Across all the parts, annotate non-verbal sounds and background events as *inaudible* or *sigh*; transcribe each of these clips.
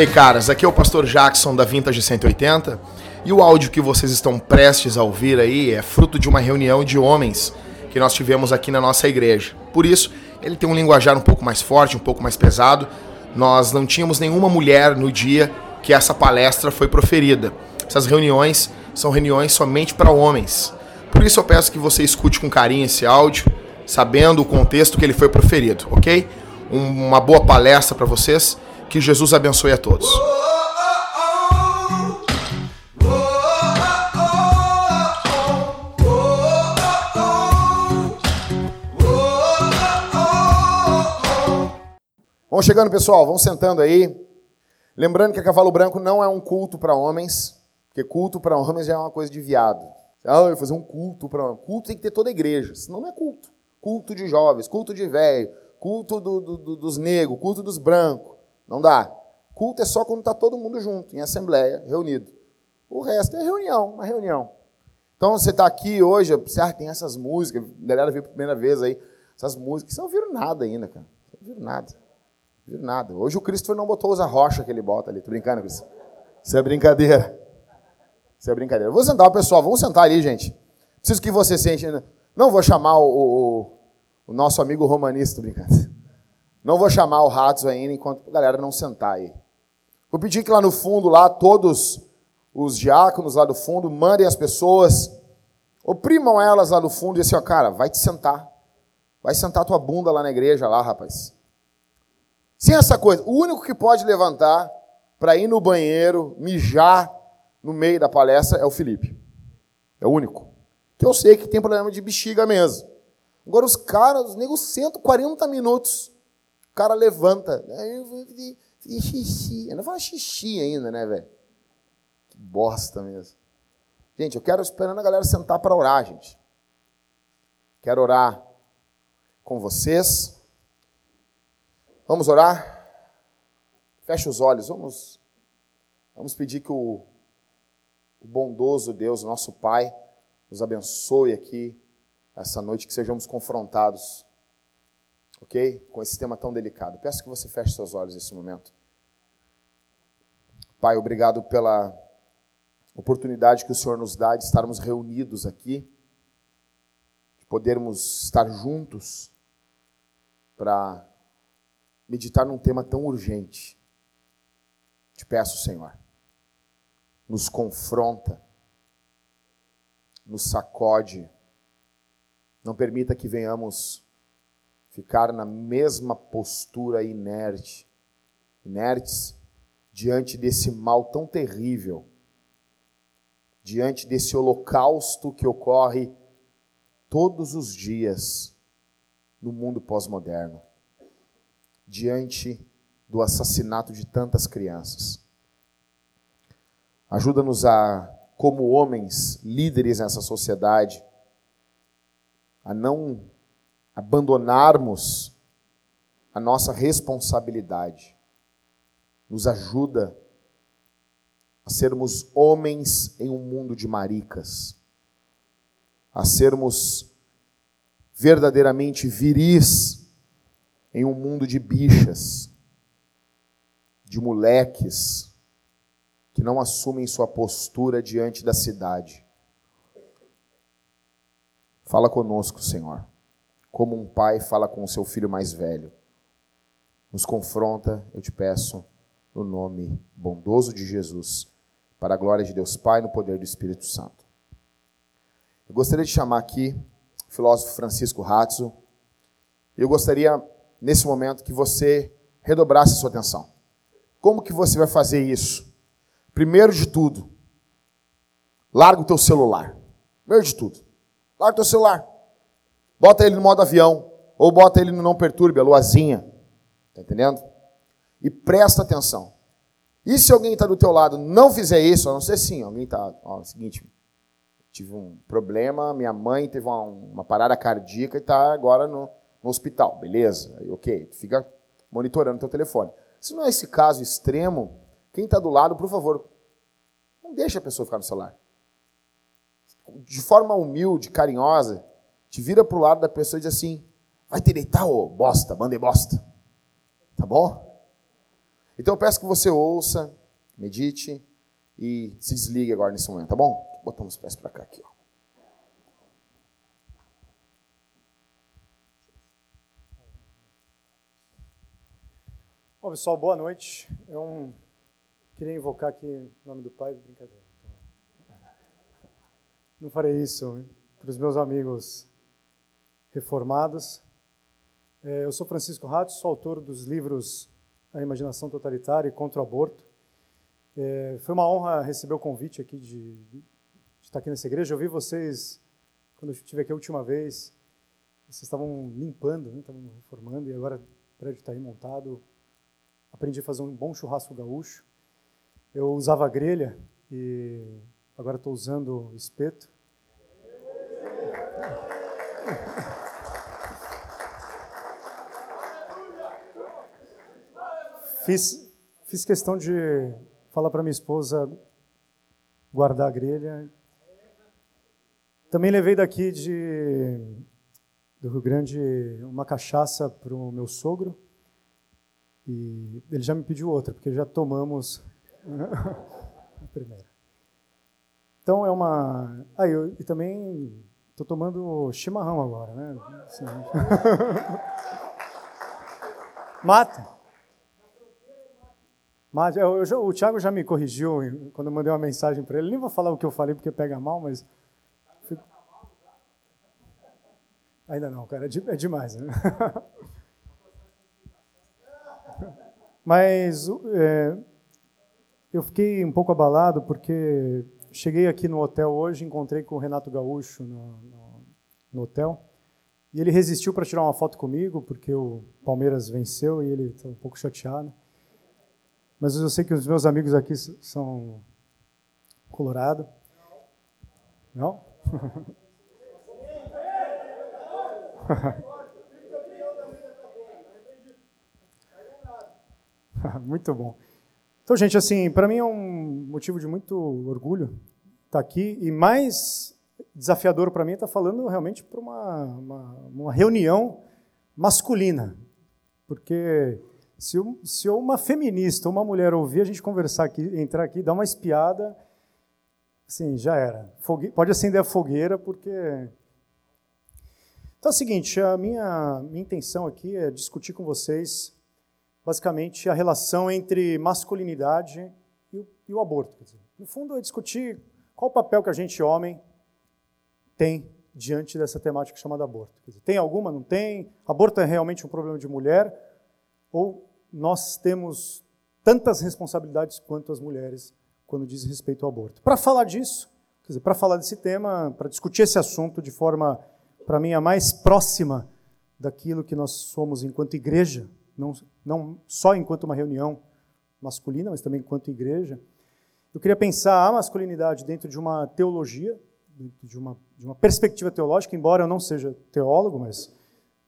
Ei, caras, aqui é o pastor Jackson da Vintage 180 e o áudio que vocês estão prestes a ouvir aí é fruto de uma reunião de homens que nós tivemos aqui na nossa igreja. Por isso, ele tem um linguajar um pouco mais forte, um pouco mais pesado. Nós não tínhamos nenhuma mulher no dia que essa palestra foi proferida. Essas reuniões são reuniões somente para homens. Por isso eu peço que você escute com carinho esse áudio, sabendo o contexto que ele foi proferido, ok? Um, uma boa palestra para vocês que Jesus abençoe a todos. Vamos chegando, pessoal, vamos sentando aí. Lembrando que a Cavalo Branco não é um culto para homens, porque culto para homens já é uma coisa de viado. Ah, eu vou fazer um culto para homens. Culto tem que ter toda a igreja, senão não é culto. Culto de jovens, culto de velho, culto do, do, dos negros, culto dos brancos. Não dá. Culto é só quando está todo mundo junto, em assembleia, reunido. O resto é reunião, uma reunião. Então você está aqui hoje, ah, tem essas músicas, a galera viu pela primeira vez aí, essas músicas, você não viram nada ainda, cara. Você não viram nada. Não viram nada. Hoje o Cristo não botou os rocha que ele bota ali. Tô brincando, Cristo. Isso é brincadeira. Isso é brincadeira. Vou sentar, pessoal, vamos sentar ali, gente. Preciso que você sente. Não vou chamar o, o, o nosso amigo romanista, brincando. Não vou chamar o Ratos ainda enquanto a galera não sentar aí. Vou pedir que lá no fundo, lá, todos os diáconos lá do fundo mandem as pessoas, oprimam elas lá no fundo e assim, ó, cara, vai te sentar. Vai sentar tua bunda lá na igreja, lá, rapaz. Sem essa coisa, o único que pode levantar para ir no banheiro, mijar no meio da palestra é o Felipe. É o único. Que eu sei que tem problema de bexiga mesmo. Agora os caras, os negros sentam 40 minutos o cara levanta. Eu vou fazer xixi. Eu não falo xixi ainda, né, velho? Que bosta mesmo. Gente, eu quero esperando a galera sentar para orar, gente. Quero orar com vocês. Vamos orar? Feche os olhos, vamos, vamos pedir que o, o bondoso Deus, nosso Pai, nos abençoe aqui essa noite, que sejamos confrontados ok? Com esse tema tão delicado. Peço que você feche seus olhos nesse momento. Pai, obrigado pela oportunidade que o Senhor nos dá de estarmos reunidos aqui, de podermos estar juntos para meditar num tema tão urgente. Te peço, Senhor, nos confronta, nos sacode, não permita que venhamos ficar na mesma postura inerte, inertes diante desse mal tão terrível, diante desse holocausto que ocorre todos os dias no mundo pós-moderno, diante do assassinato de tantas crianças. Ajuda-nos a, como homens, líderes nessa sociedade, a não abandonarmos a nossa responsabilidade. Nos ajuda a sermos homens em um mundo de maricas, a sermos verdadeiramente viris em um mundo de bichas, de moleques que não assumem sua postura diante da cidade. Fala conosco, Senhor como um pai fala com o seu filho mais velho. Nos confronta, eu te peço, no nome bondoso de Jesus, para a glória de Deus Pai, no poder do Espírito Santo. Eu gostaria de chamar aqui o filósofo Francisco Ratzo. Eu gostaria, nesse momento, que você redobrasse sua atenção. Como que você vai fazer isso? Primeiro de tudo, larga o teu celular. Primeiro de tudo, larga o teu celular. Bota ele no modo avião. Ou bota ele no não perturbe, a luazinha. Tá entendendo? E presta atenção. E se alguém está do teu lado não fizer isso, a não ser sim, alguém está, ó, é seguinte, tive um problema, minha mãe teve uma, uma parada cardíaca e está agora no, no, hospital, beleza? Ok, fica monitorando teu telefone. Se não é esse caso extremo, quem está do lado, por favor, não deixe a pessoa ficar no celular. De forma humilde, carinhosa, te vira pro lado da pessoa e diz assim: vai te deitar, ô bosta, banda bosta. Tá bom? Então eu peço que você ouça, medite e se desligue agora nesse momento, tá bom? Botamos os pés para cá aqui, ó. Bom, pessoal, boa noite. Eu queria invocar aqui em nome do Pai, brincadeira. Não farei isso para os meus amigos reformados. É, eu sou Francisco Ratos, sou autor dos livros A Imaginação Totalitária e Contra o Aborto. É, foi uma honra receber o convite aqui de, de, estar aqui nessa igreja. Eu vi vocês, quando eu estive aqui a última vez, vocês estavam limpando, né, estavam reformando, e agora o prédio está aí montado. Aprendi a fazer um bom churrasco gaúcho. Eu usava grelha e agora estou usando espeto. Fiz, fiz questão de falar para minha esposa guardar a grelha. Também levei daqui de, do Rio Grande uma cachaça para o meu sogro. E ele já me pediu outra, porque já tomamos *laughs* a primeira. Então é uma. Ah, eu, e também estou tomando chimarrão agora, né? Assim. *laughs* Mata. Mas eu, eu, o Thiago já me corrigiu quando eu mandei uma mensagem para ele. Nem vou falar o que eu falei porque pega mal, mas. Ainda não, cara, é, de, é demais. Né? *laughs* mas é, eu fiquei um pouco abalado porque cheguei aqui no hotel hoje, encontrei com o Renato Gaúcho no, no, no hotel. E ele resistiu para tirar uma foto comigo, porque o Palmeiras venceu e ele está um pouco chateado. Mas eu sei que os meus amigos aqui são colorado. Não? *laughs* muito bom. Então, gente, assim, para mim é um motivo de muito orgulho estar tá aqui e mais desafiador para mim é estar tá falando realmente para uma, uma, uma reunião masculina, porque se, se uma feminista, uma mulher ouvir a gente conversar aqui, entrar aqui, dar uma espiada, assim, já era. Fogue... Pode acender a fogueira, porque. Então é o seguinte: a minha, minha intenção aqui é discutir com vocês, basicamente, a relação entre masculinidade e o, e o aborto. Dizer, no fundo, é discutir qual o papel que a gente, homem, tem diante dessa temática chamada aborto. Dizer, tem alguma? Não tem? Aborto é realmente um problema de mulher? Ou nós temos tantas responsabilidades quanto as mulheres quando diz respeito ao aborto. Para falar disso, para falar desse tema, para discutir esse assunto de forma, para mim, a mais próxima daquilo que nós somos enquanto igreja, não, não só enquanto uma reunião masculina, mas também enquanto igreja, eu queria pensar a masculinidade dentro de uma teologia, dentro de uma, de uma perspectiva teológica, embora eu não seja teólogo, mas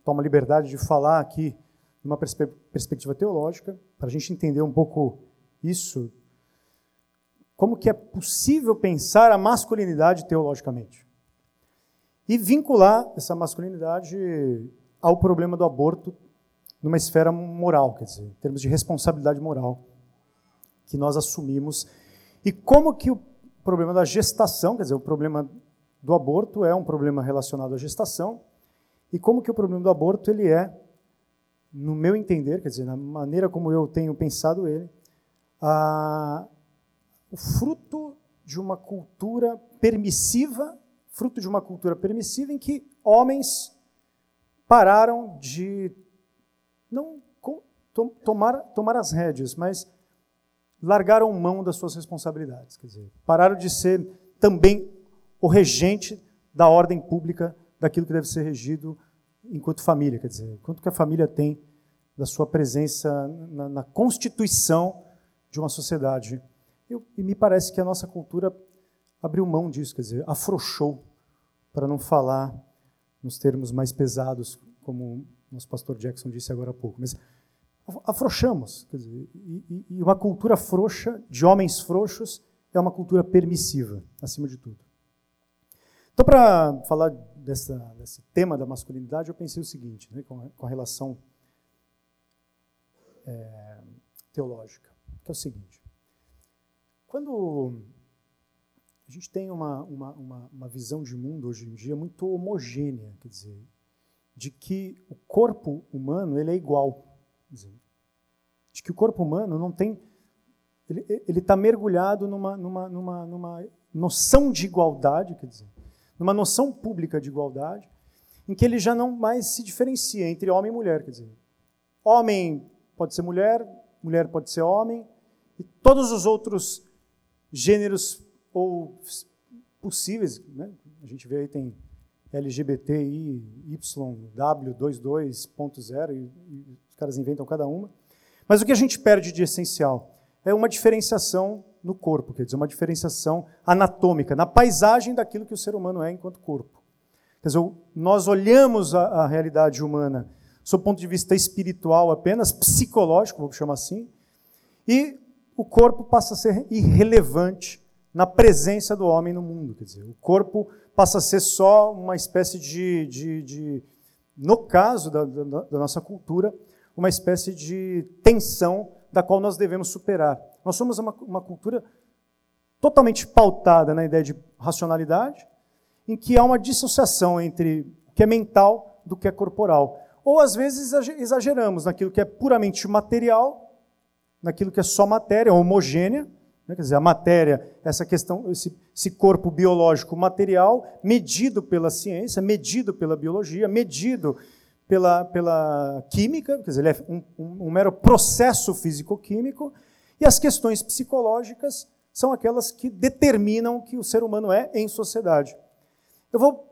tomo a liberdade de falar aqui numa perspe perspectiva teológica, para a gente entender um pouco isso, como que é possível pensar a masculinidade teologicamente. E vincular essa masculinidade ao problema do aborto numa esfera moral, quer dizer, em termos de responsabilidade moral que nós assumimos. E como que o problema da gestação, quer dizer, o problema do aborto é um problema relacionado à gestação, e como que o problema do aborto ele é no meu entender, quer dizer, na maneira como eu tenho pensado ele, a, o fruto de uma cultura permissiva, fruto de uma cultura permissiva em que homens pararam de não tomar, tomar as rédeas, mas largaram mão das suas responsabilidades, quer dizer, pararam de ser também o regente da ordem pública daquilo que deve ser regido enquanto família, quer dizer, quanto que a família tem da sua presença na, na constituição de uma sociedade. Eu, e me parece que a nossa cultura abriu mão disso, quer dizer, afrouxou, para não falar nos termos mais pesados, como o nosso pastor Jackson disse agora há pouco. Mas afrouxamos, quer dizer, e, e uma cultura frouxa, de homens frouxos, é uma cultura permissiva, acima de tudo. Então, para falar dessa, desse tema da masculinidade, eu pensei o seguinte, né, com, com a relação é, teológica, que é o seguinte. Quando a gente tem uma, uma, uma, uma visão de mundo hoje em dia muito homogênea, quer dizer, de que o corpo humano ele é igual. Dizer, de que o corpo humano não tem. Ele está mergulhado numa, numa, numa, numa noção de igualdade, quer dizer, numa noção pública de igualdade, em que ele já não mais se diferencia entre homem e mulher. Quer dizer, homem pode ser mulher, mulher pode ser homem, e todos os outros gêneros ou possíveis, né? a gente vê aí tem LGBTI, YW22.0, e, e os caras inventam cada uma. Mas o que a gente perde de essencial é uma diferenciação no corpo, quer dizer, uma diferenciação anatômica, na paisagem daquilo que o ser humano é enquanto corpo. Quer dizer, nós olhamos a, a realidade humana sob o ponto de vista espiritual apenas, psicológico, vou chamar assim, e o corpo passa a ser irrelevante na presença do homem no mundo. Quer dizer, o corpo passa a ser só uma espécie de, de, de no caso da, da, da nossa cultura, uma espécie de tensão da qual nós devemos superar. Nós somos uma, uma cultura totalmente pautada na ideia de racionalidade, em que há uma dissociação entre o que é mental do que é corporal. Ou às vezes exageramos naquilo que é puramente material, naquilo que é só matéria, homogênea, né? quer dizer, a matéria, essa questão, esse, esse corpo biológico material, medido pela ciência, medido pela biologia, medido pela, pela química, quer dizer, ele é um, um, um mero processo físico-químico, e as questões psicológicas são aquelas que determinam o que o ser humano é em sociedade. Eu vou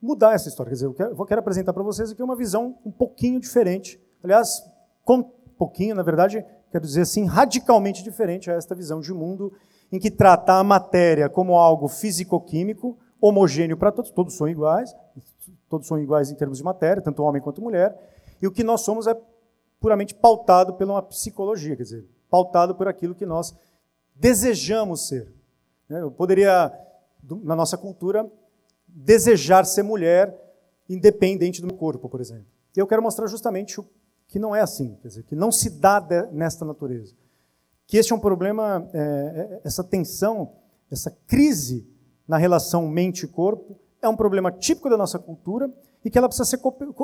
mudar essa história. Quer dizer, eu quero, eu quero apresentar para vocês aqui uma visão um pouquinho diferente. Aliás, com pouquinho, na verdade, quero dizer assim, radicalmente diferente a esta visão de mundo em que trata a matéria como algo físico-químico, homogêneo para todos, todos são iguais, todos são iguais em termos de matéria, tanto homem quanto mulher, e o que nós somos é puramente pautado pela uma psicologia, quer dizer, pautado por aquilo que nós desejamos ser. Eu poderia, na nossa cultura, desejar ser mulher independente do meu corpo, por exemplo. E eu quero mostrar justamente que não é assim, quer dizer, que não se dá nesta natureza. Que este é um problema, é, é essa tensão, essa crise na relação mente-corpo, é um problema típico da nossa cultura e que ela precisa ser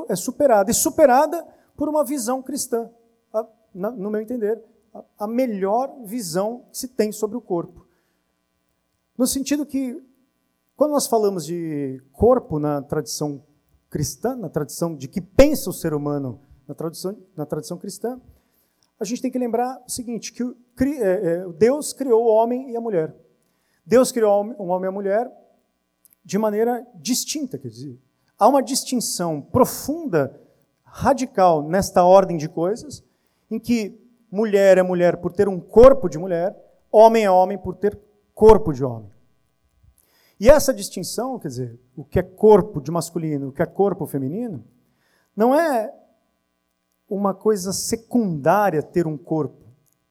é superada. E superada por uma visão cristã, no meu entender, a, melhor visão que se tem sobre o corpo. No sentido que quando nós falamos de corpo na tradição cristã, na tradição de que pensa o ser humano na tradição, na tradição cristã, a gente tem que lembrar o seguinte, que é, é, Deus criou o homem e a mulher. Deus criou o homem e a mulher de maneira distinta, quer dizer, há uma distinção profunda, radical nesta ordem de coisas, em que mulher é mulher por ter um corpo de mulher, homem é homem por ter corpo de homem. E essa distinção, quer dizer, o que é corpo de masculino, o que é corpo feminino, não é uma coisa secundária ter um corpo,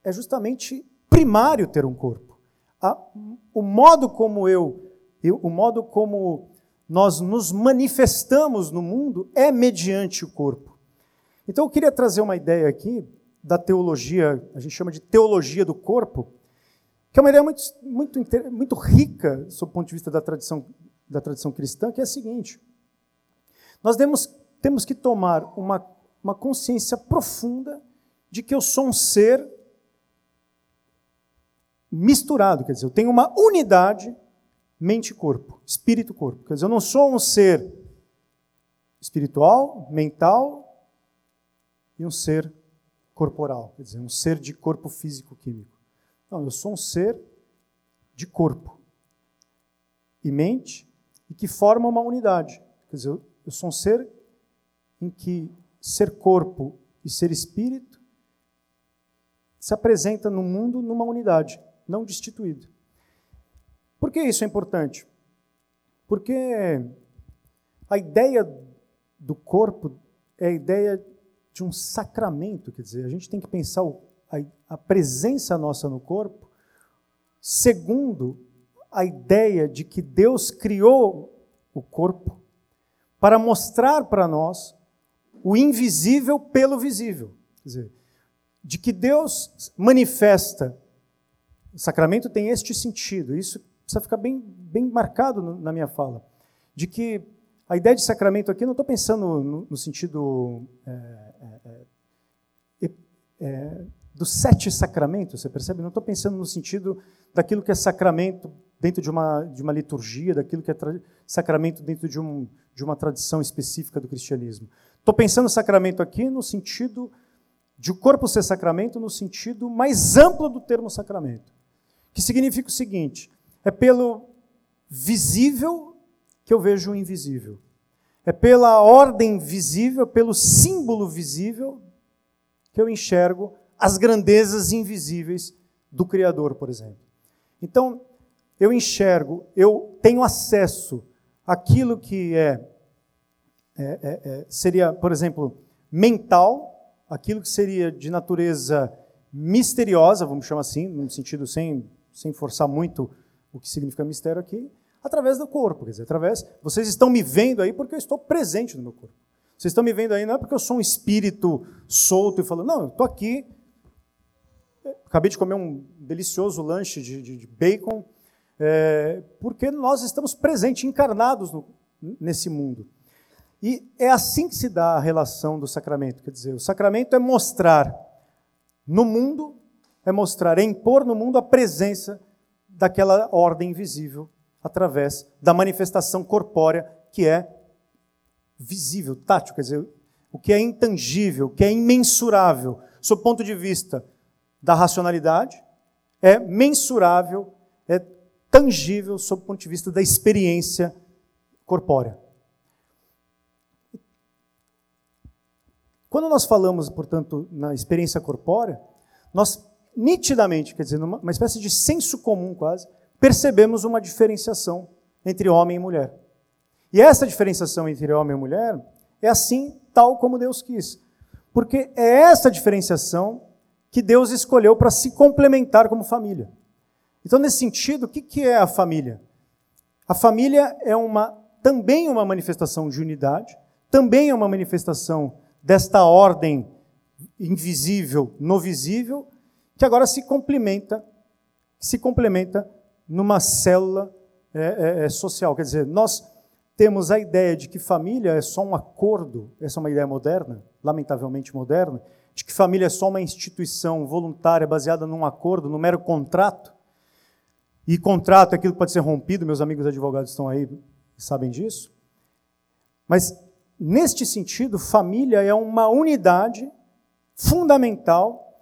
é justamente primário ter um corpo. o modo como eu, eu, o modo como nós nos manifestamos no mundo é mediante o corpo. Então eu queria trazer uma ideia aqui da teologia, a gente chama de teologia do corpo, que é uma ideia muito, muito, muito rica, sob o ponto de vista da tradição, da tradição cristã, que é a seguinte: nós temos, temos que tomar uma, uma consciência profunda de que eu sou um ser misturado, quer dizer, eu tenho uma unidade mente-corpo, espírito-corpo. Quer dizer, eu não sou um ser espiritual, mental e um ser corporal, quer dizer, um ser de corpo físico-químico. Não, eu sou um ser de corpo e mente e que forma uma unidade. Quer dizer, eu sou um ser em que ser corpo e ser espírito se apresenta no mundo numa unidade, não destituído. Por que isso é importante? Porque a ideia do corpo é a ideia de um sacramento, quer dizer, a gente tem que pensar a, presença nossa no corpo, segundo a ideia de que Deus criou o corpo para mostrar para nós o invisível pelo visível. Quer dizer, de que Deus manifesta. O sacramento tem este sentido, isso precisa ficar bem, bem marcado na minha fala, de que a ideia de sacramento aqui, não estou pensando no, no sentido é, é, dos sete sacramentos, você percebe? Não estou pensando no sentido daquilo que é sacramento dentro de uma, de uma liturgia, daquilo que é sacramento dentro de, um, de uma tradição específica do cristianismo. Estou pensando sacramento aqui no sentido de o corpo ser sacramento, no sentido mais amplo do termo sacramento, que significa o seguinte: é pelo visível que eu vejo o invisível. É pela ordem visível, pelo símbolo visível, que eu enxergo as grandezas invisíveis do Criador, por exemplo. Então, eu enxergo, eu tenho acesso àquilo que é, é, é, é seria, por exemplo, mental, aquilo que seria de natureza misteriosa, vamos chamar assim, no sentido sem, sem forçar muito o que significa mistério aqui, através do corpo, quer dizer, através. Vocês estão me vendo aí porque eu estou presente no meu corpo. Vocês estão me vendo aí não é porque eu sou um espírito solto e falando, não, eu estou aqui. Acabei de comer um delicioso lanche de, de, de bacon, é, porque nós estamos presentes, encarnados no, nesse mundo. E é assim que se dá a relação do sacramento. Quer dizer, o sacramento é mostrar no mundo, é mostrar, é impor no mundo a presença daquela ordem invisível através da manifestação corpórea que é visível, tátil, quer dizer, o que é intangível, o que é imensurável, sob o ponto de vista da racionalidade, é mensurável, é tangível sob o ponto de vista da experiência corpórea. Quando nós falamos, portanto, na experiência corpórea, nós nitidamente, quer dizer, numa, uma espécie de senso comum quase, percebemos uma diferenciação entre homem e mulher. E essa diferenciação entre homem e mulher é assim, tal como Deus quis. Porque é essa diferenciação que Deus escolheu para se complementar como família. Então, nesse sentido, o que é a família? A família é uma, também uma manifestação de unidade, também é uma manifestação desta ordem invisível no visível, que agora se complementa, se complementa numa célula é, é, é, social. Quer dizer, nós temos a ideia de que família é só um acordo, essa é uma ideia moderna, lamentavelmente moderna, de que família é só uma instituição voluntária baseada num acordo, num mero contrato. E contrato é aquilo que pode ser rompido, meus amigos advogados estão aí sabem disso. Mas, neste sentido, família é uma unidade fundamental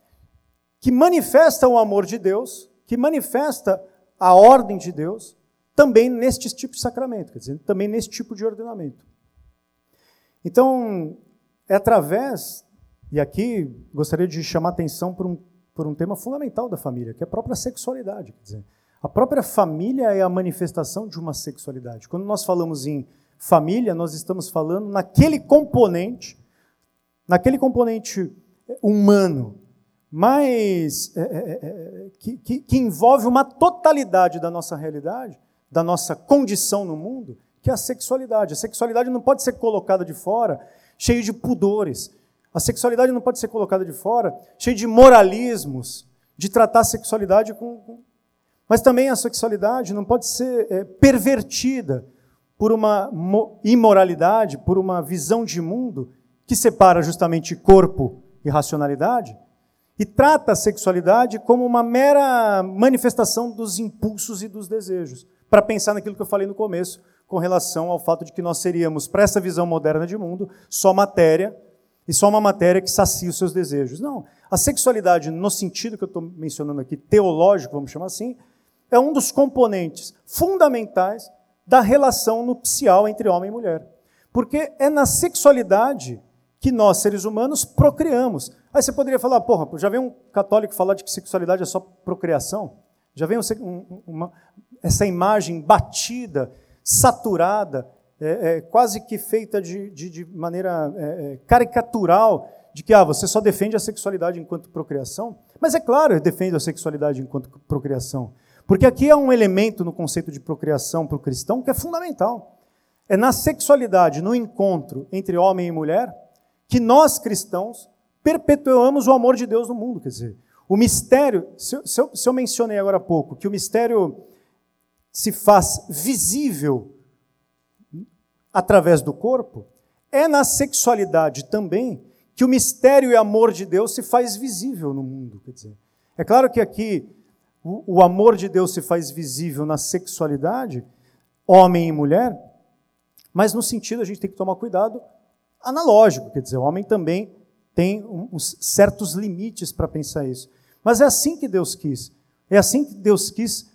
que manifesta o amor de Deus, que manifesta a ordem de Deus, também neste tipo de sacramento, quer dizer, também nesse tipo de ordenamento. Então, é através, e aqui gostaria de chamar atenção por um, por um tema fundamental da família, que é a própria sexualidade. Quer dizer, a própria família é a manifestação de uma sexualidade. Quando nós falamos em família, nós estamos falando naquele componente, naquele componente humano, mais é é, é, é, que, que, que envolve uma totalidade da nossa realidade, da nossa condição no mundo, que é a sexualidade. A sexualidade não pode ser colocada de fora cheio de pudores. A sexualidade não pode ser colocada de fora cheio de moralismos, de tratar a sexualidade com. Mas também a sexualidade não pode ser é, pervertida por uma imoralidade, por uma visão de mundo que separa justamente corpo e racionalidade, e trata a sexualidade como uma mera manifestação dos impulsos e dos desejos, para pensar naquilo que eu falei no começo, com relação ao fato de que nós seríamos, para essa visão moderna de mundo, só matéria, e só uma matéria que sacia os seus desejos. Não. A sexualidade, no sentido que eu estou mencionando aqui, teológico, vamos chamar assim, é um dos componentes fundamentais da relação nupcial entre homem e mulher. Porque é na sexualidade que nós, seres humanos, procriamos. Aí você poderia falar, porra, já vem um católico falar de que sexualidade é só procriação? Já vem um, uma, essa imagem batida, saturada, é, é, quase que feita de, de, de maneira é, é, caricatural, de que ah, você só defende a sexualidade enquanto procriação. Mas é claro, eu defendo a sexualidade enquanto procriação. Porque aqui há um elemento no conceito de procriação para o cristão que é fundamental. É na sexualidade, no encontro entre homem e mulher, que nós cristãos perpetuamos o amor de Deus no mundo. Quer dizer, o mistério, se eu, se eu, se eu mencionei agora há pouco que o mistério se faz visível através do corpo, é na sexualidade também que o mistério e amor de Deus se faz visível no mundo. Quer dizer, é claro que aqui o, o amor de Deus se faz visível na sexualidade, homem e mulher, mas no sentido a gente tem que tomar cuidado analógico, quer dizer, o homem também tem uns certos limites para pensar isso. Mas é assim que Deus quis. É assim que Deus quis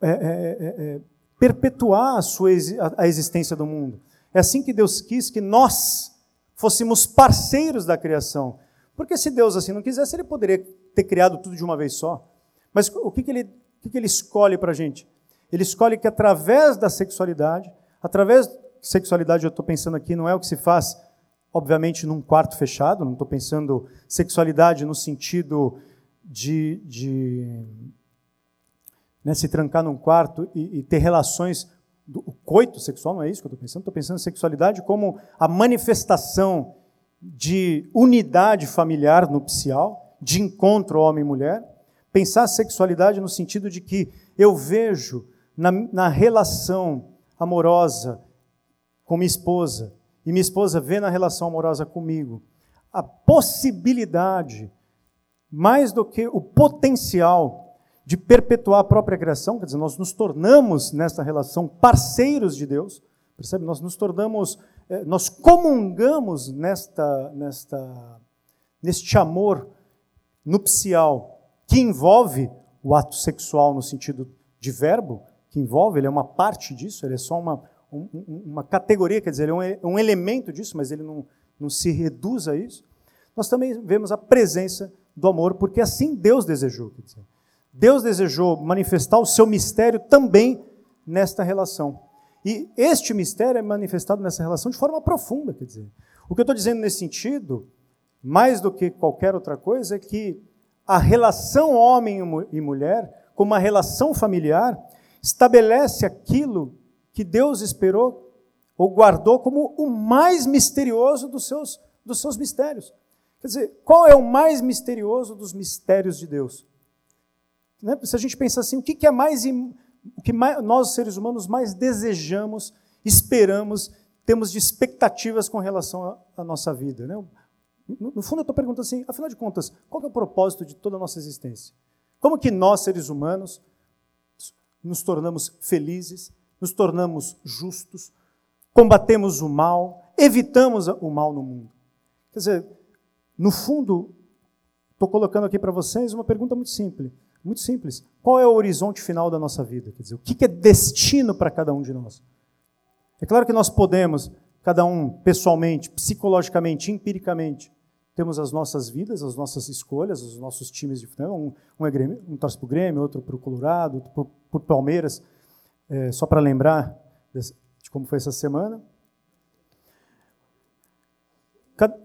é, é, é, é perpetuar a, sua, a existência do mundo. É assim que Deus quis que nós fôssemos parceiros da criação. Porque se Deus assim não quisesse, ele poderia ter criado tudo de uma vez só. Mas o que, que, ele, o que, que ele escolhe para a gente? Ele escolhe que através da sexualidade, através da sexualidade, eu estou pensando aqui, não é o que se faz, obviamente, num quarto fechado, não estou pensando sexualidade no sentido de, de né, se trancar num quarto e, e ter relações do coito sexual, não é isso que eu estou pensando, estou pensando em sexualidade como a manifestação de unidade familiar nupcial, de encontro homem e mulher. Pensar a sexualidade no sentido de que eu vejo na, na relação amorosa com minha esposa, e minha esposa vê na relação amorosa comigo, a possibilidade, mais do que o potencial de perpetuar a própria criação, quer dizer, nós nos tornamos nessa relação parceiros de Deus, percebe? Nós nos tornamos, eh, nós comungamos nesta, nesta, neste amor nupcial que envolve o ato sexual no sentido de verbo, que envolve, ele é uma parte disso, ele é só uma, um, uma categoria, quer dizer, ele é um, um elemento disso, mas ele não, não se reduz a isso. Nós também vemos a presença do amor, porque assim Deus desejou. Quer dizer, Deus desejou manifestar o seu mistério também nesta relação. E este mistério é manifestado nessa relação de forma profunda, quer dizer. O que eu estou dizendo nesse sentido, mais do que qualquer outra coisa, é que a relação homem e mulher, como uma relação familiar, estabelece aquilo que Deus esperou ou guardou como o mais misterioso dos seus, dos seus mistérios. Quer dizer, qual é o mais misterioso dos mistérios de Deus? Né? Se a gente pensar assim, o que, é mais, o que mais, nós seres humanos mais desejamos, esperamos, temos de expectativas com relação à nossa vida? Né? No fundo, eu estou perguntando assim, afinal de contas, qual é o propósito de toda a nossa existência? Como que nós, seres humanos, nos tornamos felizes, nos tornamos justos, combatemos o mal, evitamos o mal no mundo? Quer dizer, no fundo, estou colocando aqui para vocês uma pergunta muito simples. Muito simples. Qual é o horizonte final da nossa vida? Quer dizer, o que é destino para cada um de nós? É claro que nós podemos, cada um pessoalmente, psicologicamente, empiricamente, temos as nossas vidas, as nossas escolhas, os nossos times de futebol. Um, um, é Grêmio, um torce para o Grêmio, outro para o Colorado, outro para o Palmeiras. É, só para lembrar de como foi essa semana. Cada... O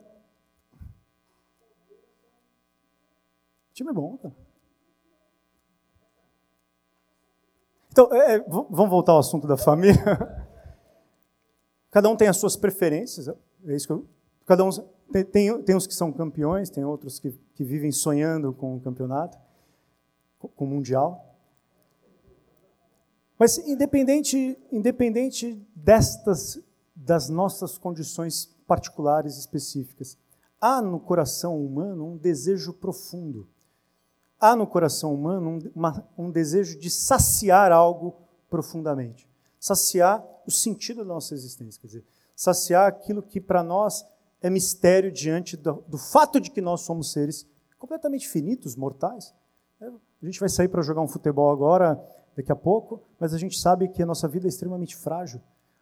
time é bom, cara. Então, é, é vamos voltar ao assunto da família. *laughs* Cada um tem as suas preferências, é isso que eu, cada um tem, tem, uns que são campeões, tem outros que, que vivem sonhando com o campeonato, com o mundial. Mas independente, independente destas das nossas condições particulares específicas, há no coração humano um desejo profundo há no coração humano um, uma, um desejo de saciar algo profundamente. Saciar o sentido da nossa existência, quer dizer, saciar aquilo que para nós é mistério diante do, do, fato de que nós somos seres completamente finitos, mortais. É, a gente vai sair para jogar um futebol agora, daqui a pouco, mas a gente sabe que a nossa vida é extremamente frágil.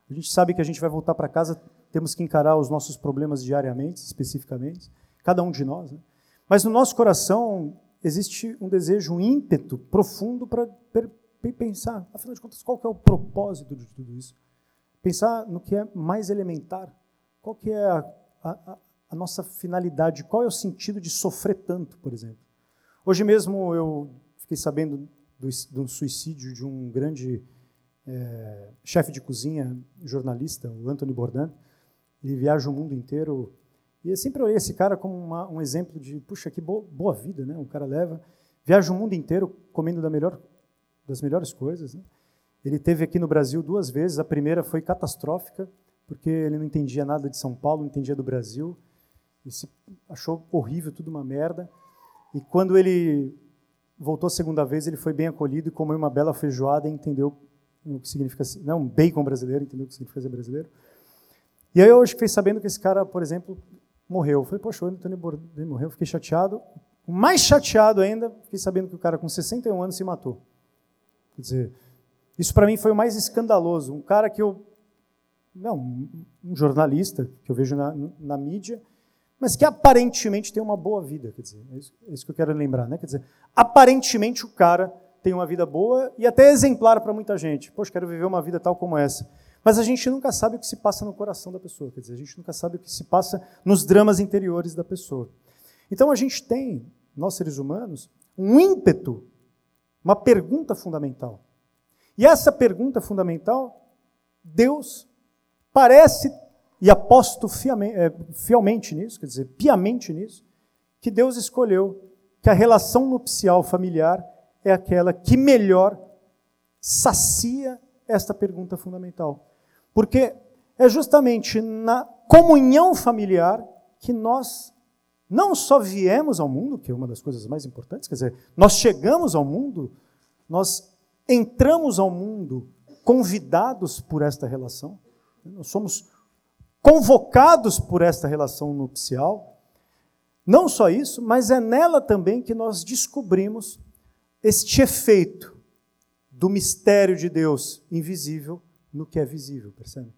A gente sabe que a gente vai voltar para casa, temos que encarar os nossos problemas diariamente, especificamente, cada um de nós. Né? Mas no nosso coração existe um desejo, um ímpeto profundo para pensar, afinal de contas, qual é o propósito de tudo isso? Pensar no que é mais elementar, qual que é a, a, a nossa finalidade, qual é o sentido de sofrer tanto, por exemplo. Hoje mesmo eu fiquei sabendo do, do suicídio de um grande é, chefe de cozinha, jornalista, o Anthony Bourdain. Ele viaja o mundo inteiro E eu sempre olhei esse cara como uma, um exemplo de, puxa, que boa, boa, vida, né? O cara leva, viaja o mundo inteiro comendo da melhor, das melhores coisas. Né? Ele teve aqui no Brasil duas vezes. A primeira foi catastrófica, porque ele não entendia nada de São Paulo, não entendia do Brasil. E se achou horrível, tudo uma merda. E quando ele voltou a segunda vez, ele foi bem acolhido e comeu uma bela feijoada e entendeu o que significa, não, um bacon brasileiro, entendeu o que significa ser brasileiro. E aí eu hoje fiquei sabendo que esse cara, por exemplo, morreu. Eu falei, poxa, o Antônio Bourdain morreu, fiquei chateado. Mais chateado ainda, fiquei sabendo que o cara com 61 anos se matou. Quer dizer, isso para mim foi o mais escandaloso. Um cara que eu. Não, um jornalista que eu vejo na, na mídia, mas que aparentemente tem uma boa vida. Quer dizer, é isso, é isso que eu quero lembrar, né? Quer dizer, aparentemente o cara tem uma vida boa e até exemplar para muita gente. Poxa, quero viver uma vida tal como essa. Mas a gente nunca sabe o que se passa no coração da pessoa, quer dizer, a gente nunca sabe o que se passa nos dramas interiores da pessoa. Então a gente tem, nós seres humanos, um ímpeto, uma pergunta fundamental. E essa pergunta fundamental, Deus parece, e aposto é, fielmente nisso, quer dizer, piamente nisso, que Deus escolheu que a relação nupcial familiar é aquela que melhor sacia esta pergunta fundamental. Porque é justamente na comunhão familiar que nós não só viemos ao mundo, que é uma das coisas mais importantes, quer dizer, nós chegamos ao mundo, nós entramos ao mundo convidados por esta relação, nós somos convocados por esta relação nupcial. Não só isso, mas é nela também que nós descobrimos este efeito do mistério de Deus invisível no que é visível, percebe?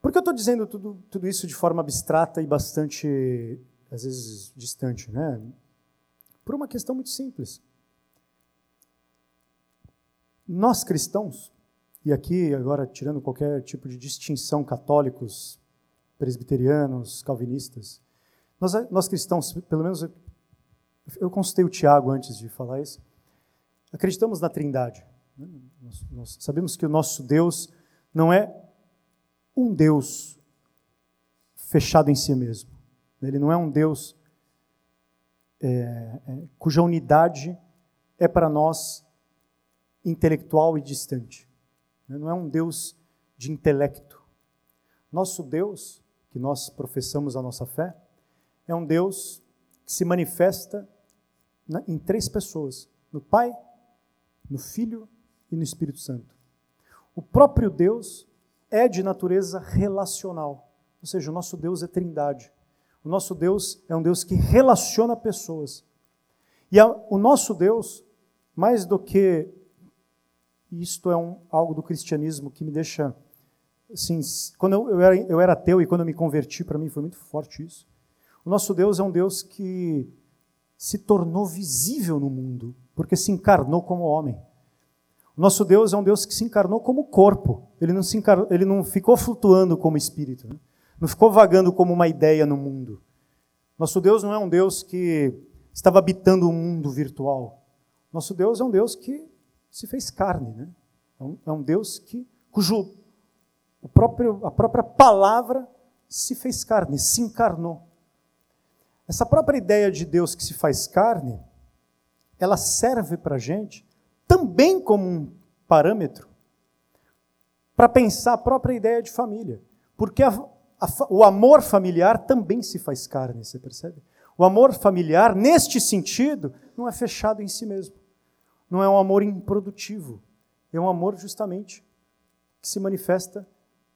Por que eu estou dizendo tudo, tudo isso de forma abstrata e bastante, às vezes, distante? Né? Por uma questão muito simples. Nós cristãos, e aqui agora tirando qualquer tipo de distinção, católicos, presbiterianos, calvinistas, nós, nós cristãos, pelo menos eu consultei o Tiago antes de falar isso, acreditamos na Trindade. Né? Nós, nós sabemos que o nosso Deus não é um Deus fechado em si mesmo. Ele não é um Deus é, é, cuja unidade é para nós intelectual e distante. Não é um Deus de intelecto. Nosso Deus, que nós professamos a nossa fé, é um Deus que se manifesta em três pessoas: no Pai, no Filho e no Espírito Santo. O próprio Deus é de natureza relacional, ou seja, o nosso Deus é trindade. O nosso Deus é um Deus que relaciona pessoas. E a, o nosso Deus, mais do que isto é um, algo do cristianismo que me deixa assim, quando eu, eu, era, eu era ateu e quando eu me converti, para mim foi muito forte isso. O nosso Deus é um Deus que se tornou visível no mundo, porque se encarnou como homem. Nosso Deus é um Deus que se encarnou como corpo. Ele não, se encarnou, ele não ficou flutuando como espírito. Né? Não ficou vagando como uma ideia no mundo. Nosso Deus não é um Deus que estava habitando um mundo virtual. Nosso Deus é um Deus que se fez carne. Né? É, um, é um Deus que, cujo o próprio, a própria palavra se fez carne, se encarnou. Essa própria ideia de Deus que se faz carne, ela serve para a gente também como um parâmetro para pensar a própria ideia de família. Porque a, a, o amor familiar também se faz carne, você percebe? O amor familiar, neste sentido, não é fechado em si mesmo. Não é um amor improdutivo. É um amor justamente que se manifesta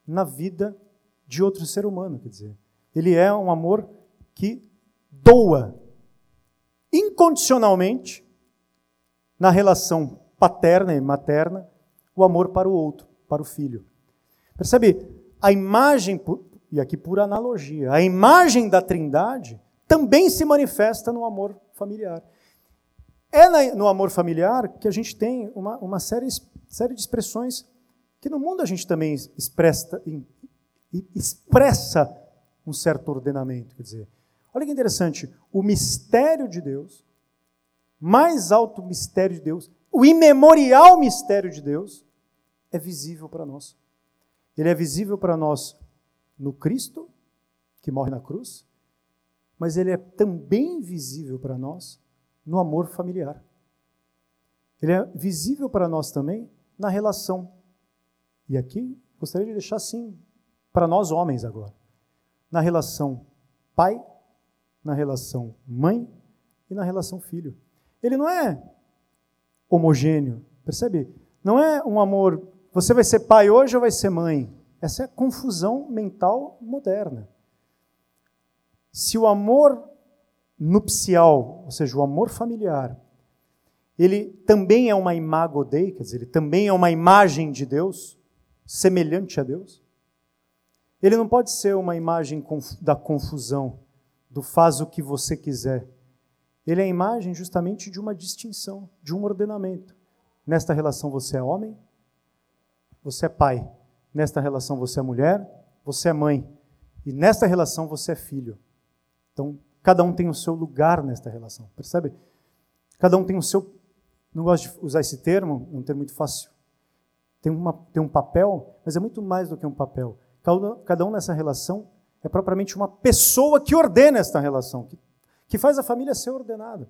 na vida de outro ser humano, quer dizer. Ele é um amor que doa incondicionalmente na relação paterna e materna, o amor para o outro, para o filho. Percebe? A imagem, e aqui por analogia, a imagem da Trindade também se manifesta no amor familiar. É no amor familiar que a gente tem uma, uma série, série de expressões que no mundo a gente também expressa, expressa um certo ordenamento. Quer dizer, olha que interessante, o mistério de Deus, mais alto mistério de Deus, o imemorial mistério de Deus é visível para nós. Ele é visível para nós no Cristo que morre na cruz, mas ele é também visível para nós no amor familiar. Ele é visível para nós também na relação. E aqui gostaria de deixar assim para nós homens agora. Na relação pai, na relação mãe e na relação filho. Ele não é homogêneo, percebe? Não é um amor, você vai ser pai hoje ou vai ser mãe? Essa é a confusão mental moderna. Se o amor nupcial, ou seja, o amor familiar, ele também é uma imago Dei, quer dizer, ele também é uma imagem de Deus, semelhante a Deus. Ele não pode ser uma imagem da confusão, do faz o que você quiser. Ele é a imagem justamente de uma distinção, de um ordenamento. Nesta relação você é homem, você é pai. Nesta relação você é mulher, você é mãe. E nesta relação você é filho. Então, cada um tem o seu lugar nesta relação, percebe? Cada um tem o seu. Não gosto de usar esse termo, é um termo muito fácil. Tem, uma, tem um papel, mas é muito mais do que um papel. Cada, cada um nessa relação é propriamente uma pessoa que ordena esta relação, que, que faz a família ser ordenada.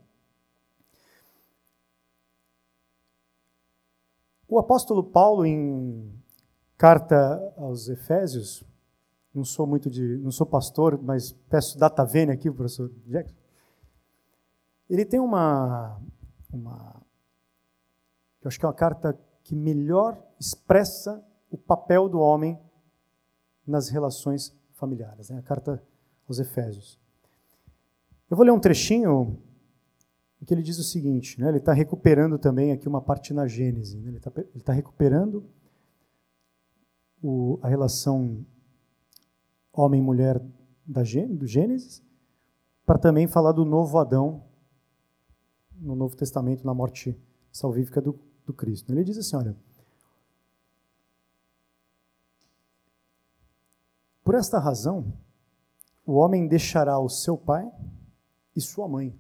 O apóstolo Paulo, em carta aos Efésios, não sou muito de, não sou pastor, mas peço data vênia aqui, professor Jackson. Ele tem uma, uma, eu acho que é uma carta que melhor expressa o papel do homem nas relações familiares, né? a carta aos Efésios. Eu vou ler um trechinho em que ele diz o seguinte, né? ele está recuperando também aqui uma parte na Gênese, né? ele está tá recuperando o, a relação homem mulher da, do Gênesis, para também falar do novo Adão no Novo Testamento, na morte salvífica do, do Cristo. Ele diz assim: olha. Por esta razão, o homem deixará o seu pai e sua mãe,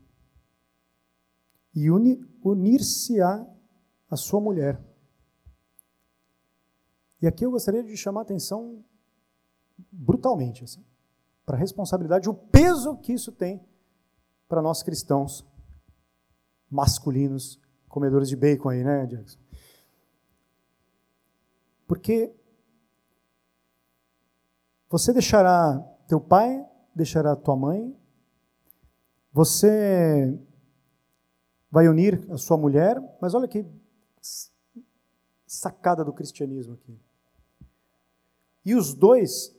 e uni, unir-se-á a sua mulher e aqui eu gostaria de chamar a atenção brutalmente assim, para a responsabilidade, o peso que isso tem para nós cristãos masculinos, comedores de bacon aí, né, Jackson? Porque você deixará teu pai, deixará tua mãe, você vai unir a sua mulher, mas olha que sacada do cristianismo aqui. E os dois,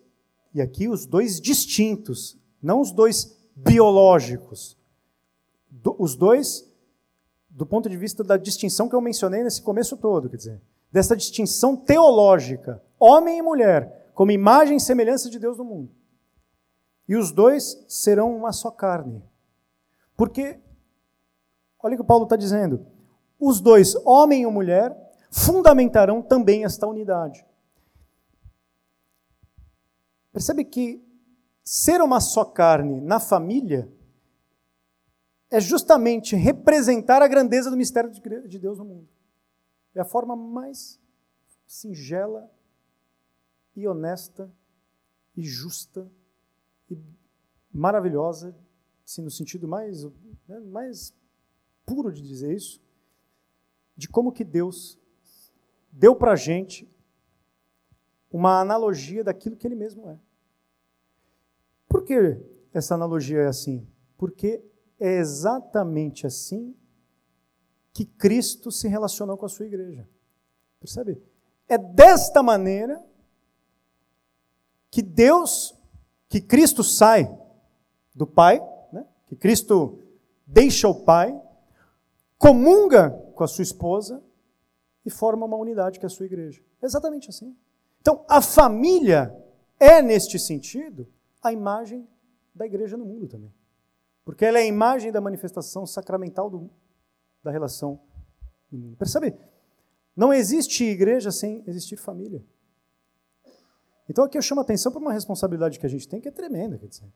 e aqui os dois distintos, não os dois biológicos. Do, os dois, do ponto de vista da distinção que eu mencionei nesse começo todo, quer dizer, dessa distinção teológica, homem e mulher, como imagem e semelhança de Deus no mundo. E os dois serão uma só carne. Porque, olha o que Paulo está dizendo: os dois, homem e mulher, fundamentarão também esta unidade. Percebe que ser uma só carne na família é justamente representar a grandeza do mistério de Deus no mundo. É a forma mais singela e honesta e justa e maravilhosa, assim, no sentido mais, né, mais puro de dizer isso, de como que Deus deu para a gente uma analogia daquilo que ele mesmo é. Por que essa analogia é assim? Porque é exatamente assim que Cristo se relacionou com a sua igreja. Percebe? É desta maneira que Deus, que Cristo sai do Pai? Que Cristo deixa o Pai, comunga com a sua esposa e forma uma unidade que é a sua igreja. É exatamente assim. Então, a família é, neste sentido, a imagem da igreja no mundo também. Porque ela é a imagem da manifestação sacramental do, da relação no mundo. Percebe? Não existe igreja sem existir família. Então aqui eu chamo a atenção para uma responsabilidade que a gente tem que é tremenda. Quer dizer,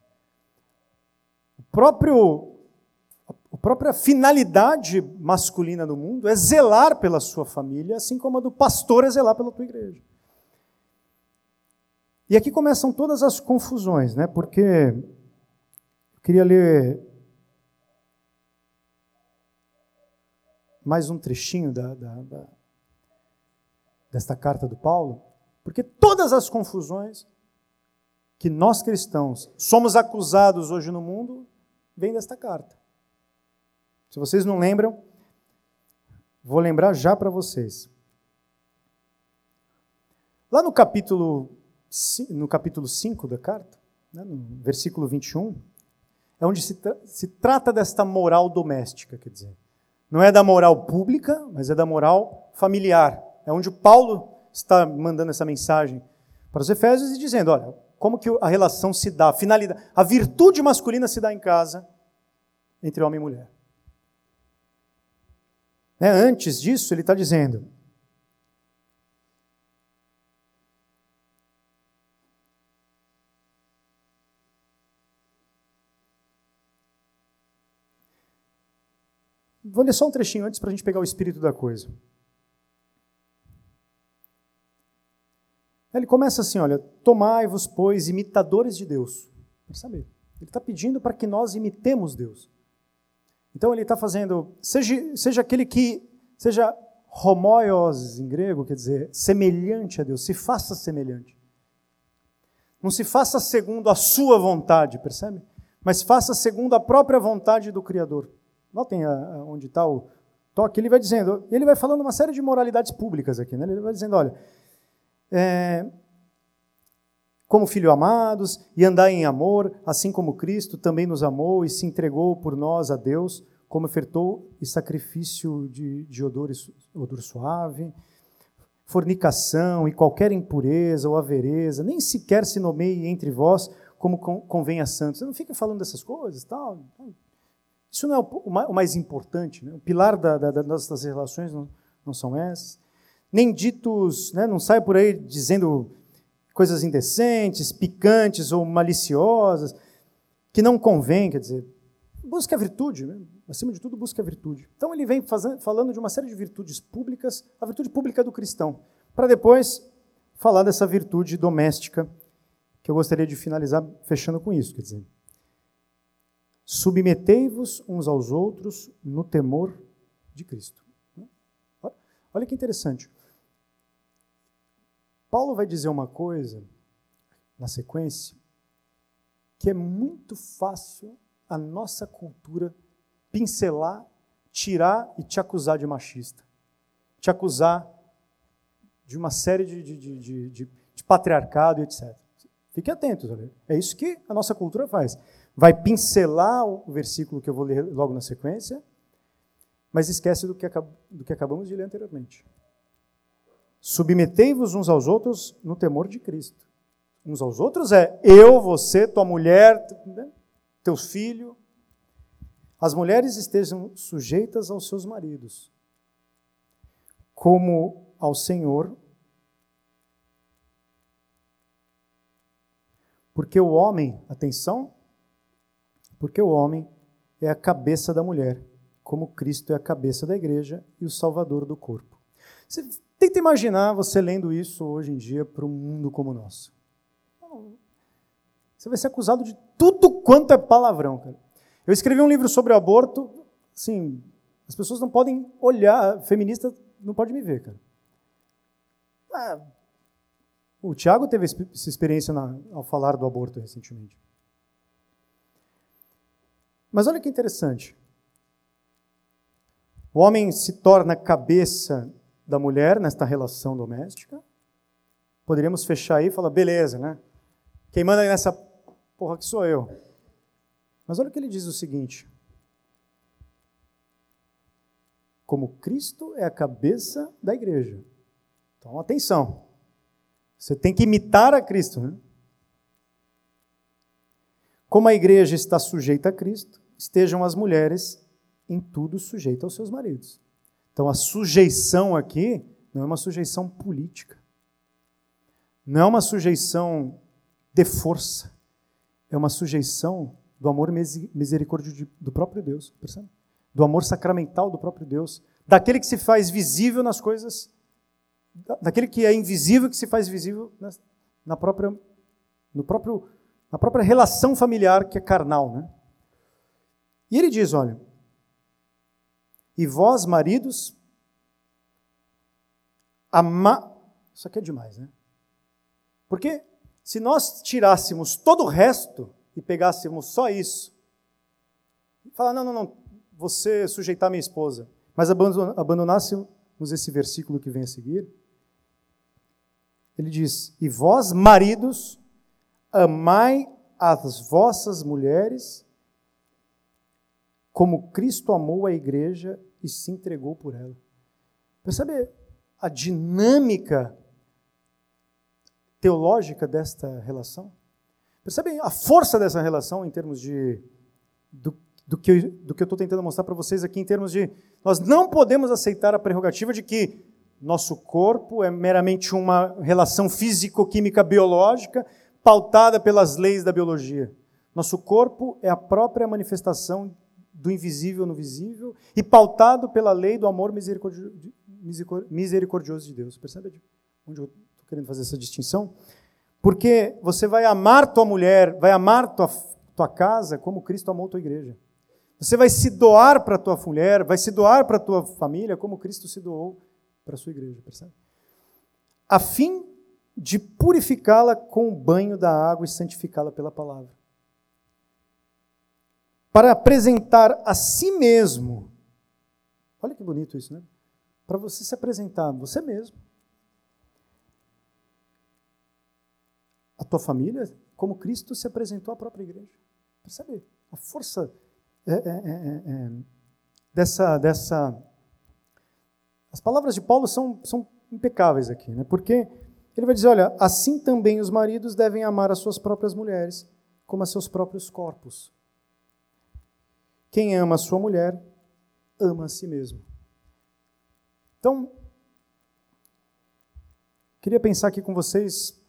próprio, a própria finalidade masculina do mundo é zelar pela sua família, assim como a do pastor é zelar pela tua igreja. E aqui começam todas as confusões, né? Porque eu queria ler mais um trechinho da, da, da, desta carta do Paulo, porque todas as confusões que nós cristãos somos acusados hoje no mundo vêm desta carta. Se vocês não lembram, vou lembrar já para vocês. Lá no capítulo no capítulo 5 da carta, né, no versículo 21, é onde se, tra se trata desta moral doméstica, quer dizer. Não é da moral pública, mas é da moral familiar. É onde Paulo está mandando essa mensagem para os Efésios e dizendo: olha, como que a relação se dá, a finalidade, a virtude masculina se dá em casa entre homem e mulher. Né? Antes disso, ele está dizendo: Vou ler só um trechinho antes para a gente pegar o espírito da coisa. Ele começa assim: olha, tomai-vos, pois, imitadores de Deus. Percebe? Ele está pedindo para que nós imitemos Deus. Então ele está fazendo, seja, seja aquele que, seja homoios em grego, quer dizer, semelhante a Deus, se faça semelhante. Não se faça segundo a sua vontade, percebe? Mas faça segundo a própria vontade do Criador. Notem a, a, onde está o toque. Ele vai dizendo, ele vai falando uma série de moralidades públicas aqui. Né? Ele vai dizendo, olha, é, como filhos amados, e andar em amor, assim como Cristo também nos amou e se entregou por nós a Deus, como ofertou e sacrifício de, de odor, odor suave, fornicação e qualquer impureza ou avereza, nem sequer se nomeie entre vós como convém a santos. Não fica falando dessas coisas, tal. Isso não é o mais importante. Né? O pilar da, da, das nossas relações não, não são essas. Nem ditos, né? não sai por aí dizendo coisas indecentes, picantes ou maliciosas, que não convém, quer dizer, busca a virtude, né? acima de tudo busca a virtude. Então ele vem fazendo, falando de uma série de virtudes públicas, a virtude pública do cristão, para depois falar dessa virtude doméstica, que eu gostaria de finalizar fechando com isso, quer dizer, Submetei-vos uns aos outros no temor de Cristo. Olha que interessante. Paulo vai dizer uma coisa na sequência que é muito fácil a nossa cultura pincelar, tirar e te acusar de machista, te acusar de uma série de, de, de, de, de patriarcado etc. Fique atento, é isso que a nossa cultura faz vai pincelar o versículo que eu vou ler logo na sequência, mas esquece do que, do que acabamos de ler anteriormente. Submetei-vos uns aos outros no temor de Cristo. Uns aos outros é eu, você, tua mulher, né? teus filhos. As mulheres estejam sujeitas aos seus maridos, como ao Senhor, porque o homem, atenção, porque o homem é a cabeça da mulher, como Cristo é a cabeça da igreja e o salvador do corpo. Você tenta imaginar você lendo isso hoje em dia para um mundo como o nosso. Você vai ser acusado de tudo quanto é palavrão, cara. Eu escrevi um livro sobre aborto, sim, as pessoas não podem olhar, feminista não pode me ver, cara. Ah, o Tiago teve essa experiência na, ao falar do aborto recentemente. Mas olha que interessante. O homem se torna cabeça da mulher nesta relação doméstica. Poderíamos fechar aí e falar, beleza, né? Quem manda nessa porra que sou eu. Mas olha o que ele diz o seguinte: Como Cristo é a cabeça da igreja. Então, atenção. Você tem que imitar a Cristo, né? Como a igreja está sujeita a Cristo, estejam as mulheres em tudo sujeitas aos seus maridos. Então a sujeição aqui não é uma sujeição política. Não é uma sujeição de força. É uma sujeição do amor misericórdia do próprio Deus, percebe? Do amor sacramental do próprio Deus, daquele que se faz visível nas coisas, daquele que é invisível que se faz visível na própria no próprio, na própria relação familiar que é carnal. Né? E ele diz: olha, e vós, maridos, ama. Isso aqui é demais, né? Porque se nós tirássemos todo o resto e pegássemos só isso, falar, não, não, não, você sujeitar minha esposa, mas abandonássemos esse versículo que vem a seguir, ele diz: E vós, maridos, amai as vossas mulheres como Cristo amou a igreja e se entregou por ela. Percebe a dinâmica teológica desta relação? Percebem a força dessa relação em termos de do, do que, do que eu estou tentando mostrar para vocês aqui, em termos de nós não podemos aceitar a prerrogativa de que nosso corpo é meramente uma relação físico-química biológica pautada pelas leis da biologia. Nosso corpo é a própria manifestação do invisível no visível e pautado pela lei do amor misericordioso de Deus. Percebe onde eu estou querendo fazer essa distinção? Porque você vai amar tua mulher, vai amar tua, tua casa como Cristo amou tua igreja. Você vai se doar para tua mulher, vai se doar para tua família como Cristo se doou para sua igreja, percebe? A fim de purificá-la com o banho da água e santificá-la pela palavra para apresentar a si mesmo. Olha que bonito isso, né? Para você se apresentar você mesmo. A tua família, como Cristo se apresentou à própria igreja. Percebe? A força é, é, é, é, dessa, dessa. As palavras de Paulo são, são impecáveis aqui, né? porque ele vai dizer: olha, assim também os maridos devem amar as suas próprias mulheres, como a seus próprios corpos. Quem ama sua mulher, ama a si mesmo. Então, queria pensar aqui com vocês,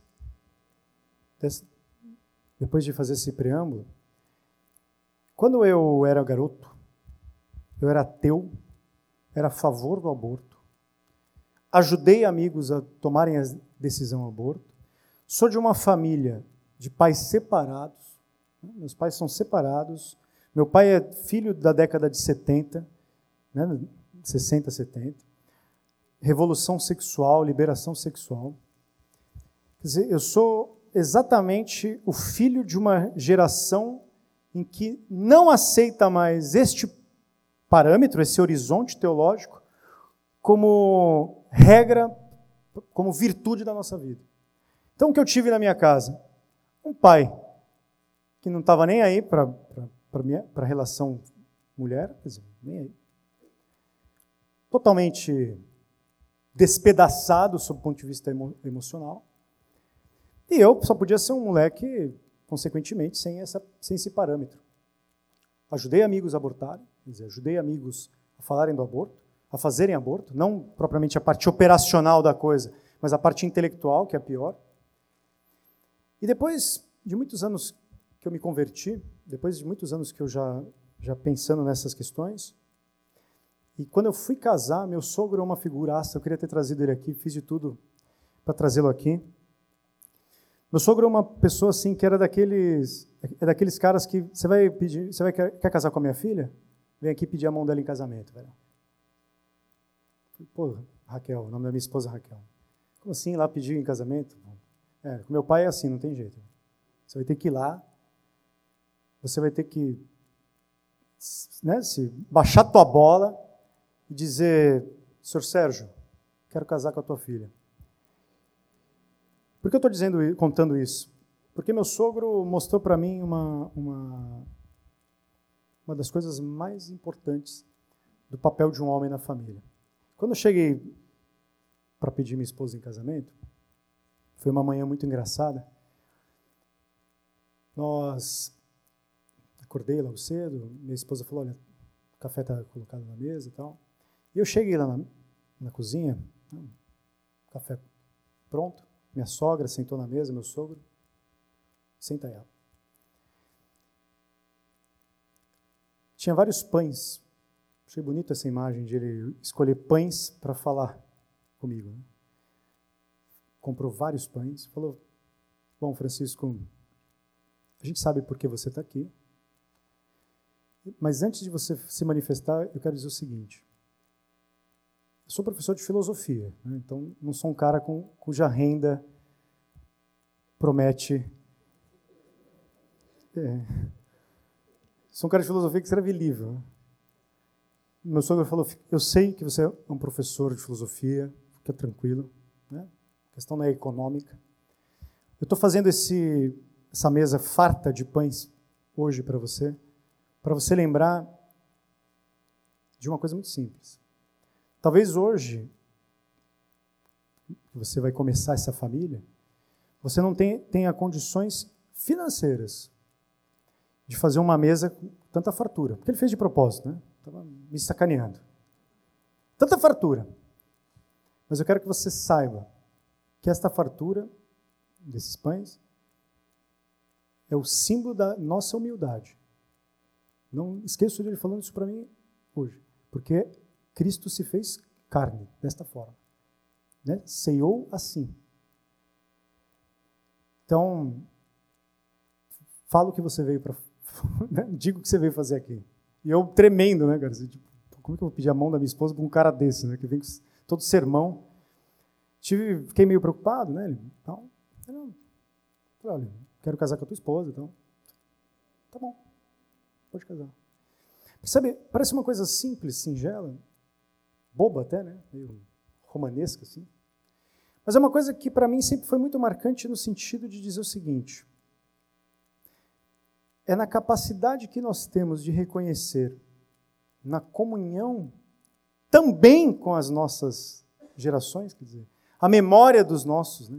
depois de fazer esse preâmbulo, quando eu era garoto, eu era ateu, era a favor do aborto, ajudei amigos a tomarem a decisão aborto, sou de uma família de pais separados, né? meus pais são separados, meu pai é filho da década de 70, né, 60, 70. Revolução sexual, liberação sexual. Quer dizer, eu sou exatamente o filho de uma geração em que não aceita mais este parâmetro, esse horizonte teológico, como regra, como virtude da nossa vida. Então, o que eu tive na minha casa? Um pai que não estava nem aí para para a relação mulher, quer dizer, nem aí. Totalmente despedaçado sob o ponto de vista emo emocional. E eu só podia ser um moleque, consequentemente, sem, essa, sem esse parâmetro. Ajudei amigos a abortarem, quer dizer, ajudei amigos a falarem do aborto, a fazerem aborto, não propriamente a parte operacional da coisa, mas a parte intelectual, que é a pior. E depois de muitos anos que eu me converti, depois de muitos anos que eu já, já pensando nessas questões, e quando eu fui casar, meu sogro é uma figuraça, eu queria ter trazido ele aqui, fiz de tudo para trazê-lo aqui. Meu sogro é uma pessoa assim que era daqueles, é daqueles caras que você vai pedir, você vai quer, quer casar com a minha filha? Vem aqui pedir a mão dela em casamento, velho. Pô, Raquel, o nome da minha esposa é Raquel. Como assim, lá pedir em casamento? É, com meu pai é assim, não tem jeito. Você vai ter que ir lá, você vai ter que né, se baixar tua bola e dizer, Sr. Sérgio, quero casar com a tua filha. Por que eu estou contando isso? Porque meu sogro mostrou para mim uma, uma, uma das coisas mais importantes do papel de um homem na família. Quando eu cheguei para pedir minha esposa em casamento, foi uma manhã muito engraçada. Nós acordei logo cedo, minha esposa falou, olha, o café está colocado na mesa e tal. E eu cheguei lá na, na cozinha, né, café pronto, minha sogra sentou na mesa, meu sogro, senta ela. Tinha vários pães. Achei bonito essa imagem de ele escolher pães para falar comigo. Né? Comprou vários pães. Falou: Bom, Francisco, A gente sabe por que você está aqui. Mas antes de você se manifestar, eu quero dizer o seguinte. Eu sou professor de filosofia, né? então não sou um cara com, cuja renda promete. É, sou um cara de filosofia que escreve livro. Né? Meu sogro falou: Eu sei que você é um professor de filosofia, fica tranquilo. Né? A questão não é econômica. Eu estou fazendo esse, essa mesa farta de pães hoje para você, para você lembrar de uma coisa muito simples. Talvez hoje, que você vai começar essa família, você não tenha, condições financeiras de fazer uma mesa com tanta fartura. Porque ele fez de propósito, né? Estava me sacaneando. Tanta fartura. Mas eu quero que você saiba que esta fartura desses pães é o símbolo da nossa humildade. Não esqueço de ele falando isso para mim hoje, porque Cristo se fez carne desta forma, né? Ceiou assim. Então, falo o que você veio para, *laughs* né? digo o que você veio fazer aqui. E eu tremendo, né, cara? Assim, tipo, como é que eu vou pedir a mão da minha esposa para um cara desse, né? Que vem com todo sermão. Tive, fiquei meio preocupado, né? Então, eu olha, quero casar com a tua esposa, então, tá bom, pode casar. Sabe, parece uma coisa simples, singela, boba até, né? Meio romanesca, assim. Mas é uma coisa que para mim sempre foi muito marcante no sentido de dizer o seguinte: é na capacidade que nós temos de reconhecer na comunhão também com as nossas gerações, quer dizer, a memória dos nossos, né?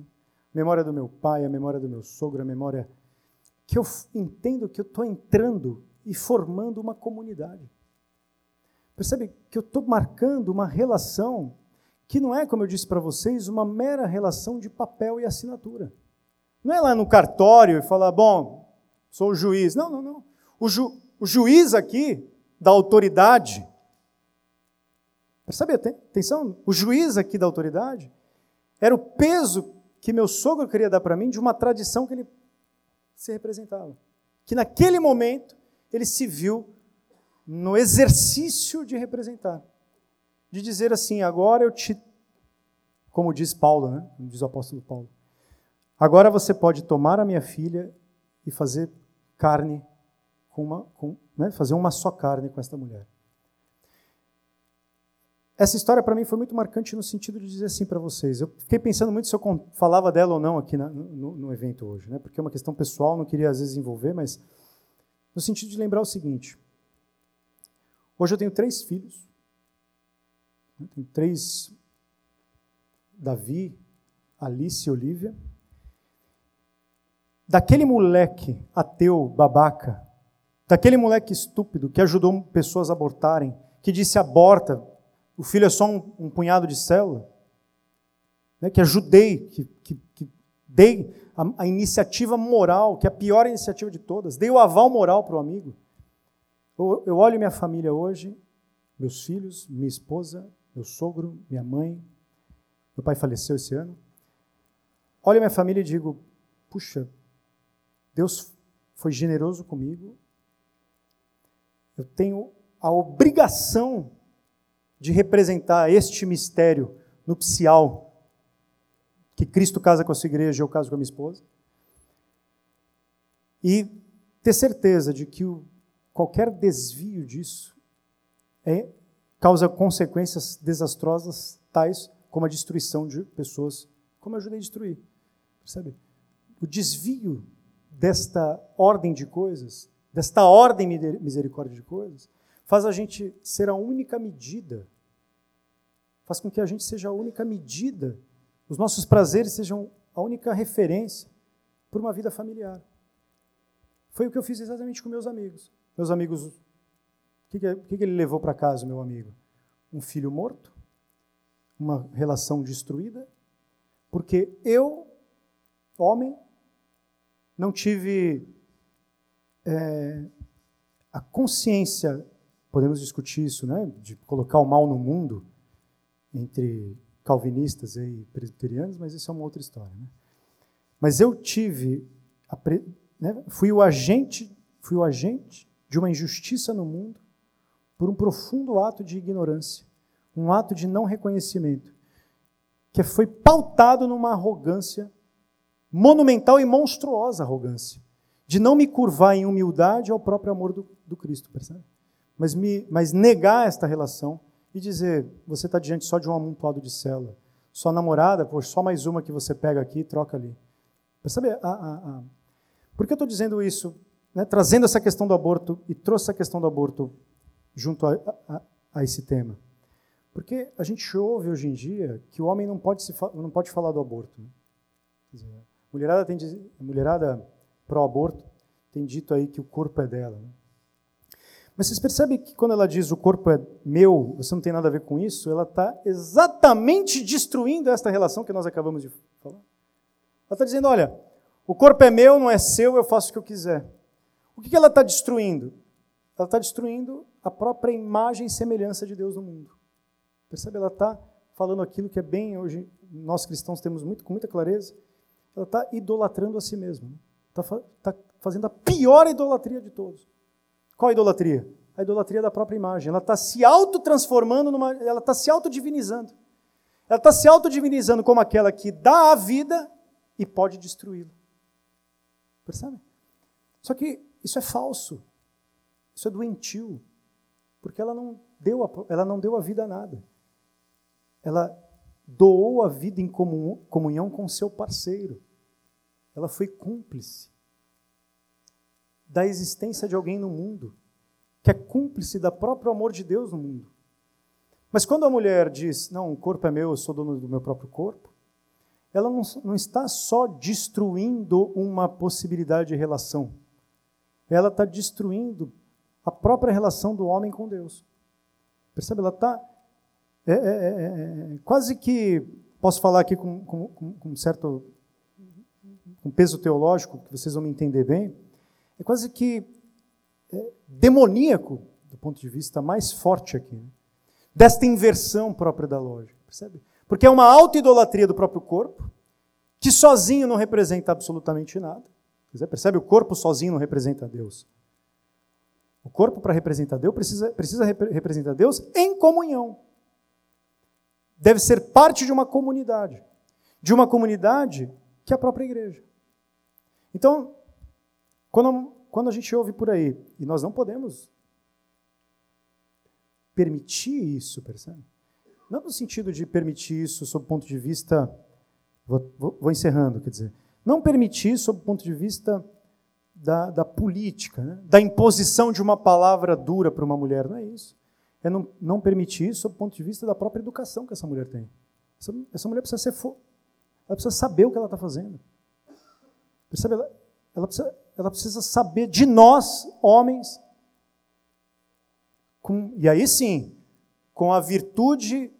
a memória do meu pai, a memória do meu sogro, a memória que eu entendo que eu estou entrando e formando uma comunidade. Percebe que eu estou marcando uma relação que não é, como eu disse para vocês, uma mera relação de papel e assinatura. Não é lá no cartório e falar, bom, sou o juiz. Não, não, não. O, ju, o juiz aqui, da autoridade, percebe? Atenção, o juiz aqui da autoridade era o peso que meu sogro queria dar para mim de uma tradição que ele se representava. Que naquele momento ele se viu no exercício de representar. De dizer assim, agora eu te. Como diz Paulo, né? Como diz o apóstolo Paulo. Agora você pode tomar a minha filha e fazer carne com uma, com, né, fazer uma só carne com esta mulher. Essa história para mim foi muito marcante no sentido de dizer assim para vocês. Eu fiquei pensando muito se eu falava dela ou não aqui na, no, no, evento hoje, né? porque é uma questão pessoal, não queria às vezes envolver, mas no sentido de lembrar o seguinte: hoje eu tenho três filhos, né? tenho três Davi, Alice e Olivia daquele moleque ateu, babaca, daquele moleque estúpido que ajudou pessoas a abortarem, que disse aborta, o filho é só um, um punhado de célula, né, que ajudei, que, que, que dei a, a, iniciativa moral, que é a pior iniciativa de todas, dei o aval moral para o amigo. Eu, eu olho minha família hoje, meus filhos, minha esposa, meu sogro, minha mãe, meu pai faleceu esse ano. Olho minha família e digo, puxa, Deus foi generoso comigo. Eu tenho a obrigação de representar este mistério nupcial que Cristo casa com a sua igreja eu caso com a minha esposa. E ter certeza de que o, qualquer desvio disso é, causa consequências desastrosas, tais como a destruição de pessoas, como eu ajudei a destruir. Percebe? O desvio desta ordem de coisas, desta ordem misericórdia de coisas, faz a gente ser a única medida, faz com que a gente seja a única medida, os nossos prazeres sejam a única referência para uma vida familiar. Foi o que eu fiz exatamente com meus amigos. Meus amigos, o que, que, que ele levou para casa, meu amigo? Um filho morto, uma relação destruída, porque eu, homem, não tive é, a consciência, podemos discutir isso, né, de colocar o mal no mundo entre calvinistas e presbiterianos, mas isso é uma outra história. Né? Mas eu tive, né, fui o agente, fui o agente de uma injustiça no mundo por um profundo ato de ignorância, um ato de não reconhecimento, que foi pautado numa arrogância monumental e monstruosa arrogância, de não me curvar em humildade ao próprio amor do, do Cristo, percebe? Mas, me, mas negar esta relação e dizer, você está diante só de um amontoado de célula, sua namorada, pô, só mais uma que você pega aqui e troca ali. Percebe? A, a, a... Por que eu estou dizendo isso? Né? Trazendo essa questão do aborto e trouxe essa questão do aborto junto a, a, a, esse tema. Porque a gente ouve hoje em dia que o homem não pode, se não pode falar do aborto. Né? Dizer, a mulherada, a mulherada pró-aborto tem dito aí que o corpo é dela. Né? Mas vocês percebem que quando ela diz o corpo é meu, você não tem nada a ver com isso, ela está exatamente destruindo esta relação que nós acabamos de falar. Ela está dizendo: olha, o corpo é meu, não é seu, eu faço o que eu quiser. O que ela está destruindo? Ela está destruindo a própria imagem e semelhança de Deus no mundo. Percebe? Ela está falando aquilo que é bem hoje, nós cristãos temos muito, com muita clareza, ela está idolatrando a si mesma. Está né? tá fazendo a pior idolatria de todos. Qual a idolatria? A idolatria da própria imagem. Ela está se autotransformando, numa, ela está se autodivinizando. Ela está se autodivinizando como aquela que dá a vida e pode destruí-la. Percebe? Só que isso é falso. Isso é doentio. Porque ela não deu a, ela não deu a vida a nada. Ela doou a vida em comunhão com seu parceiro. Ela foi cúmplice da existência de alguém no mundo, que é cúmplice do próprio amor de Deus no mundo. Mas quando a mulher diz, não, o corpo é meu, eu sou dono do meu próprio corpo, ela não, não está só destruindo uma possibilidade de relação, ela está destruindo a própria relação do homem com Deus. Percebe? Ela está é, é, é, é, quase que, posso falar aqui com, com, com certo com peso teológico, que vocês vão me entender bem, é quase que é, demoníaco, do ponto de vista mais forte aqui, né? desta inversão própria da lógica, percebe? Porque é uma auto-idolatria do próprio corpo, que sozinho não representa absolutamente nada. Percebe? O corpo sozinho não representa Deus. O corpo, para representar Deus, precisa, precisa representar Deus em comunhão deve ser parte de uma comunidade, de uma comunidade que é a própria igreja. Então, quando, quando a gente ouve por aí, e nós não podemos permitir isso, percebe? Não no sentido de permitir isso sob o ponto de vista. Vou, vou, vou encerrando, quer dizer. Não permitir sob o ponto de vista da, da política, né? da imposição de uma palavra dura para uma mulher, não é isso é não, não permitir isso do ponto de vista da própria educação que essa mulher tem. Essa, essa mulher precisa ser. Fo... Ela precisa saber o que ela está fazendo. Percebe? Ela, ela, precisa, ela precisa saber de nós, homens, com, e aí sim, com a virtude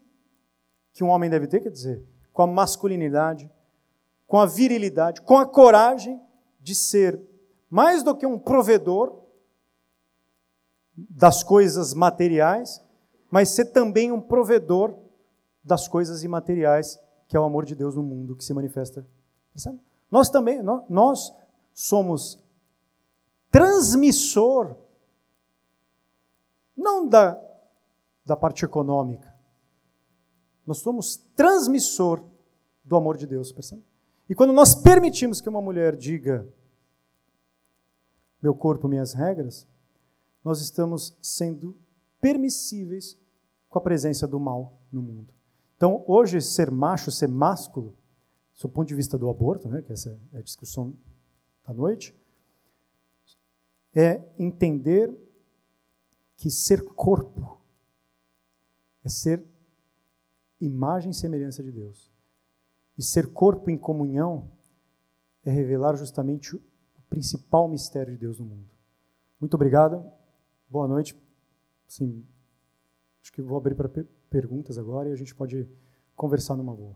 que um homem deve ter, quer dizer, com a masculinidade, com a virilidade, com a coragem de ser mais do que um provedor, das coisas materiais, mas ser também um provedor das coisas imateriais, que é o amor de Deus no mundo que se manifesta. Nós também, nós somos transmissor, não da, da parte econômica, nós somos transmissor do amor de Deus, percebe? E quando nós permitimos que uma mulher diga meu corpo, minhas regras, nós estamos sendo permissíveis com a presença do mal no mundo. Então, hoje, ser macho, ser másculo, do ponto de vista do aborto, né, que essa é a discussão da noite, é entender que ser corpo é ser imagem e semelhança de Deus. E ser corpo em comunhão é revelar justamente o principal mistério de Deus no mundo. Muito obrigado. Boa noite. Sim, acho que vou abrir para perguntas agora e a gente pode conversar numa boa.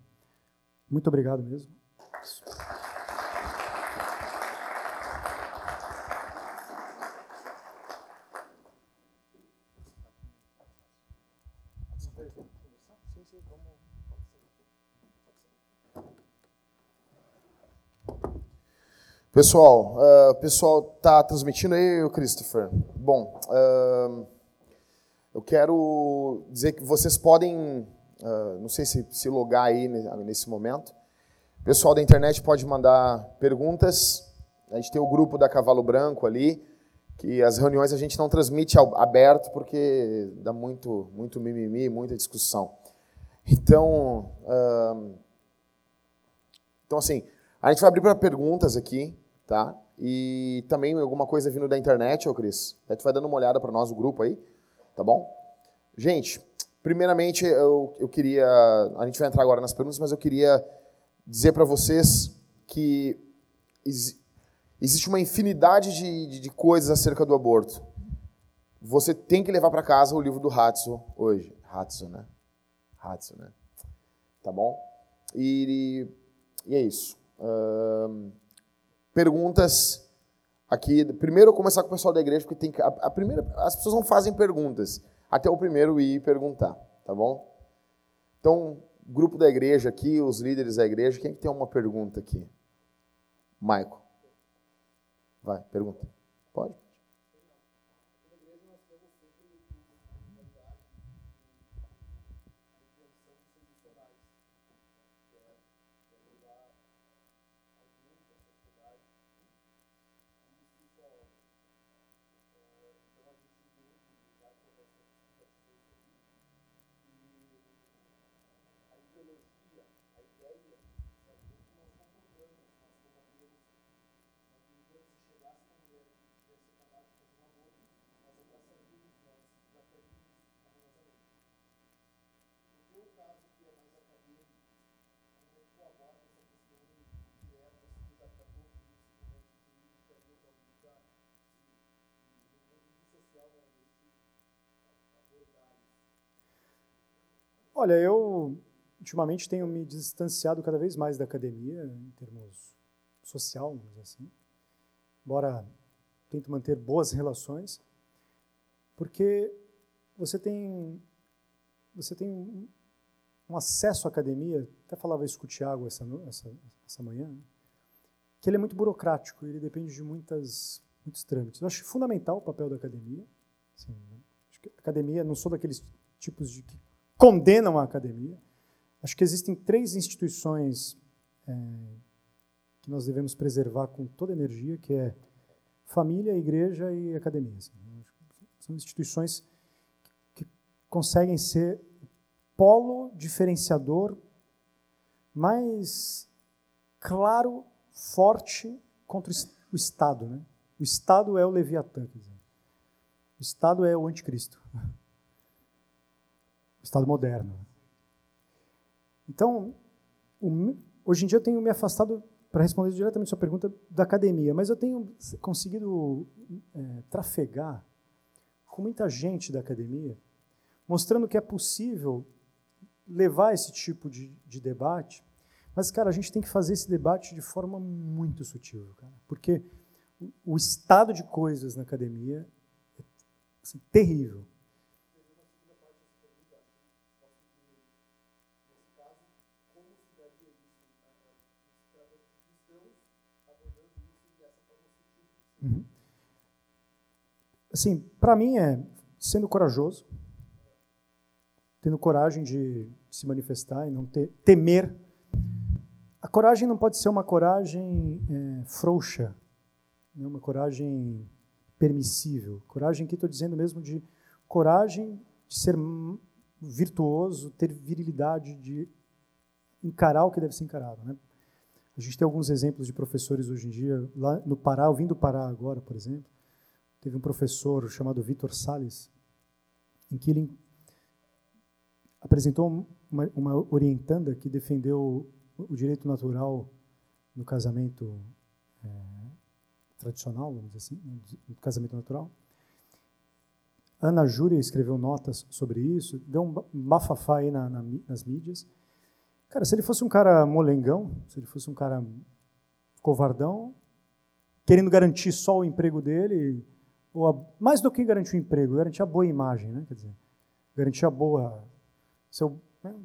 Muito obrigado mesmo. Pessoal, o uh, pessoal tá transmitindo aí, Christopher. Bom, uh, eu quero dizer que vocês podem, uh, não sei se se logar aí nesse momento. O pessoal da internet pode mandar perguntas. A gente tem o grupo da Cavalo Branco ali, que as reuniões a gente não transmite aberto porque dá muito, muito mimimi, muita discussão. Então, então assim, a gente vai abrir para perguntas aqui tá? E também alguma coisa vindo da internet, ô Cris. A gente vai dando uma olhada para nós, o grupo aí, tá bom? Gente, primeiramente eu, eu queria. A gente vai entrar agora nas perguntas, mas eu queria dizer para vocês que existe uma infinidade de, de, de, coisas acerca do aborto. Você tem que levar para casa o livro do Hatzo hoje. Hatzo, né? Hatzo, né? Tá bom? E, e é isso. Perguntas aqui. Primeiro eu começar com o pessoal da igreja, porque tem que, a, a, primeira, as pessoas não fazem perguntas, até o primeiro ir perguntar, tá bom? Então, grupo da igreja aqui, os líderes da igreja, quem tem uma pergunta aqui? Maico. Vai, pergunta. Pode? Olha, eu ultimamente tenho me distanciado cada vez mais da academia em termos social, vamos dizer assim. Embora tento manter boas relações, porque você tem você tem um acesso à academia, até falava isso com o Tiago essa, essa, essa manhã, que ele é muito burocrático, ele depende de muitas, muitos trâmites. Eu acho fundamental o papel da academia. Assim, né? academia, não sou daqueles tipos de que condenam a academia. Acho que existem três instituições é, que nós devemos preservar com toda energia, que é família, igreja e academia. Assim. São instituições que conseguem ser polo diferenciador mais claro, forte contra o Estado. Né? O Estado é o Leviatã. Quer dizer. O Estado é o anticristo *laughs* Estado moderno. Então, hoje em dia eu tenho me afastado, para responder diretamente a sua pergunta, da academia, mas eu tenho conseguido é, trafegar com muita gente da academia, mostrando que é possível levar esse tipo de, de debate, mas, cara, a gente tem que fazer esse debate de forma muito sutil, cara, porque o, o estado de coisas na academia é assim, terrível. Assim, para mim é sendo corajoso, tendo coragem de se manifestar e não ter, temer. A coragem não pode ser uma coragem é, frouxa, né? uma coragem permissível. Coragem que estou dizendo mesmo de coragem de ser virtuoso, ter virilidade, de encarar o que deve ser encarado. Né? A gente tem alguns exemplos de professores hoje em dia. Lá no Pará, eu vim do Pará agora, por exemplo, teve um professor chamado Vitor Sales, em que ele apresentou uma, uma orientanda que defendeu o direito natural no casamento é, tradicional, vamos dizer assim, né, no casamento natural. Ana Júlia escreveu notas sobre isso, deu um bafafá aí na, na, nas mídias. Cara, se ele fosse um cara molengão, se ele fosse um cara covardão, querendo garantir só o emprego dele, ou a, mais do que garantir o emprego, garantir a boa imagem, né? Quer dizer, garantir a boa. Seu, né?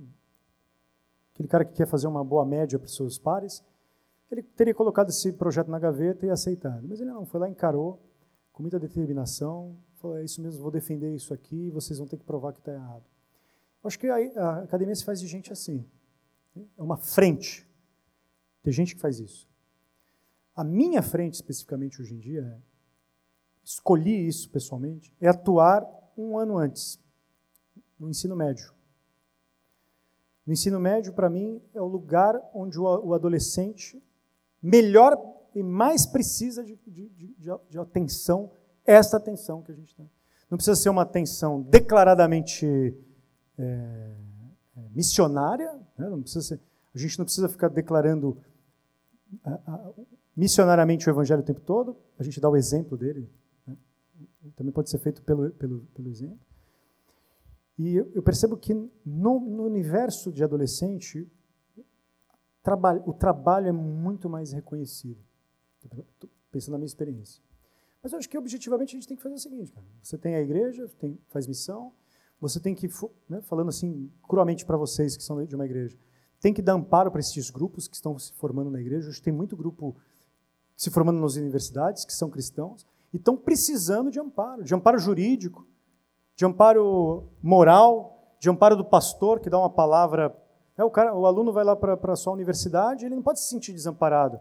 Aquele cara que quer fazer uma boa média para os seus pares, ele teria colocado esse projeto na gaveta e aceitado. Mas ele não, foi lá, encarou, com muita determinação, falou: é isso mesmo, vou defender isso aqui, vocês vão ter que provar que está errado. Eu acho que a, a academia se faz de gente assim. É uma frente. Tem gente que faz isso. A minha frente, especificamente hoje em dia, é, escolhi isso pessoalmente, é atuar um ano antes, no ensino médio. No ensino médio, para mim, é o lugar onde o adolescente melhor e mais precisa de, de, de, de atenção, esta atenção que a gente tem. Não precisa ser uma atenção declaradamente é, missionária, né? não precisa ser, a gente não precisa ficar declarando a, a, missionariamente o evangelho o tempo todo, a gente dá o exemplo dele. Também pode ser feito pelo, pelo, pelo exemplo. E eu, percebo que no, no universo de adolescente, trabalho, o trabalho é muito mais reconhecido. Estou pensando na minha experiência. Mas eu acho que objetivamente a gente tem que fazer o seguinte, cara. Você tem a igreja, tem, faz missão, você tem que, né, falando assim cruamente para vocês que são de uma igreja, tem que dar amparo para esses grupos que estão se formando na igreja. Hoje tem muito grupo se formando nas universidades, que são cristãos, e estão precisando de amparo, de amparo jurídico, de amparo moral, de amparo do pastor que dá uma palavra é, o, cara, o aluno vai lá para a sua universidade, ele não pode se sentir desamparado.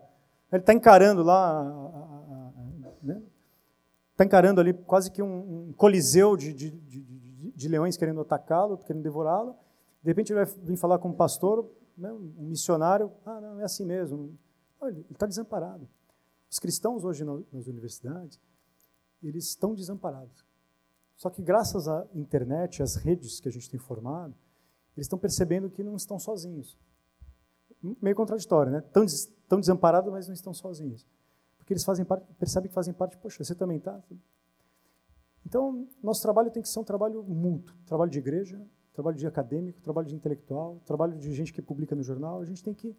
Ele está encarando lá, né? está encarando ali quase que um, um coliseu de, de, de, de, leões querendo atacá-lo, querendo devorá-lo. De repente ele vai vir falar com um pastor, né? um missionário, ah, não, é assim mesmo. Ele está desamparado. Os cristãos hoje nas universidades, eles estão desamparados. Só que graças à internet, às redes que a gente tem formado, eles estão percebendo que não estão sozinhos. Meio contraditório, né? Estão, estão desamparados, mas não estão sozinhos. Porque eles fazem parte, percebem que fazem parte, poxa, você também está? Então, nosso trabalho tem que ser um trabalho mútuo. Trabalho de igreja, trabalho de acadêmico, trabalho de intelectual, trabalho de gente que publica no jornal. A gente tem que...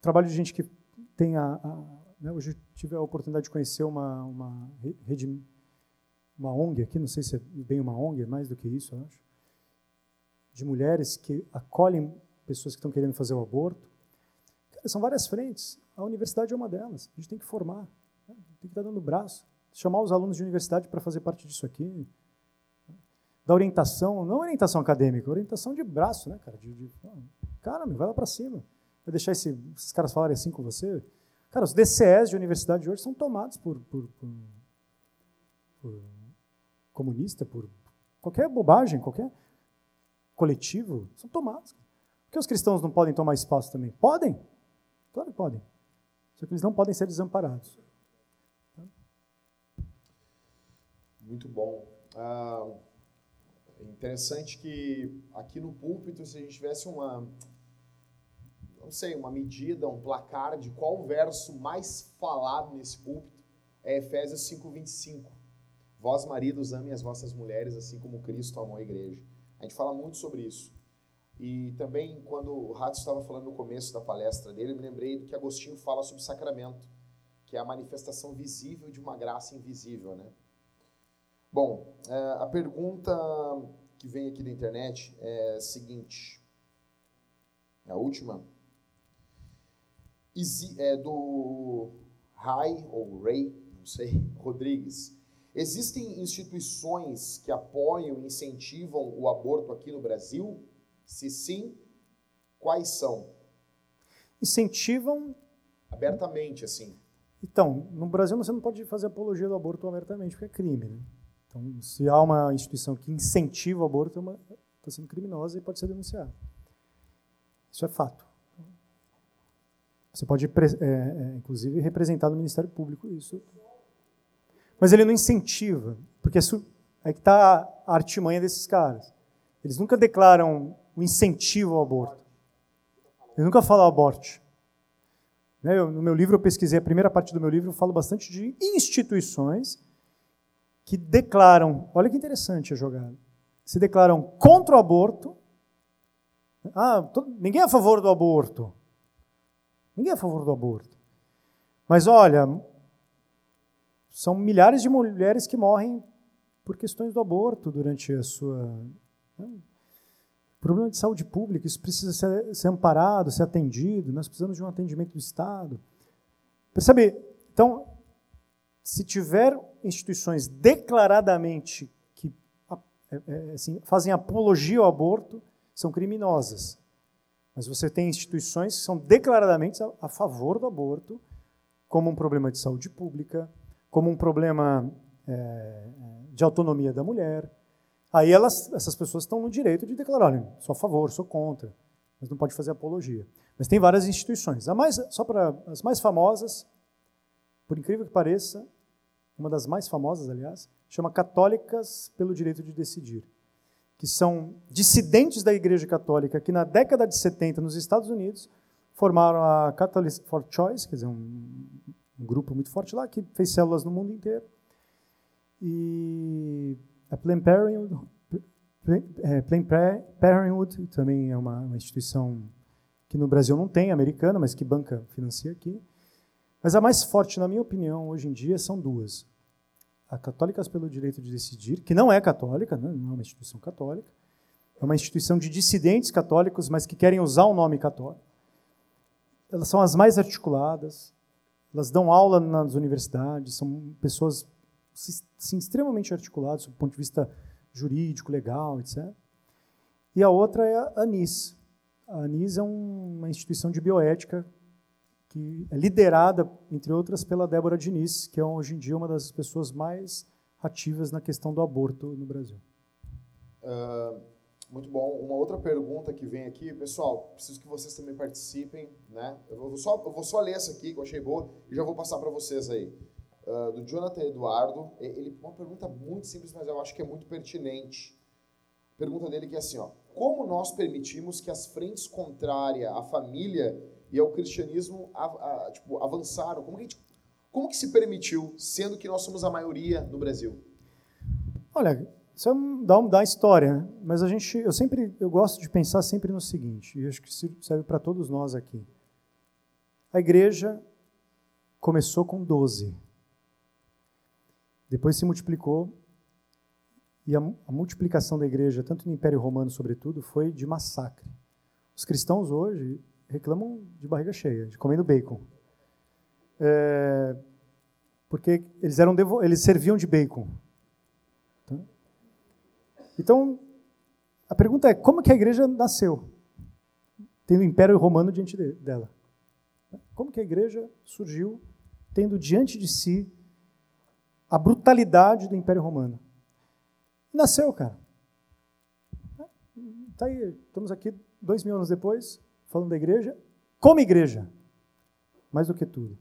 Trabalho de gente que tem a... a né? Hoje tive a oportunidade de conhecer uma, uma rede, uma ONG aqui, não sei se é bem uma ONG, é mais do que isso, eu acho de mulheres que acolhem pessoas que estão querendo fazer o aborto. Cara, são várias frentes. A universidade é uma delas. A gente tem que formar, né? tem que estar dando braço. Chamar os alunos de universidade para fazer parte disso aqui. Da orientação, não orientação acadêmica, orientação de braço, né, cara? De, de cara, vai lá para cima. Vai deixar esse, esses caras falarem assim com você? Cara, os DCS de universidade hoje são tomados por, por, por, por comunista, por qualquer bobagem, qualquer coletivo são tomados. Por que os cristãos não podem tomar espaço também? Podem? Claro que podem. Só que eles não podem ser desamparados. Muito bom. Ah, é interessante que aqui no púlpito, se a gente tivesse uma, não sei, uma medida, um placar de qual verso mais falado nesse púlpito, é Efésios 5:25. Vós, maridos, amem as vossas mulheres, assim como Cristo amou a igreja. A gente fala muito sobre isso. E também, quando o Rato estava falando no começo da palestra dele, me lembrei do que Agostinho fala sobre sacramento, que é a manifestação visível de uma graça invisível. Né? Bom, é, a pergunta que vem aqui da internet é a seguinte. A última. É do Rai, ou Ray, não sei, *laughs* Rodrigues. Existem instituições que apoiam e incentivam o aborto aqui no Brasil? Se sim, quais são? Incentivam. Abertamente, assim. Então, no Brasil você não pode fazer apologia do aborto abertamente, porque é crime. Né? Então, se há uma instituição que incentiva o aborto, está é sendo criminosa e pode ser denunciada. Isso é fato. Você pode, é, é, inclusive, representar no Ministério Público isso mas ele não incentiva, porque é que está a artimanha desses caras. Eles nunca declaram o incentivo ao aborto. Eles nunca falam aborte. Né, no meu livro, eu pesquisei, a primeira parte do meu livro, eu falo bastante de instituições que declaram, olha que interessante a jogada, se declaram contra o aborto. Ah, ninguém é a favor do aborto. Ninguém é a favor do aborto. Mas olha, são milhares de mulheres que morrem por questões do aborto durante a sua. Né? Problema de saúde pública, isso precisa ser, ser amparado, ser atendido, nós precisamos de um atendimento do Estado. Percebe? Então, se tiver instituições declaradamente que é, é, assim, fazem apologia ao aborto, são criminosas. Mas você tem instituições que são declaradamente a, favor do aborto, como um problema de saúde pública, como um problema é, de autonomia da mulher. Aí elas, essas pessoas estão no direito de declarar, olha, sou a favor, sou contra, mas não pode fazer apologia. Mas tem várias instituições. A mais, só para as mais famosas, por incrível que pareça, uma das mais famosas, aliás, chama Católicas pelo Direito de Decidir, que são dissidentes da Igreja Católica que na década de 70 nos Estados Unidos formaram a Catholics for Choice, quer dizer, um, um grupo muito forte lá que fez células no mundo inteiro. E a Planned Parenthood, é, Parenthood também é uma, uma instituição que no Brasil não tem, americana, mas que banca financia aqui. Mas a mais forte, na minha opinião, hoje em dia, são duas. A Católicas pelo Direito de Decidir, que não é católica, né? não é uma instituição católica, é uma instituição de dissidentes católicos, mas que querem usar o nome católico. Elas são as mais articuladas, elas dão aula nas universidades, são pessoas sim, extremamente articuladas do ponto de vista jurídico, legal, etc. E a outra é a ANIS. A ANIS é uma instituição de bioética que é liderada, entre outras, pela Débora Diniz, que é hoje em dia uma das pessoas mais ativas na questão do aborto no Brasil. Uh, muito bom. Uma outra pergunta que vem aqui, pessoal, preciso que vocês também participem, né? Eu vou só, eu vou só ler essa aqui que eu achei boa e já vou passar para vocês aí. Uh, do Jonathan Eduardo, ele uma pergunta muito simples, mas eu acho que é muito pertinente. Pergunta dele que é assim, ó: Como nós permitimos que as frentes contrárias à família e ao cristianismo a, a, tipo, avançaram? Como que, gente, como que se permitiu, sendo que nós somos a maioria no Brasil? Olha, isso dá, dá história, né? mas a gente, eu sempre, eu gosto de pensar sempre no seguinte, e acho que serve para todos nós aqui. A igreja começou com 12. Depois se multiplicou, e a, a multiplicação da igreja, tanto no Império Romano, sobretudo, foi de massacre. Os cristãos hoje reclamam de barriga cheia, de comendo bacon. É, porque eles, eram eles serviam de bacon. Tá? Então, a pergunta é, como que a igreja nasceu? Tendo o Império Romano diante dela. Como que a igreja surgiu tendo diante de si a brutalidade do Império Romano? Nasceu, cara. Tá aí, estamos aqui dois mil anos depois, falando da igreja, como igreja, mais do que tudo.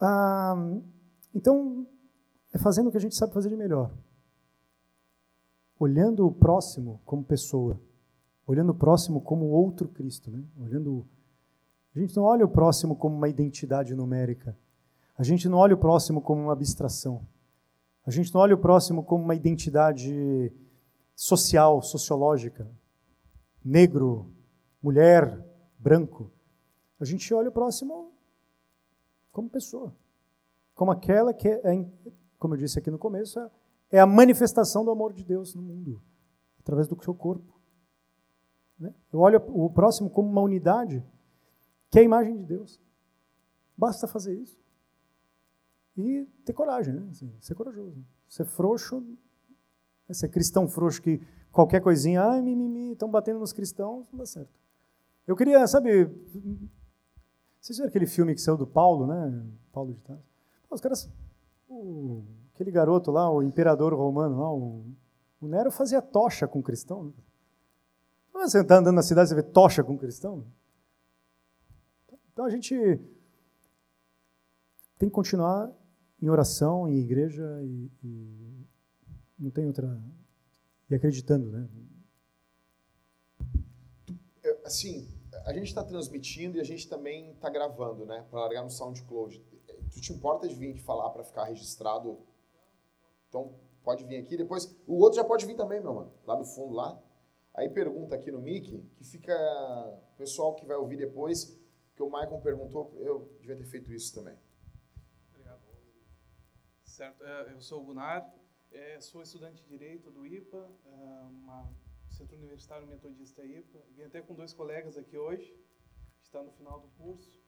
Ah, então, é fazendo o que a gente sabe fazer de melhor. Olhando o próximo como pessoa, olhando o próximo como outro Cristo, né? Olhando a gente não olha o próximo como uma identidade numérica. A gente não olha o próximo como uma abstração. A gente não olha o próximo como uma identidade social, sociológica. Negro, mulher, branco. A gente olha o próximo como pessoa, como aquela que é, como eu disse aqui no começo, é a manifestação do amor de Deus no mundo, através do seu corpo. Né? Eu olho o próximo como uma unidade, que é a imagem de Deus. Basta fazer isso. E ter coragem, né? Assim, ser corajoso. Ser frouxo, né? ser cristão frouxo que qualquer coisinha, ai, mimimi, estão batendo nos cristãos, não dá certo. Eu queria, sabe, vocês viram aquele filme que saiu do Paulo, né? Paulo de Tarso. Os caras, o, aquele garoto lá, o imperador romano lá, o, o Nero fazia tocha com cristão. Né? Você está andando na cidade, você vê tocha com cristão? Então a gente tem que continuar em oração, em igreja e, e não tem outra. e acreditando, né? Assim, a gente está transmitindo e a gente também está gravando, né? Para largar no SoundCloud. Tu te importa de vir aqui falar para ficar registrado? Então, pode vir aqui. Depois, o outro já pode vir também, meu mano. Lá do fundo, lá. Aí pergunta aqui no mic, que fica... O pessoal que vai ouvir depois, que o Michael perguntou, eu devia ter feito isso também. Obrigado. Certo. É, eu sou o Gunnar, é, sou estudante de Direito do IPA, é, uma Centro Universitário Metodista aí. Vim até com dois colegas aqui hoje, está no final do curso.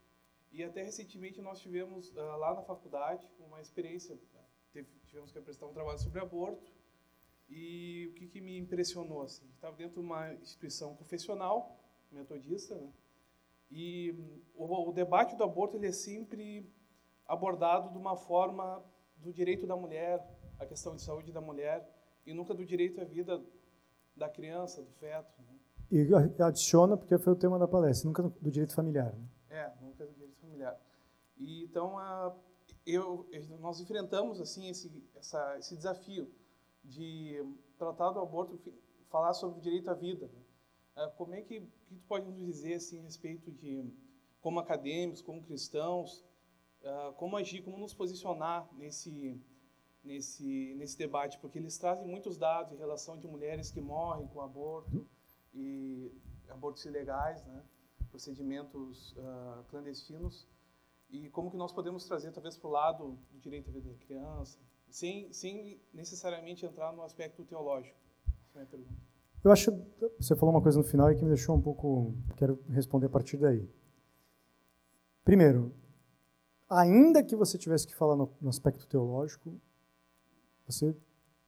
E até recentemente nós tivemos uh, lá na faculdade uma experiência, teve, tivemos que apresentar um trabalho sobre aborto. E o que, que me impressionou assim, estava dentro de uma instituição profissional metodista, né? E o, o, debate do aborto ele é sempre abordado de uma forma do direito da mulher, a questão de saúde da mulher, e nunca do direito à vida da criança, do feto. Né? E adiciona, porque foi o tema da palestra, nunca do direito familiar. Né? É, nunca do direito familiar. E, então, a, eu, nós enfrentamos assim esse, essa, esse desafio de tratar do aborto, falar sobre o direito à vida. Né? Ah, como é que, que tu pode nos dizer assim, a respeito de, como acadêmicos, como cristãos, uh, como agir, como nos posicionar nesse, nesse, nesse debate? Porque eles trazem muitos dados em relação de mulheres que morrem com aborto e abortos ilegais, né? procedimentos uh, clandestinos. E como que nós podemos trazer, talvez, para o lado do direito à vida da criança, sem, sem necessariamente entrar no aspecto teológico? Essa é a minha pergunta. Eu acho, você falou uma coisa no final e que me deixou um pouco, quero responder a partir daí. Primeiro, ainda que você tivesse que falar no, no aspecto teológico, você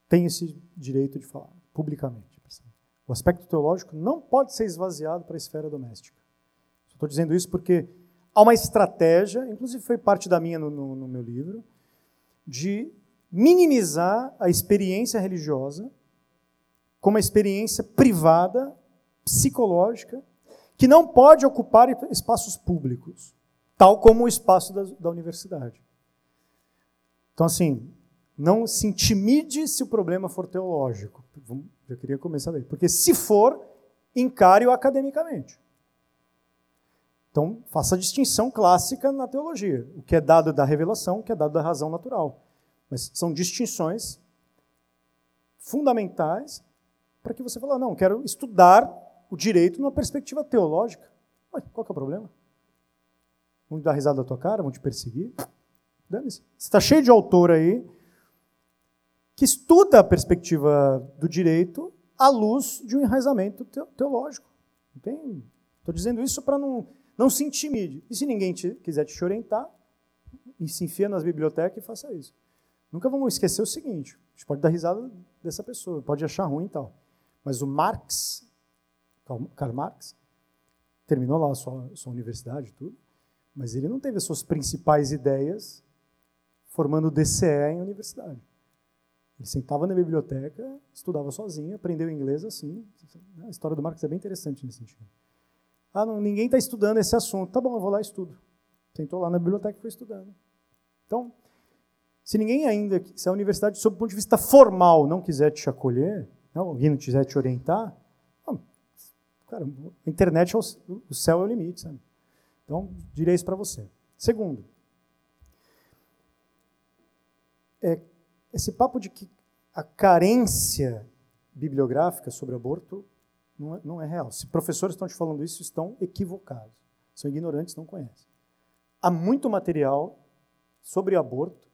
tem esse direito de falar publicamente. O aspecto teológico não pode ser esvaziado para a esfera doméstica. Estou dizendo isso porque há uma estratégia, inclusive foi parte da minha no, no, no meu livro, de minimizar a experiência religiosa como uma experiência privada, psicológica, que não pode ocupar espaços públicos, tal como o espaço da, da universidade. Então, assim, não se intimide se o problema for teológico. Eu queria começar daí. Porque se for, encare-o academicamente. Então, faça a distinção clássica na teologia. O que é dado da revelação, o que é dado da razão natural. Mas são distinções fundamentais para que você fale, não, quero estudar o direito numa perspectiva teológica. Ué, qual que é o problema? Vão dar risada da tua cara, vão te perseguir? Dane-se. Você está cheio de autor aí que estuda a perspectiva do direito à luz de um enraizamento teológico. Estou dizendo isso para não, não se intimide. E se ninguém te, quiser te orientar, se enfia nas bibliotecas e faça isso. Nunca vamos esquecer o seguinte: a gente pode dar risada dessa pessoa, pode achar ruim e tal. Mas o Marx, Karl Marx, terminou lá a sua, sua universidade e tudo, mas ele não teve as suas principais ideias formando DCE em universidade. Ele sentava na biblioteca, estudava sozinho, aprendeu inglês assim. A história do Marx é bem interessante nesse sentido. Ah, não, ninguém está estudando esse assunto. Tá bom, eu vou lá e estudo. Sentou lá na biblioteca e foi estudando. Então, se ninguém ainda, se a universidade, sob o ponto de vista formal, não quiser te acolher, não, alguém não quiser te orientar, cara, a internet, é o, o céu é o limite, sabe? Então, direi isso para você. Segundo, é, esse papo de que a carência bibliográfica sobre aborto não é, não é real. Se professores estão te falando isso, estão equivocados. São ignorantes, não conhecem. Há muito material sobre aborto,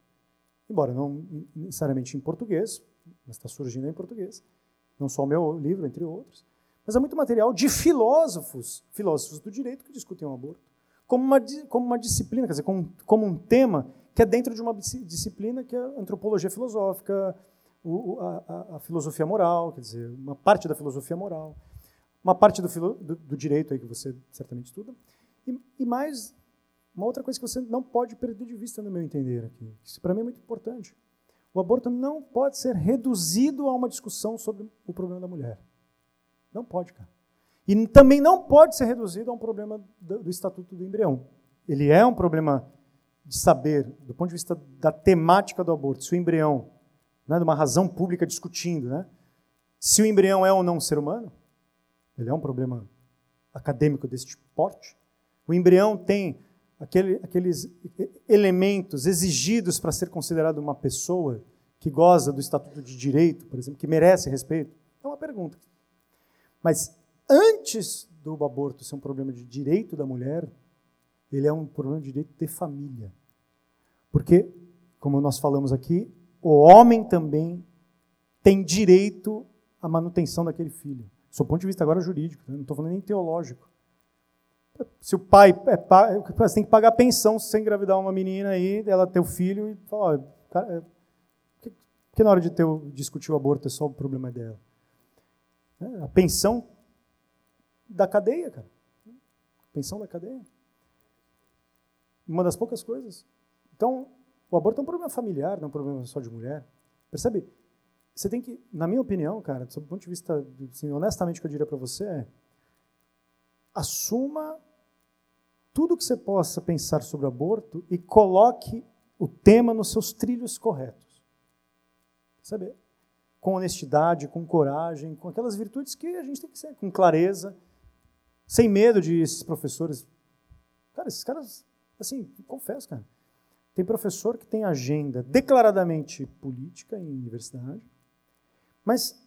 embora não necessariamente em português, mas está surgindo em português, não só o meu livro, entre outros, mas há muito material de filósofos, filósofos do direito que discutem o aborto, como uma, como uma disciplina, quer dizer, como, como um tema que é dentro de uma disciplina que é a antropologia filosófica, o, a, a, filosofia moral, quer dizer, uma parte da filosofia moral, uma parte do, filo, do, do direito aí que você certamente estuda, e, e, mais uma outra coisa que você não pode perder de vista no meu entender aqui, isso para mim é muito importante. O aborto não pode ser reduzido a uma discussão sobre o problema da mulher. Não pode, cara. E também não pode ser reduzido a um problema do, do estatuto do embrião. Ele é um problema de saber, do ponto de vista da temática do aborto, se o embrião, né, de uma razão pública discutindo, né, se o embrião é ou não um ser humano, ele é um problema acadêmico deste porte. O embrião tem aquele, aqueles elementos exigidos para ser considerado uma pessoa que goza do Estatuto de Direito, por exemplo, que merece respeito? É uma pergunta. Mas antes do aborto ser um problema de direito da mulher, ele é um problema de direito de família. Porque, como nós falamos aqui, o homem também tem direito à manutenção daquele filho. Do ponto de vista agora jurídico, né? não estou falando nem teológico. Se o pai é, você tem que pagar pensão se você engravidar uma menina aí, ela ter o filho e falar, cara, porque na hora de ter, discutir o aborto é só o problema dela. É, a pensão da cadeia, cara. Pensão da cadeia. Uma das poucas coisas. Então, o aborto é um problema familiar, não é um problema só de mulher. Percebe? Você tem que, na minha opinião, cara, do ponto de vista, assim, honestamente, o que eu diria para você é: assuma tudo que você possa pensar sobre aborto e coloque o tema nos seus trilhos corretos. Sabe? Com honestidade, com coragem, com aquelas virtudes que a gente tem que ser, com clareza, sem medo de esses professores. Cara, esses caras, assim, confesso, cara. Tem professor que tem agenda declaradamente política em universidade, mas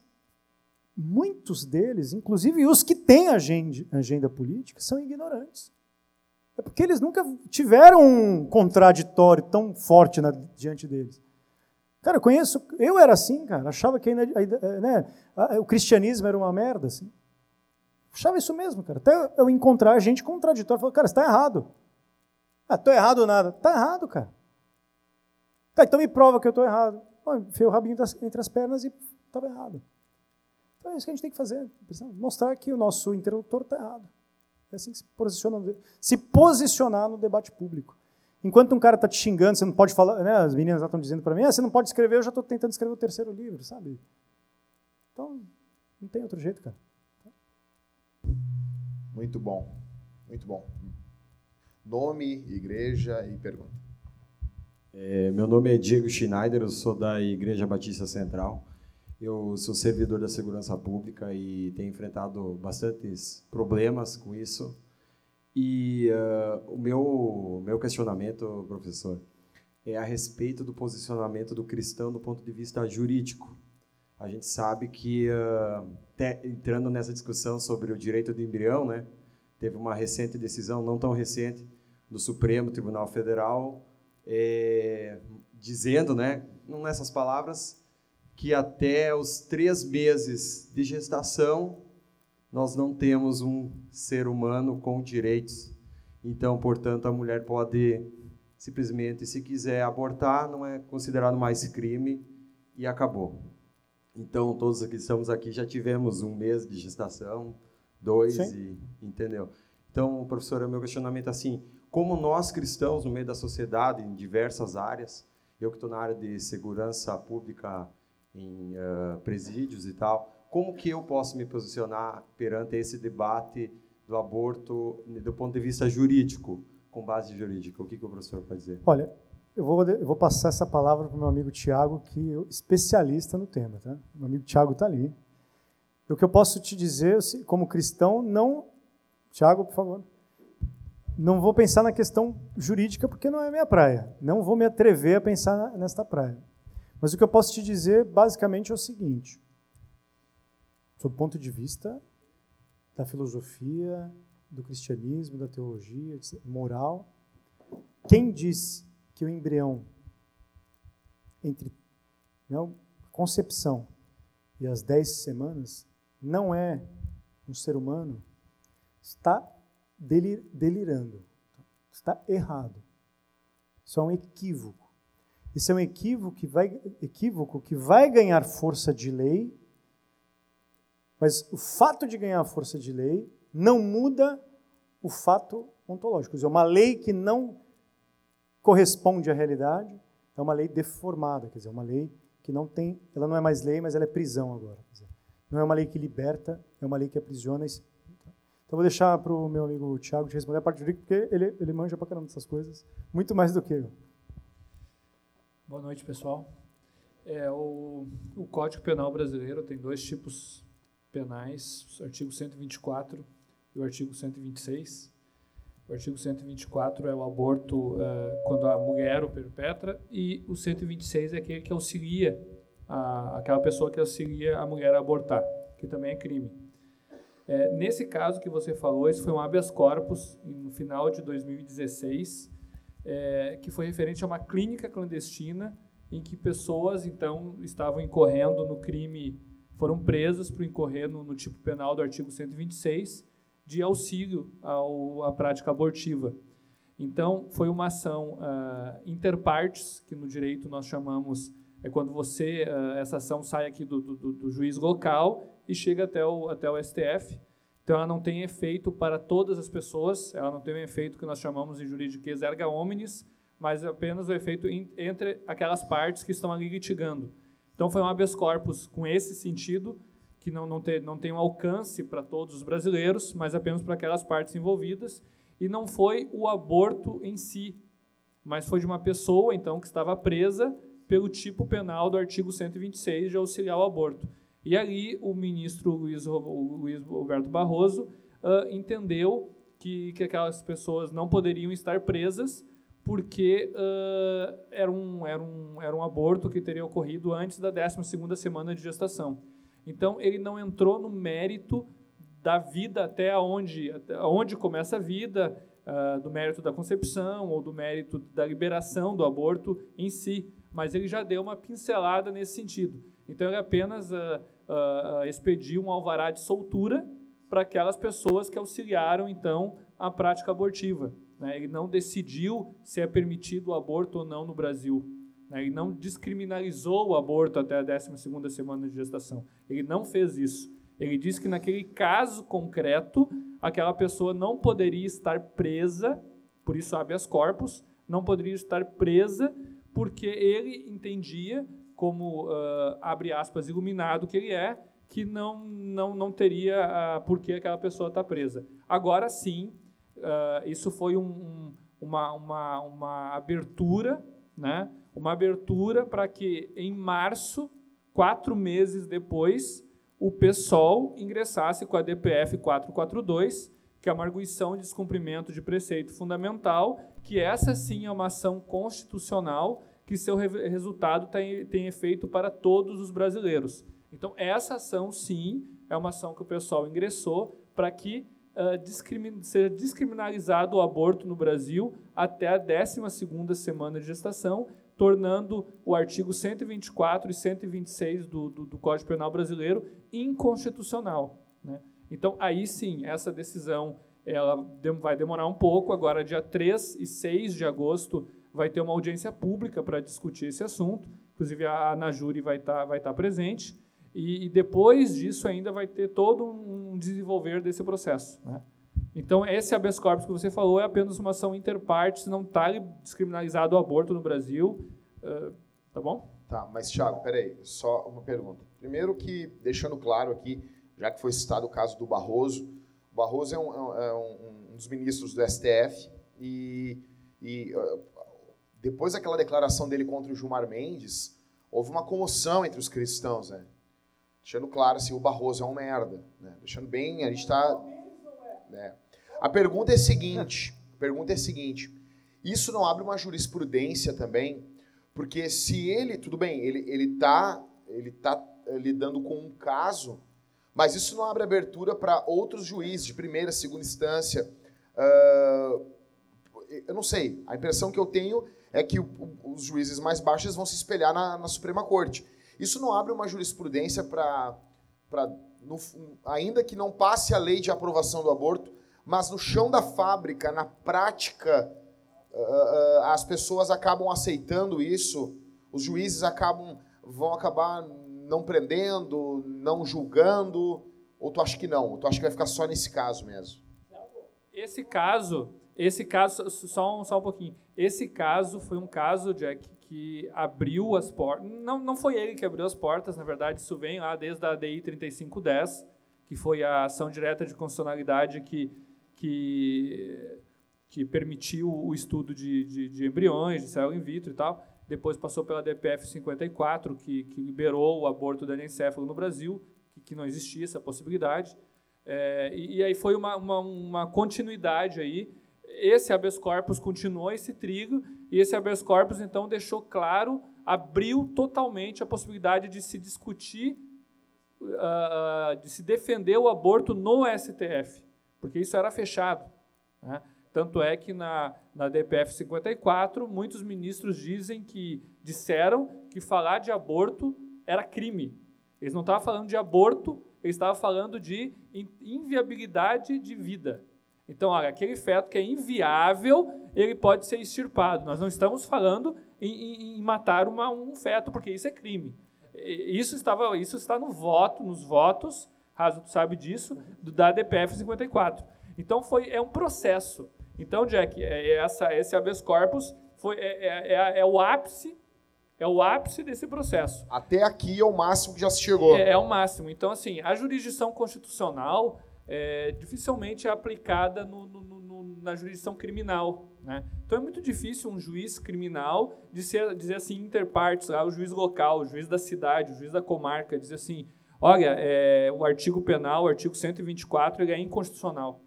muitos deles, inclusive os que têm agenda, agenda política, são ignorantes. É porque eles nunca tiveram um contraditório tão forte na, diante deles. Cara, eu conheço, eu era assim, cara, achava que ainda, né, o cristianismo era uma merda, assim. Achava isso mesmo, cara. Até eu encontrar gente contraditória, falar, cara, está errado. Ah, estou errado nada. Está errado, cara. Tá, então me prova que eu estou errado. Enfiei o rabinho entre as pernas e estava errado. Então é isso que a gente tem que fazer. Mostrar que o nosso interlocutor está errado. É assim que se posiciona, se posicionar no debate público. Enquanto um cara está te xingando, você não pode falar, né, as meninas estão dizendo para mim, ah, você não pode escrever, eu já estou tentando escrever o terceiro livro, sabe? Então, não tem outro jeito, cara. Muito bom, muito bom. Nome, igreja e pergunta. É, meu nome é Diego Schneider, eu sou da Igreja Batista Central. Eu sou servidor da segurança pública e tenho enfrentado bastantes problemas com isso. E uh, o meu, meu questionamento, professor, é a respeito do posicionamento do cristão do ponto de vista jurídico. A gente sabe que, uh, te, entrando nessa discussão sobre o direito do embrião, né, teve uma recente decisão, não tão recente, do Supremo Tribunal Federal, é, dizendo, né, nessas palavras, que até os três meses de gestação nós não temos um ser humano com direitos. Então, portanto, a mulher pode simplesmente, se quiser abortar, não é considerado mais crime e acabou. Então, todos que estamos aqui já tivemos um mês de gestação, dois, e, entendeu? Então, professor, o meu questionamento é assim: como nós cristãos, no meio da sociedade, em diversas áreas, eu que estou na área de segurança pública em uh, presídios e tal. Como que eu posso me posicionar perante esse debate do aborto do ponto de vista jurídico, com base jurídica? O que, que o professor pode dizer? Olha, eu vou, eu vou passar essa palavra para o meu amigo Tiago, que é especialista no tema. Tá? Meu amigo Tiago está ali. O que eu posso te dizer, como cristão, não... Tiago, por favor. Não vou pensar na questão jurídica, porque não é minha praia. Não vou me atrever a pensar nesta praia. Mas o que eu posso te dizer, basicamente, é o seguinte: sob o ponto de vista da filosofia, do cristianismo, da teologia, moral, quem diz que o embrião entre não, né, concepção e as dez semanas não é um ser humano, está delir, delirando, está errado. Isso é um equívoco. Isso é um equívoco que vai, equívoco que vai ganhar força de lei, mas o fato de ganhar força de lei não muda o fato ontológico. É uma lei que não corresponde à realidade, é uma lei deformada, quer dizer, uma lei que não tem, ela não é mais lei, mas ela é prisão agora. Dizer, não é uma lei que liberta, é uma lei que aprisiona. Então vou deixar para o meu amigo Tiago te responder a parte jurídica, porque ele, ele manja para caramba dessas coisas, muito mais do que eu. Boa noite, pessoal. É, o, o, Código Penal brasileiro tem dois tipos penais, o artigo 124 e o artigo 126. O artigo 124 é o aborto é, quando a mulher o perpetra e o 126 é aquele que auxilia a, aquela pessoa que auxilia a mulher a abortar, que também é crime. É, nesse caso que você falou, esse foi um habeas corpus no final de 2016 é, que foi referente a uma clínica clandestina em que pessoas então estavam incorrendo no crime foram presas por incorrer no, no tipo penal do artigo 126 de auxílio ao, à prática abortiva. Então, foi uma ação uh, interpartes, que no direito nós chamamos, é quando você, uh, essa ação sai aqui do, do, do, juiz local e chega até o, até o STF. Então, ela não tem efeito para todas as pessoas, ela não tem um efeito que nós chamamos em juridiquês erga omnes, mas apenas o efeito entre aquelas partes que estão ali litigando. Então, foi um habeas corpus com esse sentido, que não, não, tem, não tem um alcance para todos os brasileiros, mas apenas para aquelas partes envolvidas, e não foi o aborto em si, mas foi de uma pessoa, então, que estava presa pelo tipo penal do artigo 126 de auxiliar ao aborto. E ali o ministro Luiz, Luiz Roberto Barroso uh, entendeu que, que aquelas pessoas não poderiam estar presas porque uh, era, um, era, um, era um aborto que teria ocorrido antes da 12ª semana de gestação. Então, ele não entrou no mérito da vida até onde, até onde começa a vida, uh, do mérito da concepção ou do mérito da liberação do aborto em si, mas ele já deu uma pincelada nesse sentido. Então ele apenas uh, uh, expediu um alvará de soltura para aquelas pessoas que auxiliaram então a prática abortiva. Né? Ele não decidiu se é permitido o aborto ou não no Brasil. Né? Ele não descriminalizou o aborto até a 12 segunda semana de gestação. Ele não fez isso. Ele diz que naquele caso concreto, aquela pessoa não poderia estar presa, por isso habeas corpus, não poderia estar presa, porque ele entendia, como, uh, abre aspas, iluminado que ele é, que não, não, não teria uh, por que aquela pessoa estar tá presa. Agora sim, uh, isso foi um, um, uma, uma, uma abertura, né? uma abertura para que em março, quatro meses depois, o PSOL ingressasse com a DPF 442, que é uma arguição de descumprimento de preceito fundamental, que essa sim é uma ação constitucional que seu resultado tem, tem efeito para todos os brasileiros. Então, essa ação, sim, é uma ação que o pessoal ingressou para que uh, discrimin seja descriminalizado o aborto no Brasil até a 12ª semana de gestação, tornando o artigo 124 e 126 do, do, do Código Penal Brasileiro inconstitucional. Então, aí sim, essa decisão ela vai demorar um pouco. Agora, dia 3 e 6 de agosto, vai ter uma audiência pública para discutir esse assunto. Inclusive, a Anajuri vai estar tá, vai tá presente. E, e, depois disso, ainda vai ter todo um desenvolver desse processo. Né? Então, esse habeas corpus que você falou é apenas uma ação interpartes, não está descriminalizado o aborto no Brasil. Uh, tá bom? Tá, mas, Thiago, peraí, só uma pergunta. Primeiro que, deixando claro aqui, já que foi citado o caso do Barroso, o Barroso é um, é um, um dos ministros do STF e, e uh, depois daquela declaração dele contra o Gilmar Mendes, houve uma comoção entre os cristãos, né? Deixando claro assim, o Barroso é um merda, né? Deixando bem, a gente está... Né? A pergunta é a seguinte, a pergunta é a seguinte, isso não abre uma jurisprudência também porque se ele, tudo bem, ele está ele tá eh, lidando com um caso, mas isso não abre abertura para outros juízes de primeira, segunda instância. Uh, eu não sei. A impressão que eu tenho é que os juízes mais baixos vão se espelhar na, na Suprema Corte. Isso não abre uma jurisprudência para, ainda que não passe a lei de aprovação do aborto, mas no chão da fábrica, na prática uh, as pessoas acabam aceitando isso, os juízes acabam vão acabar não prendendo, não julgando, ou tu acha que não? Tu acha que vai ficar só nesse caso mesmo? Esse caso, esse caso, só um, só um pouquinho. Esse caso foi um caso, Jack, que abriu as portas. Não, não foi ele que abriu as portas, na verdade, isso vem lá desde a ADI 3510, que foi a ação direta de constitucionalidade que, que que permitiu o estudo de, de, de embriões, de célula in vitro e tal. Depois passou pela DPF 54, que, que liberou o aborto do anencéfalo no Brasil, que, que não existia essa possibilidade. É, e, e, aí foi uma, uma, uma, continuidade aí. Esse habeas corpus continuou esse trigo, e esse habeas corpus, então, deixou claro, abriu totalmente a possibilidade de se discutir, uh, de se defender o aborto no STF, porque isso era fechado. Né? Tanto é que na, na DPF 54, muitos ministros dizem que disseram que falar de aborto era crime. Eles não estavam falando de aborto, eles estavam falando de inviabilidade de vida. Então, olha, aquele feto que é inviável, ele pode ser extirpado. Nós não estamos falando em, em, em matar uma, um feto, porque isso é crime. Isso, estava, isso está no voto, nos votos, Raso, tu sabe disso, do, da DPF 54. Então, foi, é um processo. Então, Jack, é, é essa, esse habeas corpus foi, é, é, é, é o ápice é o ápice desse processo. Até aqui é o máximo que já se chegou. É, é o máximo. Então, assim, a jurisdição constitucional é, dificilmente é aplicada no, no, no, na jurisdição criminal. Né? Então, é muito difícil um juiz criminal dizer, dizer assim, interpartes, ah, o juiz local, o juiz da cidade, o juiz da comarca, dizer assim, olha, é, o artigo penal, o artigo 124, ele é inconstitucional.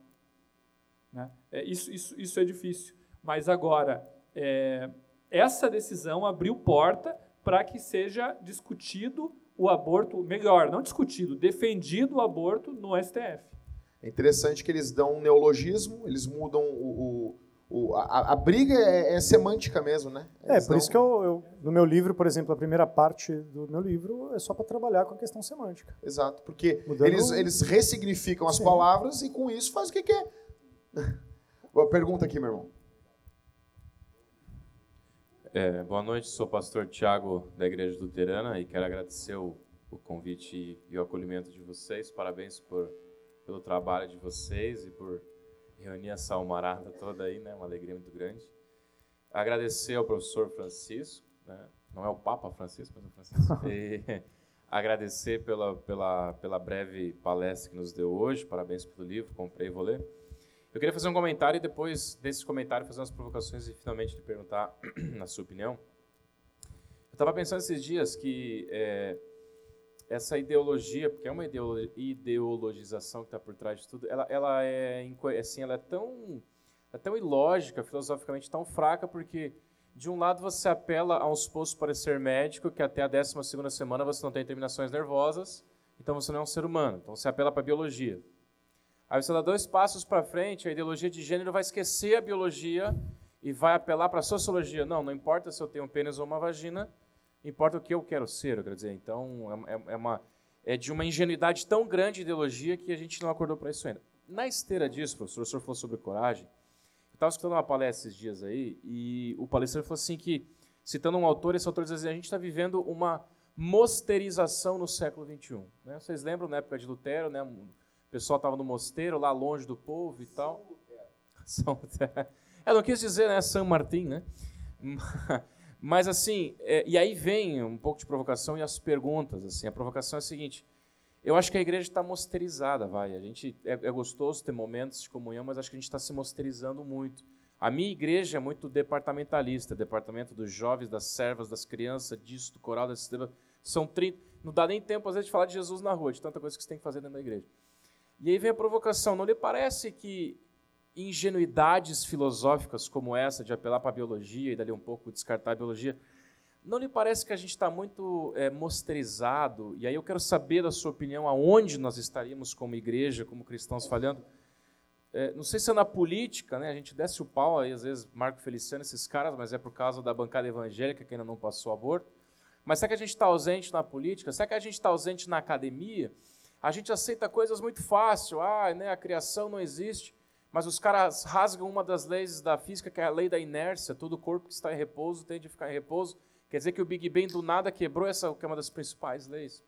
É, isso, isso, isso é difícil. Mas agora, é, essa decisão abriu porta para que seja discutido o aborto, melhor, não discutido, defendido o aborto no STF. É interessante que eles dão um neologismo, eles mudam o. o, o a, a, briga é, é, semântica mesmo, né? É, eles é, por dão... isso que eu, eu, no meu livro, por exemplo, a primeira parte do meu livro é só para trabalhar com a questão semântica. Exato, porque eles, eles ressignificam as Sim. palavras e com isso faz o que quer. Pergunta aqui, meu irmão. É, boa noite, sou o pastor Tiago da Igreja Luterana e quero agradecer o, o convite e o acolhimento de vocês. Parabéns por, pelo trabalho de vocês e por reunir essa almarada toda aí, né? Uma alegria muito grande. Agradecer ao professor Francisco, né? não é o Papa Francisco, mas o Francisco. *laughs* E *laughs* agradecer pela, pela, pela breve palestra que nos deu hoje. Parabéns pelo livro, comprei e vou ler. Eu queria fazer um comentário e depois desse comentário fazer umas provocações e finalmente lhe perguntar *clears throat* na sua opinião. Eu estava pensando esses dias que é, essa ideologia, porque é uma ideologização que está por trás de tudo, ela, ela é assim, ela é tão, é tão ilógica, filosoficamente tão fraca, porque de um lado você apela a um suposto parecer médico que até a 12 segunda semana você não tem terminações nervosas, então você não é um ser humano. Então você apela para a biologia. Aí você dá dois passos para frente, a ideologia de gênero vai esquecer a biologia e vai apelar para a sociologia. Não, não importa se eu tenho um pênis ou uma vagina, importa o que eu quero ser, dizer. Então, é, é uma, é de uma ingenuidade tão grande a ideologia que a gente não acordou para isso ainda. Na esteira disso, professor, o senhor falou sobre coragem. Eu estava escutando uma palestra esses dias aí, e o palestrante falou assim que, citando um autor, esse autor dizia assim, a gente está vivendo uma mosterização no século XXI. Né? Vocês lembram, na época de Lutero, né? O pessoal estava no mosteiro, lá longe do povo e tal. São. Eu não quis dizer, né, São Martim, né? *laughs* Mas assim, é, e aí vem um pouco de provocação e as perguntas. Assim, a provocação é a seguinte: eu acho que a igreja está mosterizada, vai. A gente é, é, gostoso ter momentos de comunhão, mas acho que a gente está se mosterizando muito. A minha igreja é muito departamentalista, departamento dos jovens, das servas, das crianças, disso, do coral, desse, são 30. Não dá nem tempo às vezes de falar de Jesus na rua, de tanta coisa que você tem que fazer dentro da igreja. E aí vem a provocação: não lhe parece que ingenuidades filosóficas como essa, de apelar para a biologia e dali um pouco descartar a biologia, não lhe parece que a gente está muito é, mosterizado? E aí eu quero saber da sua opinião aonde nós estaríamos como igreja, como cristãos falhando. É, não sei se é na política, né? a gente desce o pau, aí às vezes Marco Feliciano, esses caras, mas é por causa da bancada evangélica que ainda não passou aborto. Mas será que a gente está ausente na política? Será que a gente está ausente na academia? A gente aceita coisas muito fácil, ah, né, a criação não existe, mas os caras rasgam uma das leis da física, que é a lei da inércia, todo corpo que está em repouso tende a ficar em repouso. Quer dizer que o Big Bang do nada quebrou essa, que é uma das principais leis.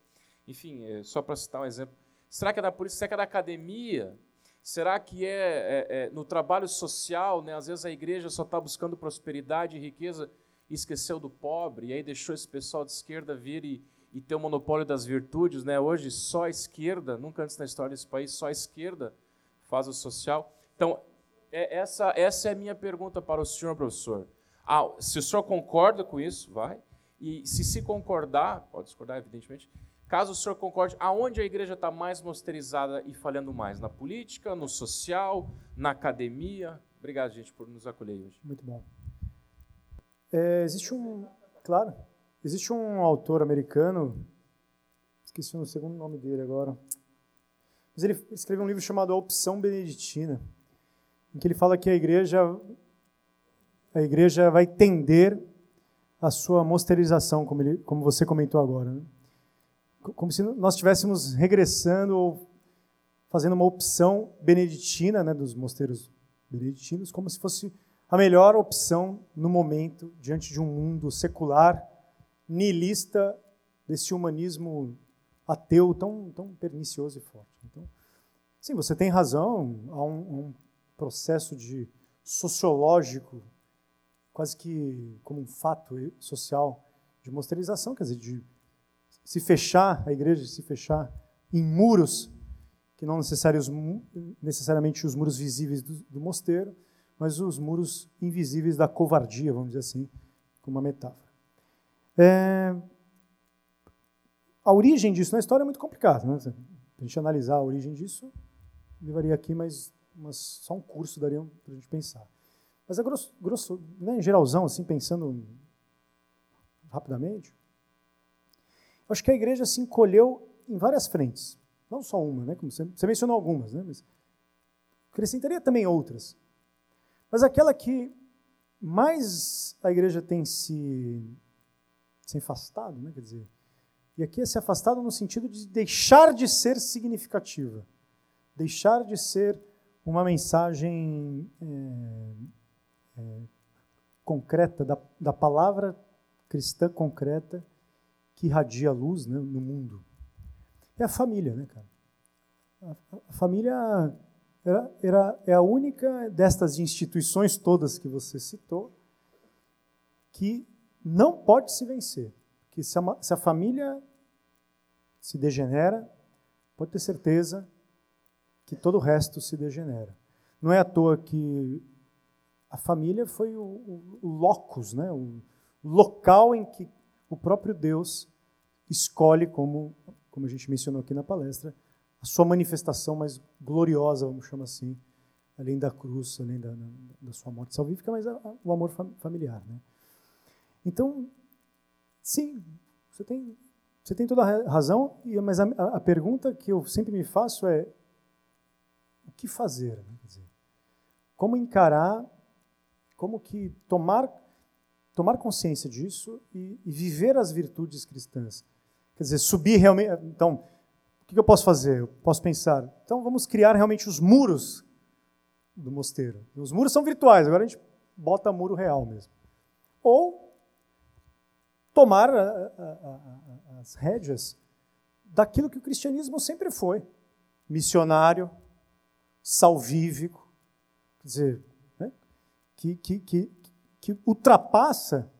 Enfim, é, só para citar um exemplo. Será que é da polícia? Será que é da academia? Será que é, é, é no trabalho social? Né? Às vezes a igreja só está buscando prosperidade e riqueza e esqueceu do pobre, e aí deixou esse pessoal de esquerda vir e, e ter o monopólio das virtudes, né? Hoje só a esquerda, nunca antes na história desse país, só a esquerda faz o social. Então, é, essa, essa é a minha pergunta para o senhor, professor. Ah, se o senhor concorda com isso, vai. E se se concordar, pode discordar, evidentemente, caso o senhor concorde, aonde a igreja está mais mosterizada e falhando mais? Na política, no social, na academia? Obrigado, gente, por nos acolher hoje. Muito bom. É, existe um. Claro. Existe um autor americano, esqueci o segundo nome dele agora, mas ele escreveu um livro chamado A Opção Beneditina, em que ele fala que a igreja a igreja vai tender a sua mosterização, como, ele, como você comentou agora. Né? como se nós estivéssemos regressando ou fazendo uma opção beneditina, né, dos mosteiros beneditinos, como se fosse a melhor opção no momento diante de um mundo secular, nihilista, desse humanismo ateu tão, tão pernicioso e forte. Então, sim, você tem razão, há um, um processo de sociológico, quase que como um fato social de mosteirização, quer dizer, de se fechar, a igreja se fechar em muros, que não necessariamente os muros visíveis do, do mosteiro, mas os muros invisíveis da covardia, vamos dizer assim, como uma metáfora. É, a origem disso na história é muito complicada. Né? Se a gente analisar a origem disso, levaria aqui mais mas só um curso daria para a gente pensar. Mas a grosso, grosso né, em geralzão, assim, pensando rapidamente, acho que a igreja se encolheu em várias frentes. Não só uma, né? Como você, você mencionou algumas, né? Mas acrescentaria também outras. Mas aquela que mais a igreja tem se, se afastado, né? Quer dizer, e aqui é se afastado no sentido de deixar de ser significativa, deixar de ser uma mensagem é, é, concreta, da, da palavra cristã concreta que irradia luz né, no mundo. É a família, né, cara? A, a família era, era, é a única destas instituições todas que você citou que não pode se vencer. Que se a, se a família se degenera, pode ter certeza que todo o resto se degenera. Não é à toa que a família foi o, o, o locus, né? o local em que o próprio Deus escolhe, como, como a gente mencionou aqui na palestra, a sua manifestação mais gloriosa, vamos chamar assim, além da cruz, além da, da sua morte salvífica, mas a, a, o amor familiar. Né? Então, sim, você tem você tem toda a razão, mas a, a pergunta que eu sempre me faço é: o que fazer? Né? Dizer, como encarar, como que tomar, tomar consciência disso e, e, viver as virtudes cristãs? Quer dizer, subir realmente. Então, o que eu posso fazer? Eu posso pensar, então vamos criar realmente os muros do mosteiro. Os muros são virtuais, agora a gente bota muro real mesmo. Ou tomar a, a, a, as rédeas daquilo que o cristianismo sempre foi: missionário, salvífico, quer dizer, né? que, que, que, que ultrapassa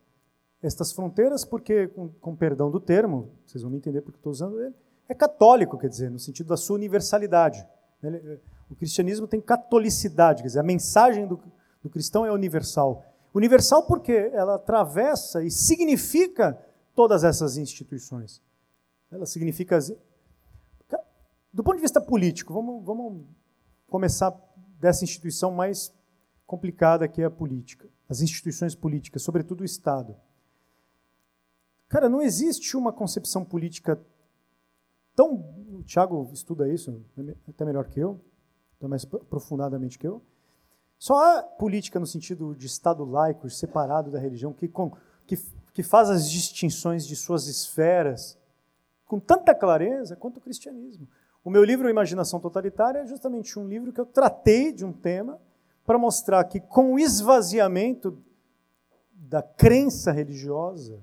estas fronteiras, porque, com, com perdão do termo, vocês vão me entender porque estou usando ele, é católico, quer dizer, no sentido da sua universalidade. O cristianismo tem catolicidade, quer dizer, a mensagem do, do cristão é universal. Universal porque ela atravessa e significa todas essas instituições. Ela significa. Do ponto de vista político, vamos, vamos começar dessa instituição mais complicada que é a política, as instituições políticas, sobretudo o Estado. Cara, não existe uma concepção política tão. O Tiago estuda isso até melhor que eu, até mais aprofundadamente que eu. Só há política no sentido de Estado laico, separado da religião, que, com, que, que faz as distinções de suas esferas com tanta clareza quanto o cristianismo. O meu livro Imaginação Totalitária é justamente um livro que eu tratei de um tema para mostrar que, com o esvaziamento da crença religiosa,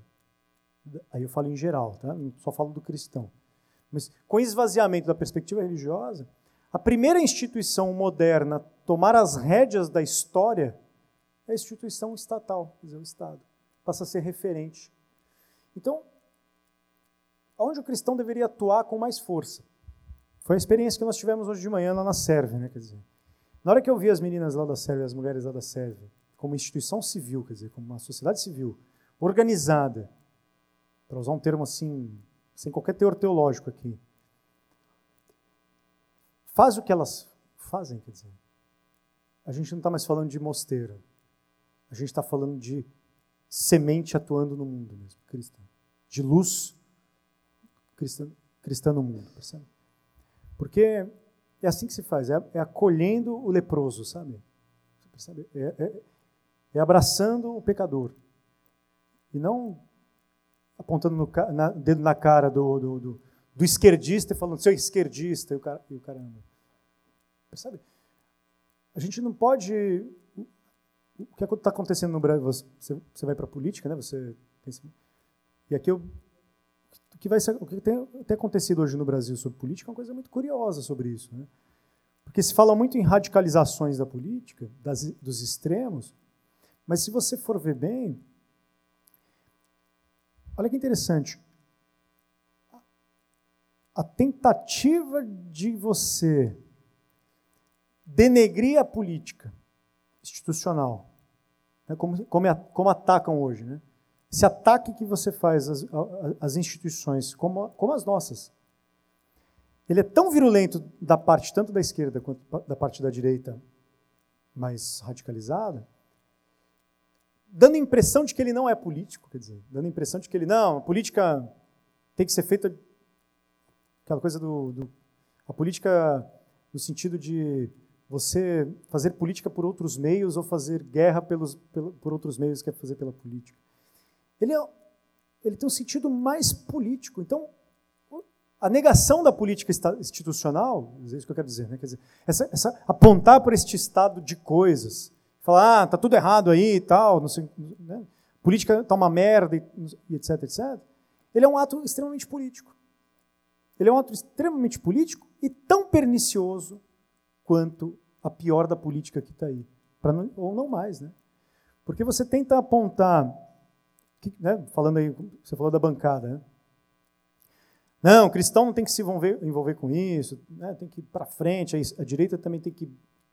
aí eu falo em geral, tá? só falo do cristão, mas com o esvaziamento da perspectiva religiosa, a primeira instituição moderna a tomar as rédeas da história é a instituição estatal, quer dizer, o Estado. Passa a ser referente. Então, onde o cristão deveria atuar com mais força? Foi a experiência que nós tivemos hoje de manhã lá na Sérvia, né? Quer dizer, na hora que eu vi as meninas lá da Sérvia, as mulheres lá da Sérvia, como instituição civil, quer dizer, como uma sociedade civil, organizada, para usar um termo assim, sem qualquer teor teológico aqui, faz o que elas fazem, quer dizer. A gente não está mais falando de mosteiro. A gente está falando de semente atuando no mundo mesmo, cristã. De luz cristã, cristã no mundo, percebe? Porque é assim que se faz, é, é acolhendo o leproso, sabe? Percebe? É, é, é abraçando o pecador. E não apontando na, dedo na cara do, do, do do esquerdista falando, seu esquerdista, e o, cara, e o caramba. Percebe? A gente não pode. O que está acontecendo no Brasil? Você, você vai para a política, né? Você pensa, e aqui eu, o que vai ser, o que tem, tem, acontecido hoje no Brasil sobre política é uma coisa muito curiosa sobre isso, né? Porque se fala muito em radicalizações da política, das, dos extremos, mas se você for ver bem, olha que interessante, a tentativa de você denegrir a política institucional, né, como, como, como, atacam hoje, né? esse ataque que você faz às, às instituições, como, como as nossas, ele é tão virulento da parte tanto da esquerda quanto da parte da direita mais radicalizada, dando a impressão de que ele não é político, quer dizer, dando a impressão de que ele não, a política tem que ser feita aquela coisa do, do a política no sentido de você fazer política por outros meios ou fazer guerra pelos, por outros meios que é fazer pela política. Ele, é, ele tem um sentido mais político. Então, a negação da política institucional, é isso que eu quero dizer, né? Quer dizer, essa, essa, apontar para este estado de coisas, falar, ah, tá tudo errado aí e tal, não sei, né? política tá uma merda e etc, etc. Ele é um ato extremamente político. Ele é um ato extremamente político e tão pernicioso quanto a pior da política que está aí, não, ou não mais, né? Porque você tenta apontar, que, né, falando aí, você falou da bancada, né? Não, o cristão não tem que se envolver, envolver com isso, né? tem que ir para frente, a, direita também tem que,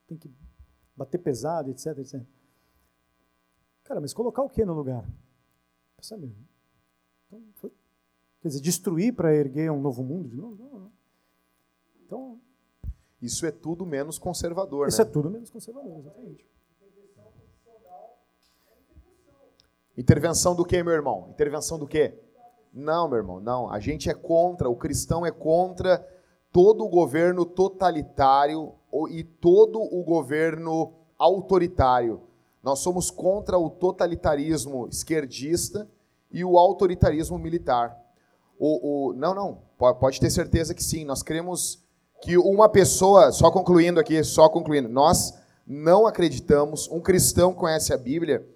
tem que bater pesado, etc, etc. Cara, mas colocar o que no lugar? Sabe? Então, foi, quer dizer, destruir para erguer um novo mundo de novo? Não, não. Então. Isso é tudo menos conservador. Isso né? é tudo menos conservador, exatamente. Intervenção do que, meu irmão? Intervenção do que? Não, meu irmão, não. A gente é contra, o cristão é contra todo o governo totalitário e todo o governo autoritário. Nós somos contra o totalitarismo esquerdista e o autoritarismo militar. O, o, não, não, pode ter certeza que sim. Nós queremos que uma pessoa, só concluindo aqui, só concluindo, nós não acreditamos, um cristão conhece a Bíblia,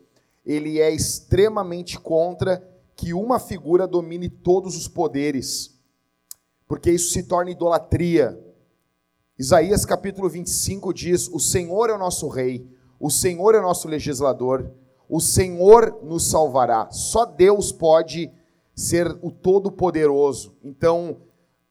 ele é extremamente contra que uma figura domine todos os poderes, porque isso se torna idolatria. Isaías capítulo 25 diz: O Senhor é o nosso rei, o Senhor é o nosso legislador, o Senhor nos salvará. Só Deus pode ser o todo-poderoso. Então,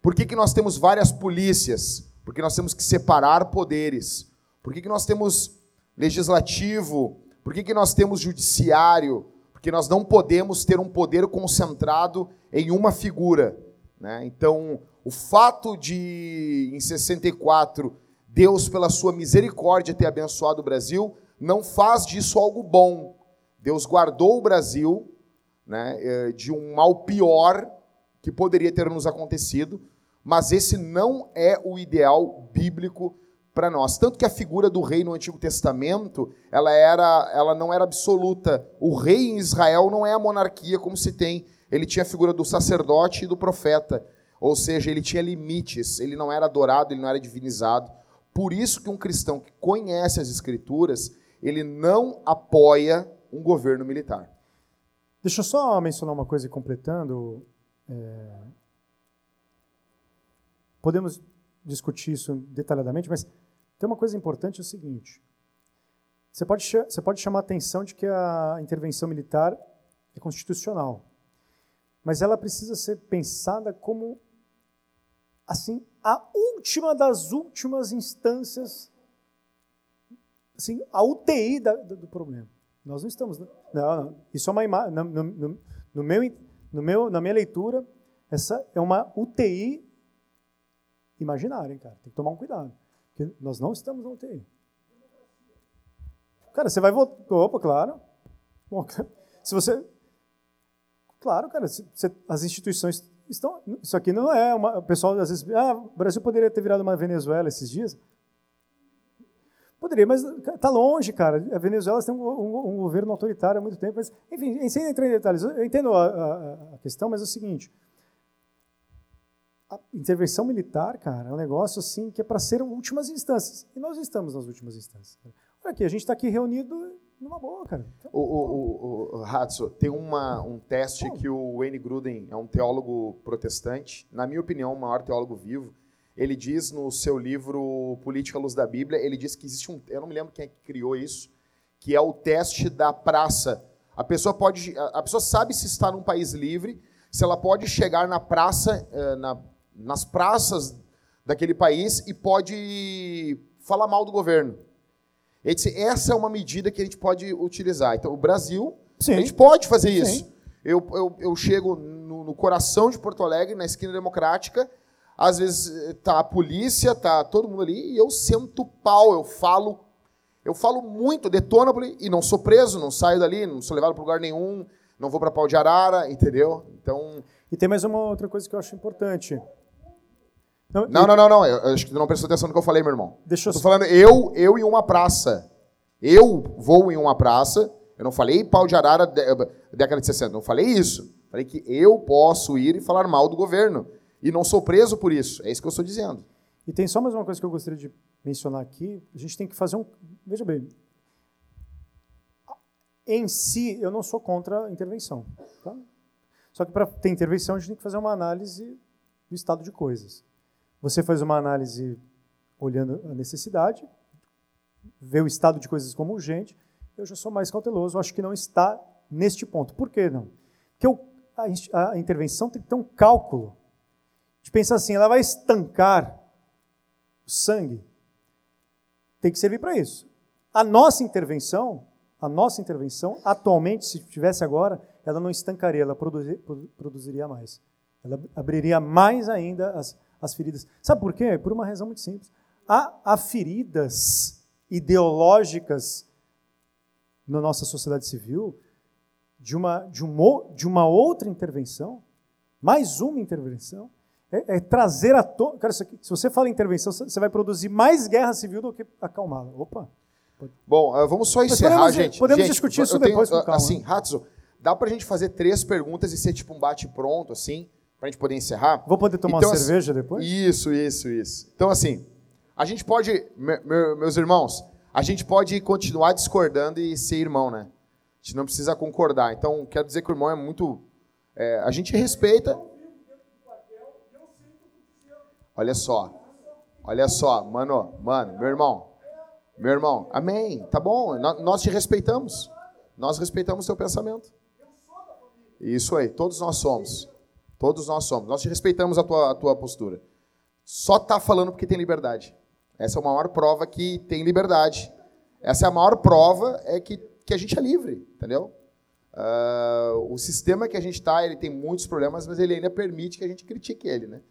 por que, que nós temos várias polícias? Porque nós temos que separar poderes. Por que, que nós temos legislativo? Por que, que nós temos judiciário? porque nós não podemos ter um poder concentrado em uma figura. Né? Então, o fato de, em 64, Deus, pela sua misericórdia, ter abençoado o Brasil, não faz disso algo bom. Deus guardou o Brasil né, eh, de um mal pior que poderia ter nos acontecido, mas esse não é o ideal bíblico para nós. Tanto que a figura do rei no Antigo Testamento, ela, era, ela não era absoluta. O rei em Israel não é a monarquia como se tem. Ele tinha a figura do sacerdote e do profeta. Ou seja, ele tinha limites, ele não era adorado, ele não era divinizado. Por isso que um cristão que conhece as escrituras, ele não apoia um governo militar. Deixa eu só mencionar uma coisa completando. É... Podemos discutir isso detalhadamente, mas tem uma coisa importante, é o seguinte. Você pode, você pode chamar a atenção de que a intervenção militar é constitucional, mas ela precisa ser pensada como assim a última das últimas instâncias, assim, a UTI da, do, do, problema. Nós não estamos. Não, não isso é uma imagem. No, no, no, meu, no meu, na minha leitura, essa é uma UTI imaginária, hein, cara. Tem que tomar um cuidado. Porque nós não estamos na UTI. Cara, você vai votar. Opa, claro. Bom, *laughs* se você. Claro, cara, se, se, as instituições estão. Isso aqui não é uma. O pessoal às vezes. Ah, o Brasil poderia ter virado uma Venezuela esses dias. Poderia, mas está longe, cara. A Venezuela tem um, um, um, governo autoritário há muito tempo. Mas, enfim, sem entrar em detalhes, eu entendo a, a, a questão, mas é o seguinte: a intervenção militar, cara, é um negócio assim que é para ser últimas instâncias. E nós estamos nas últimas instâncias. Olha aqui, a gente está aqui reunido numa boa, cara. O, o, o, o Hatso, tem uma, um teste que o Wayne Gruden é um teólogo protestante, na minha opinião, o maior teólogo vivo. Ele diz no seu livro Política à Luz da Bíblia, ele diz que existe um, eu não me lembro quem é que criou isso, que é o teste da praça. A pessoa pode, a pessoa sabe se está num país livre, se ela pode chegar na praça, eh, na nas praças daquele país e pode falar mal do governo. Ele disse, essa é uma medida que a gente pode utilizar. Então, o Brasil, Sim. a gente pode fazer isso. Eu, eu, eu, chego no, no, coração de Porto Alegre, na esquina democrática, às vezes tá a polícia, tá todo mundo ali, e eu sento pau, eu falo, eu falo muito, detono e não sou preso, não saio dali, não sou levado para lugar nenhum, não vou para pau de arara, entendeu? Então. E tem mais uma outra coisa que eu acho importante. Não, não, não, não, não. Eu, acho que tu não prestou atenção no que eu falei, meu irmão. Deixa eu... Tô falando eu, eu em uma praça. Eu vou em uma praça. Eu não falei pau de arara década de 60. Não falei isso. Falei que eu posso ir e falar mal do governo. E não sou preso por isso. É isso que eu estou dizendo. E tem só mais uma coisa que eu gostaria de mencionar aqui. A gente tem que fazer um. Veja bem. Em si, eu não sou contra a intervenção. Tá? Só que para ter intervenção, a gente tem que fazer uma análise do estado de coisas. Você faz uma análise olhando a necessidade, vê o estado de coisas como urgente. Eu já sou mais cauteloso, acho que não está neste ponto. Por que não? Porque a, intervenção tem que ter um cálculo. De pensar assim, ela vai estancar o sangue. Tem que servir para isso. A nossa intervenção, a nossa intervenção, atualmente, se tivesse agora, ela não estancaria, ela produzir, produziria mais. Ela abriria mais ainda as, as feridas. Sabe por quê? Por uma razão muito simples. Há, há feridas ideológicas na nossa sociedade civil de uma, de, uma, de uma outra intervenção, mais uma intervenção, é, é trazer a tona. Cara, se você fala em intervenção, você vai produzir mais guerra civil do que acalmá-la. Opa! Bom, vamos só encerrar, podemos, gente. Podemos gente, discutir isso tenho, depois com calma. Assim, Hatzo, dá pra gente fazer três perguntas e ser tipo um bate-pronto, assim? para a gente poder encerrar. Vou poder tomar então, uma cerveja depois? Isso, isso, isso. Então, assim, a gente pode, meus irmãos, a gente pode continuar discordando e ser irmão, né? A gente não precisa concordar. Então, quero dizer que o irmão é muito. É, a gente respeita. Olha só. Olha só, mano, mano, meu irmão. Meu irmão, amém. Tá bom, nós te respeitamos. Nós respeitamos o seu pensamento. Isso aí, todos nós somos. Todos nós somos. Nós te respeitamos a tua, a tua postura. Só está falando porque tem liberdade. Essa é a maior prova que tem liberdade. Essa é a maior prova é que, que a gente é livre, entendeu? Uh, o sistema que a gente está, ele tem muitos problemas, mas ele ainda permite que a gente critique ele, né?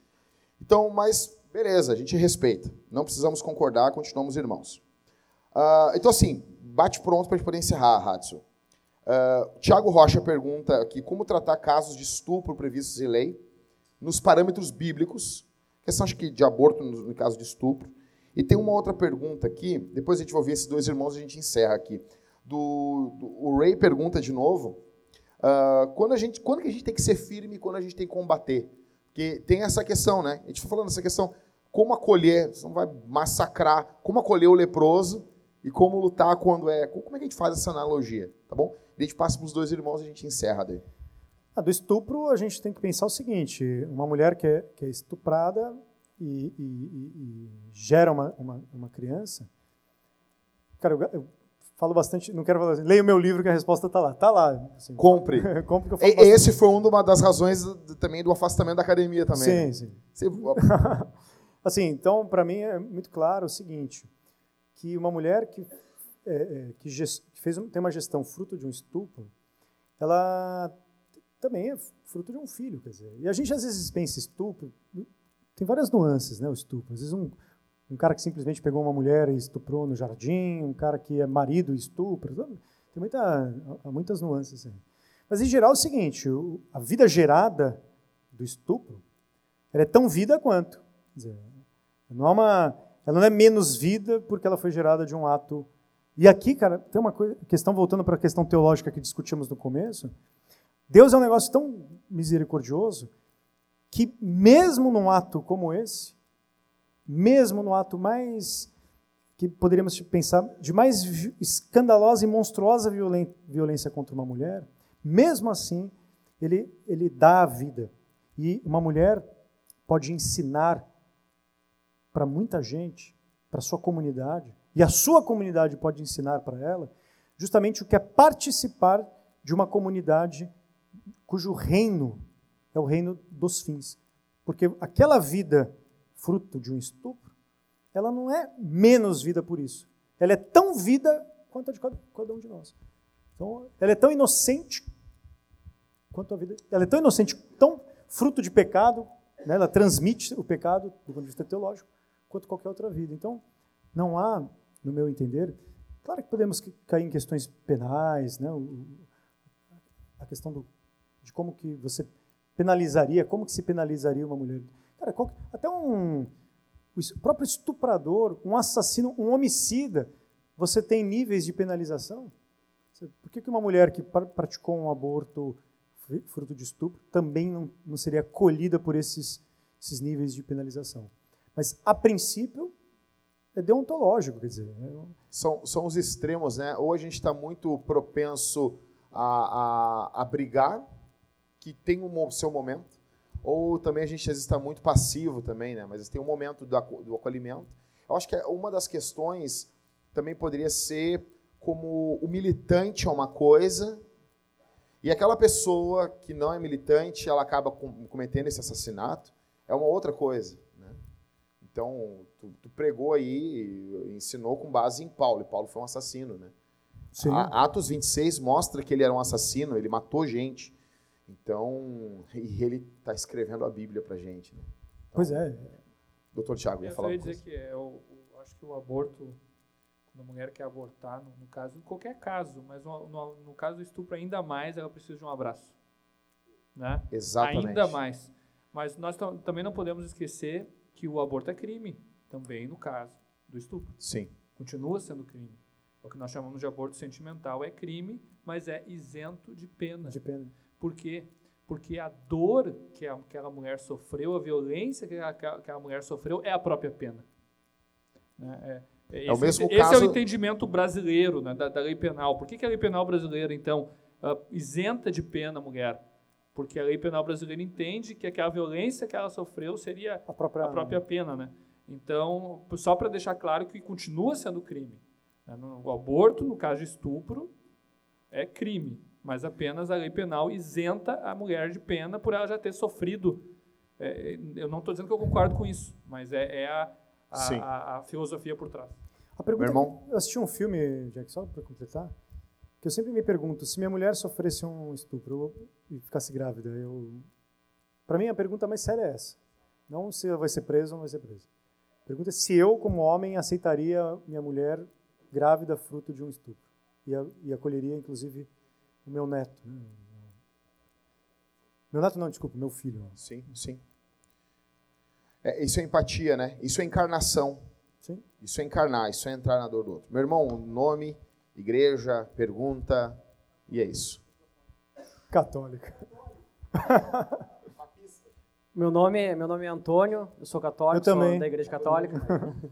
Então, mas beleza, a gente respeita. Não precisamos concordar, continuamos irmãos. Uh, então, assim, bate pronto para a gente poder encerrar, Hatsu. Uh, Tiago Rocha pergunta aqui como tratar casos de estupro previstos em lei nos parâmetros bíblicos, questão acho que de aborto no, no, caso de estupro. E tem uma outra pergunta aqui, depois a gente vai ouvir esses dois irmãos e a gente encerra aqui. Do, do, o Ray pergunta de novo, uh, quando, a gente, quando que a gente tem que ser firme e quando a gente tem que combater? Porque tem essa questão, né? A gente está falando essa questão, como acolher, você não vai massacrar, como acolher o leproso e como lutar quando é... Como é que a gente faz essa analogia, tá bom? a gente passa para os dois irmãos e a gente encerra daí. Ah, do estupro, a gente tem que pensar o seguinte: uma mulher que é, que é estuprada e, e, e, e gera uma, uma, uma, criança. Cara, eu, eu, falo bastante, não quero falar assim, leia o meu livro que a resposta está lá. Está lá. Assim, Compre. *laughs* Compre Esse foi uma das razões também do afastamento da academia também. Sim, sim. *laughs* *laughs* assim, então, para mim é muito claro o seguinte: que uma mulher que é, é, que, que fez, tem uma gestão fruto de um estupro, ela também é fruto de um filho, quer dizer. E a gente às vezes pensa estupro, tem várias nuances, né, o estupro. Às vezes um, um cara que simplesmente pegou uma mulher e estuprou no jardim, um cara que é marido e estupra, tem muita, muitas nuances aí. Mas em geral é o seguinte, a vida gerada do estupro, ela é tão vida quanto. Dizer, não é uma, ela não é menos vida porque ela foi gerada de um ato e aqui, cara, tem uma coisa, questão voltando para a questão teológica que discutimos no começo. Deus é um negócio tão misericordioso que mesmo num ato como esse, mesmo no ato mais que poderíamos pensar de mais escandalosa e monstruosa violência contra uma mulher, mesmo assim, ele, ele dá a vida. E uma mulher pode ensinar para muita gente, para sua comunidade, e a sua comunidade pode ensinar para ela, justamente o que é participar de uma comunidade cujo reino é o reino dos fins. Porque aquela vida fruto de um estupro, ela não é menos vida por isso. Ela é tão vida quanto a de cada, um de nós. Então, ela é tão inocente quanto a vida. Ela é tão inocente, tão fruto de pecado, né? ela transmite o pecado do ponto de vista teológico, quanto qualquer outra vida. Então, não há, no meu entender, claro que podemos cair em questões penais, né? a questão do, de como que você penalizaria, como que se penalizaria uma mulher. Cara, até um o próprio estuprador, um assassino, um homicida, você tem níveis de penalização? Por que uma mulher que praticou um aborto fruto de estupro também não, não seria acolhida por esses, esses níveis de penalização? Mas, a princípio, é deontológico, quer dizer. É... São, são os extremos, né? Ou a gente está muito propenso a, a, a brigar, que tem o seu momento, ou também a gente às vezes está muito passivo também, né? Mas tem um momento do, acolhimento. Eu acho que é uma das questões também poderia ser como o militante é uma coisa e aquela pessoa que não é militante, ela acaba cometendo esse assassinato, é uma outra coisa. Né? Então, tu, tu, pregou aí, ensinou com base em Paulo, e Paulo foi um assassino. Né? Atos 26 mostra que ele era um assassino, ele matou gente. Então, *laughs* e ele está escrevendo a Bíblia para gente. Né? Então, pois é. Doutor Tiago, ia eu falar Eu ia dizer que é, eu, eu, acho que o aborto, quando a mulher quer abortar, no, no caso, em qualquer caso, mas no, no, no, caso do estupro ainda mais, ela precisa de um abraço. Né? Exatamente. Ainda mais. Mas nós também não podemos esquecer que o aborto é crime, também no caso do estupro. Sim. Continua sendo crime. O que nós chamamos de aborto sentimental é crime, mas é isento de pena. De pena. Por quê? Porque a dor que aquela mulher sofreu, a violência que aquela mulher sofreu, é a própria pena. Né? É, é, esse, o mesmo esse caso... é o entendimento brasileiro né, da, da, lei penal. Por que, que a lei penal brasileira, então, uh, isenta de pena a mulher? Porque a lei penal brasileira entende que aquela violência que ela sofreu seria a própria, a própria pena. Né? Então, só para deixar claro que continua sendo crime. Né? O aborto, no caso de estupro, é crime mas apenas a lei penal isenta a mulher de pena por ela já ter sofrido. É, eu não estou dizendo que eu concordo com isso, mas é, é a, a, a, a, filosofia por trás. A pergunta, Meu irmão? Eu assisti um filme, Jack, só para completar, que eu sempre me pergunto, se minha mulher sofresse um estupro e ficasse grávida, eu... Para mim, a pergunta mais séria é essa. Não se ela vai ser presa ou não vai ser presa. A pergunta é se eu, como homem, aceitaria minha mulher grávida fruto de um estupro. E, e acolheria, inclusive, o meu neto. Né? Meu neto não, desculpa, meu filho. Sim, sim. É, isso é empatia, né? Isso é encarnação. Sim. Isso é encarnar, isso é entrar na dor do outro. Meu irmão, nome, igreja, pergunta, e é isso. Católica. *laughs* meu nome, meu nome é Antônio, eu sou católico, eu também. sou da Igreja Católica.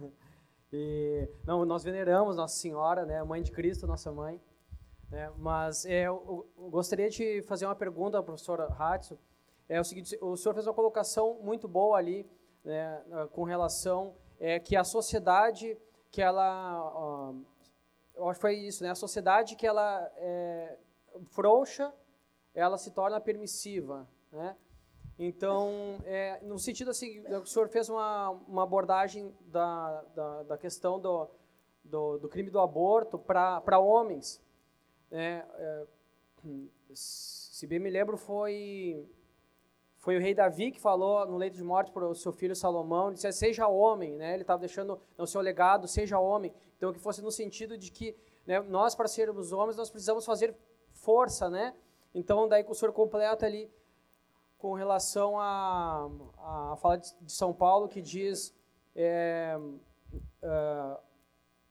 *laughs* e não, nós veneramos Nossa Senhora, né, mãe de Cristo, nossa mãe. Né? Mas é, eu, gostaria de fazer uma pergunta ao professor Hatsu. É o seguinte, o senhor fez uma colocação muito boa ali né, com relação é, que a sociedade que ela, uh, eu acho que foi isso, né? A sociedade que ela é frouxa, ela se torna permissiva, né? Então, é, no sentido assim, o senhor fez uma, uma abordagem da, da, da questão do, do, do crime do aborto para homens, é, é, se bem me lembro, foi, foi o rei Davi que falou no leito de morte para o seu filho Salomão, disse, seja homem, né? ele estava deixando no seu legado, seja homem. Então, que fosse no sentido de que né, nós, para sermos homens, nós precisamos fazer força, né? Então, daí o senhor completa ali com relação à a, a, fala de, São Paulo, que diz... É, uh,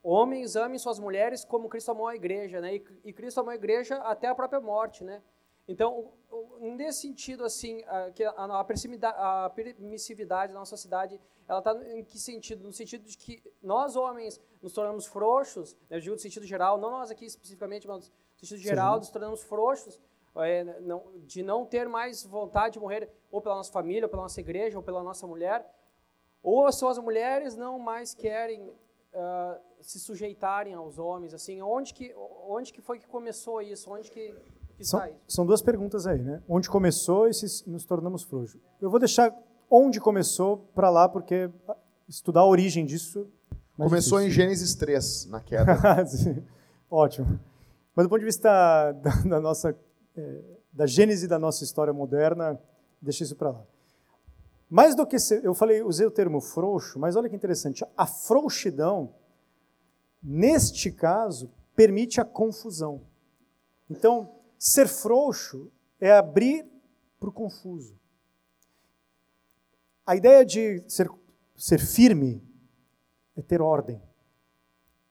Homens, amem suas mulheres como Cristo amou a igreja, né? E, e Cristo amou a igreja até a própria morte, né? Então, nesse sentido, assim, a, que a, a, permissividade da nossa sociedade, ela está em que sentido? No sentido de que nós, homens, nos tornamos frouxos, né, eu digo no sentido geral, não nós aqui especificamente, mas no sentido geral, Sim. nos tornamos frouxos, é, não, de não ter mais vontade de morrer ou pela nossa família, ou pela nossa igreja, ou pela nossa mulher, ou só as mulheres não mais querem uh, se sujeitarem aos homens, assim, onde que, onde que foi que começou isso? Onde que, que são, são duas perguntas aí, né? Onde começou e se nos tornamos frouxos. Eu vou deixar onde começou para lá, porque estudar a origem disso... É começou difícil. em Gênesis 3, na queda. *laughs* Ótimo. Mas do ponto de vista da, da nossa é, da gênese da nossa história moderna, deixa isso para lá. Mais do que ser, eu falei, usei o termo frouxo, mas olha que interessante, a frouxidão neste caso permite a confusão. Então, ser frouxo é abrir para o confuso. A ideia de ser, ser firme é ter ordem.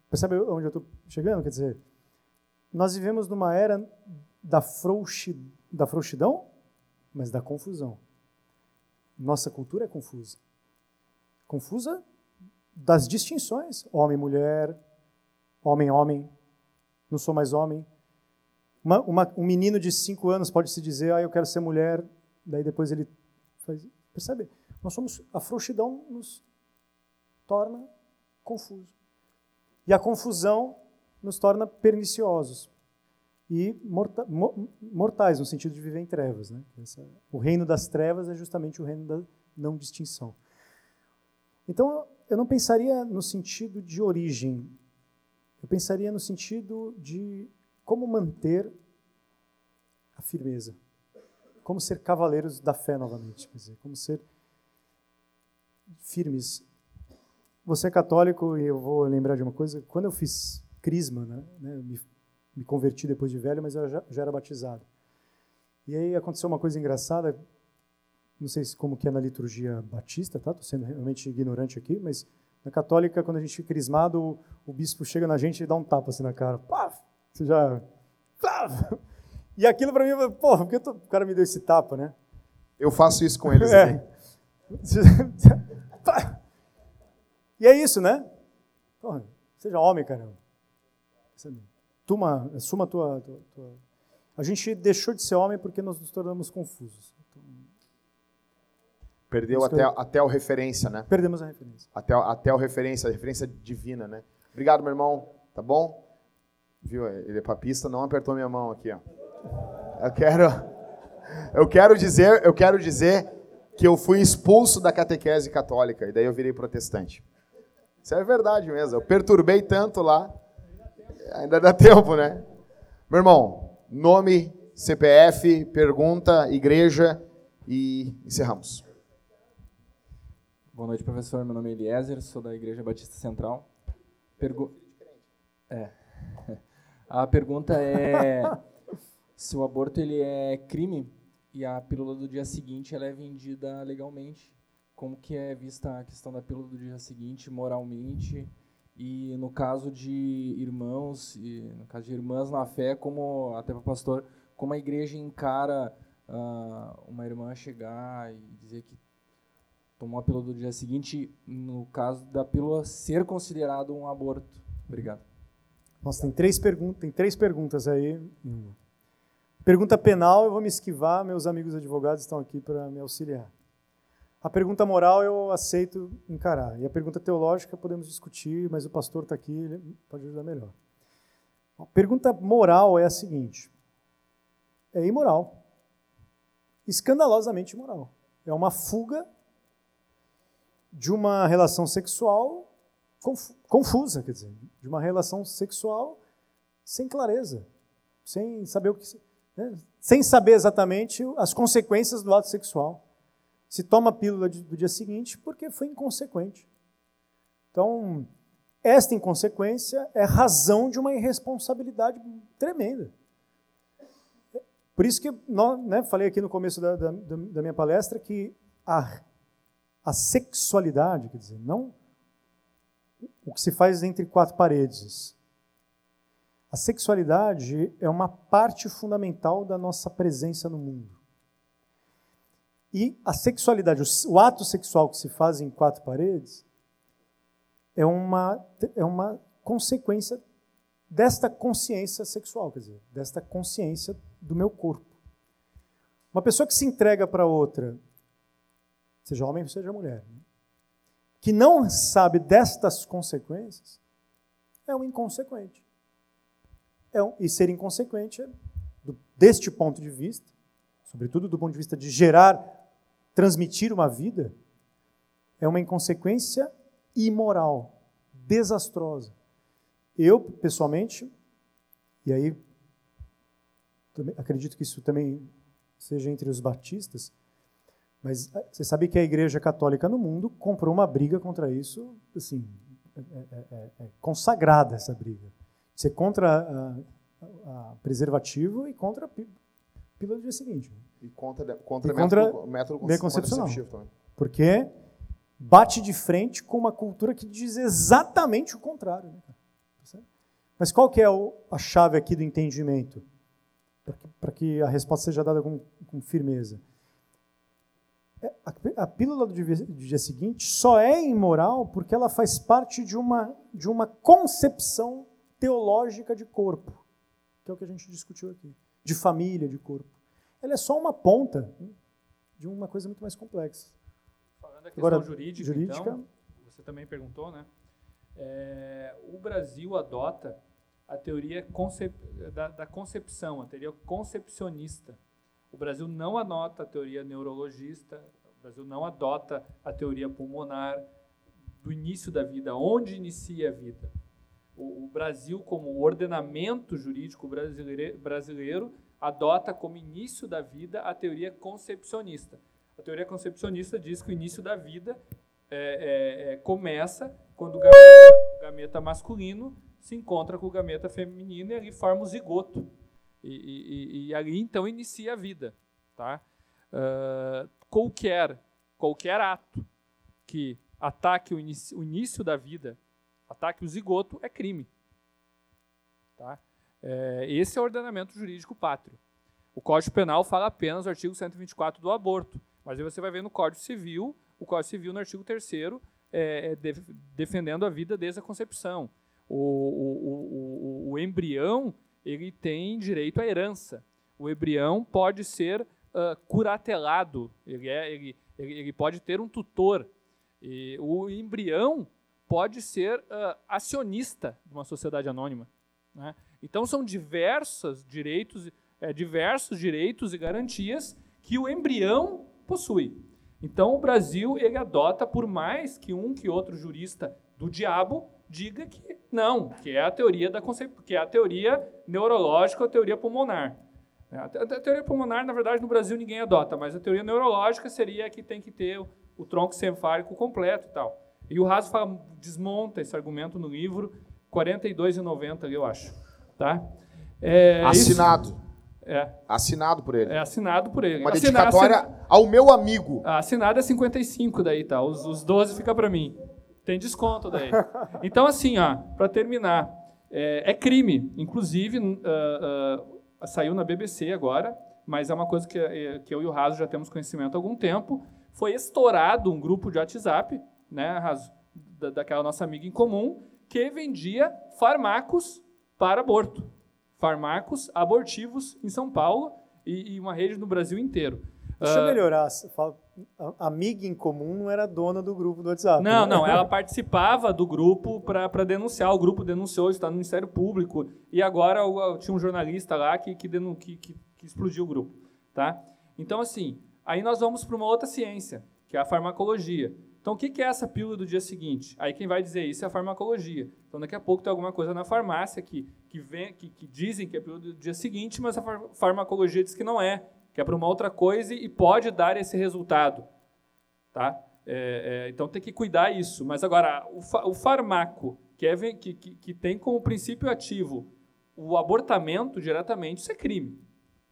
Percebe onde eu estou chegando? Quer dizer, nós vivemos numa era da, frouxi, da frouxidão, mas da confusão. Nossa cultura é confusa. Confusa das distinções: homem, mulher, homem, homem, não sou mais homem. Uma, uma, um menino de cinco anos pode se dizer, ah, eu quero ser mulher, daí depois ele faz. Percebe? Nós somos. A frouxidão nos torna confuso. E a confusão nos torna perniciosos e morta, mortais, no sentido de viver em trevas. Né? Essa, o reino das trevas é justamente o reino da não distinção. Então, eu não pensaria no sentido de origem, eu pensaria no sentido de como manter a firmeza, como ser cavaleiros da fé novamente, quer dizer, como ser firmes. Você é católico e eu vou lembrar de uma coisa, quando eu fiz crisma, né, né me me converti depois de velho, mas eu já, já era batizado. E aí aconteceu uma coisa engraçada, não sei como que é na liturgia batista, tá? Estou sendo realmente ignorante aqui, mas na católica, quando a gente fica crismado, o, o bispo chega na gente e dá um tapa assim na cara. Pá! Você já... Pá! *laughs* E aquilo para mim, porra, por que o cara me deu esse tapa, né? Eu faço isso com eles *laughs* é. *laughs* e é isso, né? Porra, seja homem, caramba. Tuma, assuma a tua, tua, tua, A gente deixou de ser homem porque nós nos tornamos confusos. Então, Perdeu até, até a referência, né? Perdemos a referência. Até, até a referência, a referência divina, né? Obrigado, meu irmão. Tá bom? Viu? Ele é papista, não apertou minha mão aqui, ó. Eu quero, eu quero dizer, eu quero dizer que eu fui expulso da catequese católica e daí eu virei protestante. Isso é verdade mesmo. Eu perturbei tanto lá Ainda dá *laughs* tempo, né? Meu irmão, nome, CPF, pergunta, igreja e encerramos. Boa noite, professor. Meu nome é Eliezer, sou da Igreja Batista Central. Pergu é. *laughs* A pergunta é *laughs* se o aborto ele é crime e a pílula do dia seguinte ela é vendida legalmente. Como que é vista a questão da pílula do dia seguinte moralmente? E no caso de irmãos, e no caso de irmãs na fé, como até para o pastor, como a igreja encara uh, uma irmã chegar e dizer que tomou a pílula do dia seguinte, no caso da pílula ser considerado um aborto. Obrigado. Nossa, tem três, pergun tem três perguntas aí. Pergunta penal, eu vou me esquivar, meus amigos advogados estão aqui para me auxiliar. A pergunta moral eu aceito encarar. E a pergunta teológica podemos discutir, mas o pastor está aqui, ele pode ajudar melhor. A pergunta moral é a seguinte: é imoral. Escandalosamente imoral. É uma fuga de uma relação sexual confusa, quer dizer, de uma relação sexual sem clareza, sem saber o que, né? sem saber exatamente as consequências do ato sexual se toma a pílula do dia seguinte porque foi inconsequente. Então, esta inconsequência é razão de uma irresponsabilidade tremenda. Por isso que, né, falei aqui no começo da, da, da minha palestra que a, a sexualidade, quer dizer, não o que se faz entre quatro paredes. A sexualidade é uma parte fundamental da nossa presença no mundo. E a sexualidade, o ato sexual que se faz em quatro paredes, é uma, é uma consequência desta consciência sexual, quer dizer, desta consciência do meu corpo. Uma pessoa que se entrega para outra, seja homem ou seja mulher, né? que não sabe destas consequências, é um inconsequente. É um, e ser inconsequente, é, do, deste ponto de vista, sobretudo do ponto de vista de gerar, transmitir uma vida, é uma inconsequência imoral, desastrosa. Eu, pessoalmente, e aí acredito que isso também seja entre os batistas, mas ah, você sabe que a Igreja Católica no mundo comprou uma briga contra isso, assim, é, é, é, é consagrada essa briga. Você contra a, a, preservativo e contra a pílula do dia seguinte. E contra, contra, e contra método, método concepcional. Porque bate de frente com uma cultura que diz exatamente o contrário. Né? Mas qual que é a chave aqui do entendimento? Para que, que, a resposta seja dada com, com firmeza. É, a, a pílula do dia, do dia, seguinte só é imoral porque ela faz parte de uma, de uma concepção teológica de corpo, que é o que a gente discutiu aqui, de família, de corpo. Ela é só uma ponta de uma coisa muito mais complexa. Falando da questão Agora, jurídica, jurídica, então, você também perguntou, né? É, o Brasil adota a teoria concep da, da, concepção, a teoria concepcionista. O Brasil não adota a teoria neurologista, o Brasil não adota a teoria pulmonar do início da vida, onde inicia a vida. O, o Brasil, como ordenamento jurídico brasileiro, brasileiro, adota como início da vida a teoria concepcionista. A teoria concepcionista diz que o início da vida é, é, é, começa quando o gameta, o gameta, masculino se encontra com o gameta feminino e ali forma o zigoto. E, e, e ali então inicia a vida. Tá? Uh, qualquer, qualquer ato que ataque o, o início da vida, ataque o zigoto, é crime. Tá? É, esse é o ordenamento jurídico pátrio. O Código Penal fala apenas do artigo 124 do aborto, mas aí você vai ver no Código Civil, o Código Civil no artigo 3 é, é de, defendendo a vida desde a concepção. O, o, o, o, embrião ele tem direito à herança. O embrião pode ser uh, curatelado, ele, é, ele, ele, ele, pode ter um tutor. E o embrião pode ser uh, acionista de uma sociedade anônima. Né? Então são diversos direitos, é, diversos direitos e garantias que o embrião possui. Então o Brasil ele adota, por mais que um que outro jurista do diabo diga que não, que é a teoria da que é a teoria neurológica a teoria pulmonar. É, a, teoria pulmonar, na verdade, no Brasil ninguém adota, mas a teoria neurológica seria que tem que ter o, tronco cefálico completo e tal. E o Raso desmonta esse argumento no livro 42,90, eu acho. Tá? É, assinado. Isso, é. Assinado por ele. É assinado por ele. Uma dedicatória assin... ao meu amigo. Assinado é 55 daí, tá? Os, os 12 fica para mim. Tem desconto daí. *laughs* Então, assim, ó, para terminar, é, é, crime. Inclusive, uh, uh, saiu na BBC agora, mas é uma coisa que, é, que eu e o Raso já temos conhecimento há algum tempo. Foi estourado um grupo de WhatsApp, né, Raso, da, daquela nossa amiga em comum, que vendia farmacos para aborto. Farmacos abortivos em São Paulo e, e uma rede no Brasil inteiro. Deixa eu ah, melhorar. A amiga em comum não era dona do grupo do WhatsApp. Não, né? não. Ela *laughs* participava do grupo para denunciar. O grupo denunciou, está no Ministério Público. E agora tinha um jornalista lá que, que, que, que explodiu o grupo. Tá? Então, assim, aí nós vamos para uma outra ciência, que é a farmacologia. Então, o que é essa pílula do dia seguinte? Aí quem vai dizer isso é a farmacologia. Então, daqui a pouco tem alguma coisa na farmácia que, que, vem, que, que dizem que é a pílula do dia seguinte, mas a farmacologia diz que não é, que é para uma outra coisa e pode dar esse resultado. Tá? É, é, então, tem que cuidar isso. Mas, agora, o, fa o farmaco, que, é, que, que, que tem como princípio ativo o abortamento diretamente, isso é crime.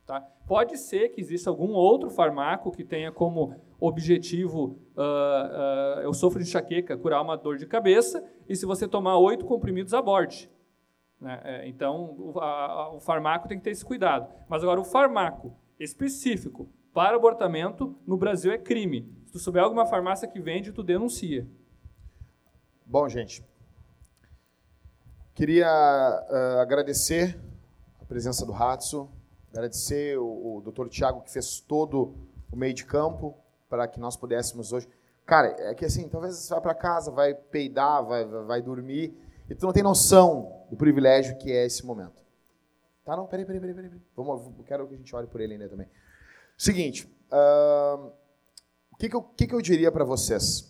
Tá? Pode ser que exista algum outro farmaco que tenha como objetivo, uh, uh, eu sofro de enxaqueca, curar uma dor de cabeça, e se você tomar oito comprimidos, aborte. Né? É, então, o, a, o farmaco tem que ter esse cuidado. Mas agora, o farmaco específico para abortamento, no Brasil é crime. Se tu souber alguma farmácia que vende, tu denuncia. Bom, gente, queria uh, agradecer a presença do Ratso, agradecer o, o Dr. Tiago que fez todo o meio de campo para que nós pudéssemos hoje. Cara, é que assim, talvez você vá para casa, vai peidar, vai, vai dormir, e tu não tem noção do privilégio que é esse momento. Tá, não? Peraí, peraí, peraí, peraí. Vamos, quero que a gente olhe por ele ainda também. Seguinte, uh, o que, que, eu, que, que eu diria para vocês?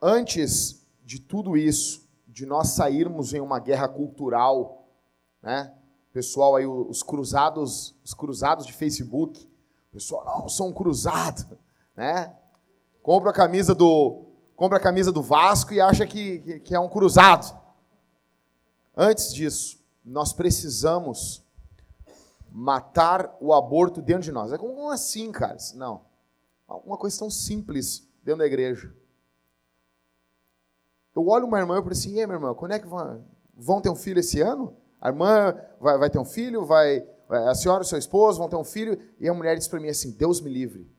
Antes de tudo isso, de nós sairmos em uma guerra cultural, né? Pessoal aí, os cruzados, os cruzados de Facebook, pessoal, não, sou um cruzado, né? Compra a camisa do, compra a camisa do Vasco e acha que, que, que é um cruzado. Antes disso, nós precisamos matar o aborto dentro de nós. É como assim, cara? Não. Uma coisa tão simples dentro da igreja. Eu olho uma irmã e falo assim, e aí, minha irmã, quando é que vão, vão ter um filho esse ano? A irmã vai, vai ter um filho, vai, a senhora e o seu esposo vão ter um filho, e a mulher diz para mim assim, Deus me livre.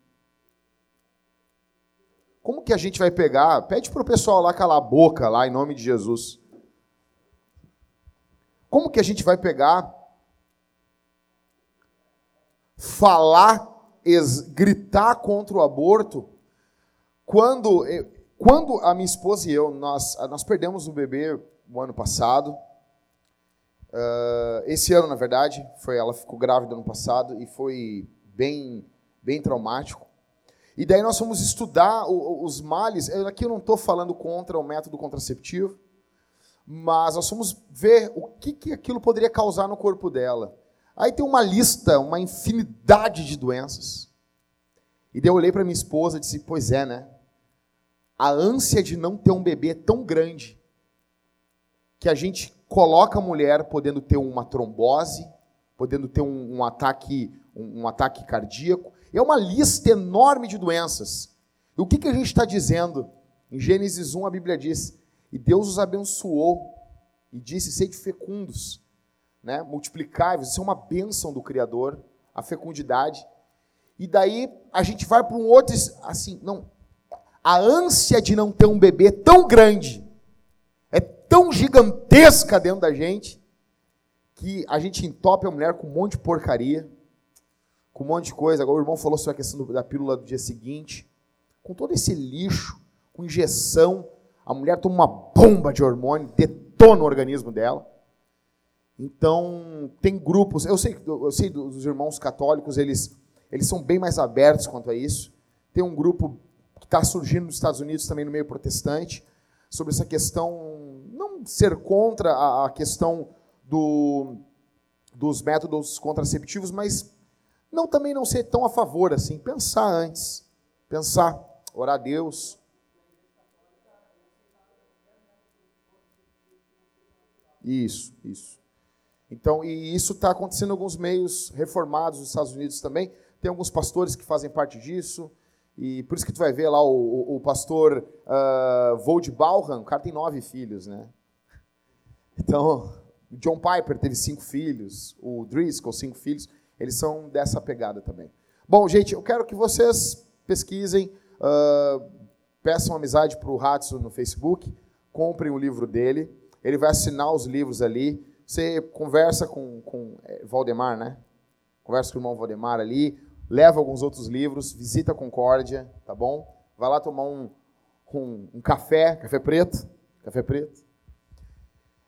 Como que a gente vai pegar? Pede para o pessoal lá calar a boca, lá, em nome de Jesus. Como que a gente vai pegar, falar, gritar contra o aborto, quando, quando a minha esposa e eu, nós, nós perdemos o bebê o ano passado, uh, esse ano, na verdade, foi ela ficou grávida ano passado e foi bem, bem traumático. E daí nós fomos estudar os males. Aqui eu não estou falando contra o método contraceptivo, mas nós fomos ver o que, que aquilo poderia causar no corpo dela. Aí tem uma lista, uma infinidade de doenças. E daí eu olhei para minha esposa e disse: Pois é, né? A ânsia de não ter um bebê é tão grande que a gente coloca a mulher podendo ter uma trombose, podendo ter um, um ataque, um, um ataque cardíaco, é uma lista enorme de doenças. E o que, que a gente está dizendo? Em Gênesis 1, a Bíblia diz: E Deus os abençoou e disse: Sede fecundos, né? multiplicáveis. Isso é uma bênção do Criador, a fecundidade. E daí a gente vai para um outro, assim, não. A ânsia de não ter um bebê tão grande, é tão gigantesca dentro da gente, que a gente entope a mulher com um monte de porcaria com um monte de coisa. Agora o irmão falou sobre a questão da pílula do dia seguinte. Com todo esse lixo, com injeção, a mulher toma uma bomba de hormônio, detona o organismo dela. Então, tem grupos, eu sei, eu sei dos irmãos católicos, eles, eles são bem mais abertos quanto a isso. Tem um grupo que está surgindo nos Estados Unidos também no meio protestante, sobre essa questão, não ser contra a, a questão do, dos métodos contraceptivos, mas não também não ser tão a favor assim, pensar antes, pensar, orar a Deus. Isso, isso. Então, e isso está acontecendo em alguns meios reformados dos Estados Unidos também. Tem alguns pastores que fazem parte disso. E por isso que tu vai ver lá o, o, o pastor uh, Vold Balham, o cara tem nove filhos, né? Então, John Piper teve cinco filhos, o Driscoll, cinco filhos. Eles são dessa pegada também. Bom, gente, eu quero que vocês pesquisem, uh, peçam amizade para o Ratso no Facebook, comprem o livro dele, ele vai assinar os livros ali. Você conversa com, com é, Valdemar, né? Conversa com o irmão Valdemar ali, leva alguns outros livros, visita a Concórdia, tá bom? Vai lá tomar um, um, um café, café preto, café preto.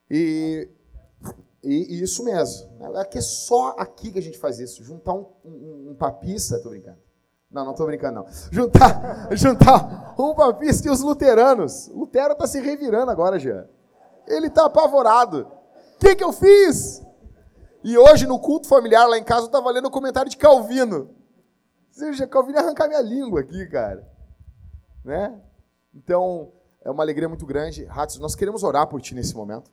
E e, e, isso mesmo. É que é só aqui que a gente faz isso. Juntar um, um, um papista. Tô brincando. Não, não tô brincando, não. *laughs* Juntar, juntar um papista e os luteranos. Lutero está se revirando agora, Jean. Ele está apavorado. O que, que eu fiz? E hoje, no culto familiar lá em casa, eu estava lendo o comentário de Calvino. Seja, Calvino ia arrancar minha língua aqui, cara. Né? Então, é uma alegria muito grande. Ratos, nós queremos orar por ti nesse momento.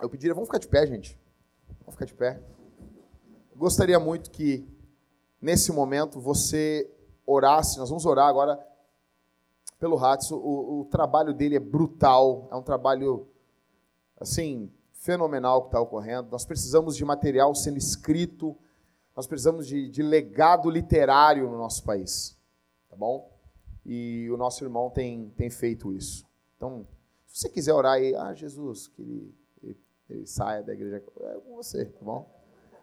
Eu pediria, vamos ficar de pé, gente. Vamos ficar de pé. Gostaria muito que, nesse momento, você orasse. Nós vamos orar agora pelo Ratso. O, o trabalho dele é brutal. É um trabalho, assim, fenomenal que está ocorrendo. Nós precisamos de material sendo escrito, nós precisamos de, de legado literário no nosso país, tá bom? E o nosso irmão tem, tem feito isso. Então, se você quiser orar aí, ah, Jesus, que ele, ele, saia da igreja, é com você, tá bom?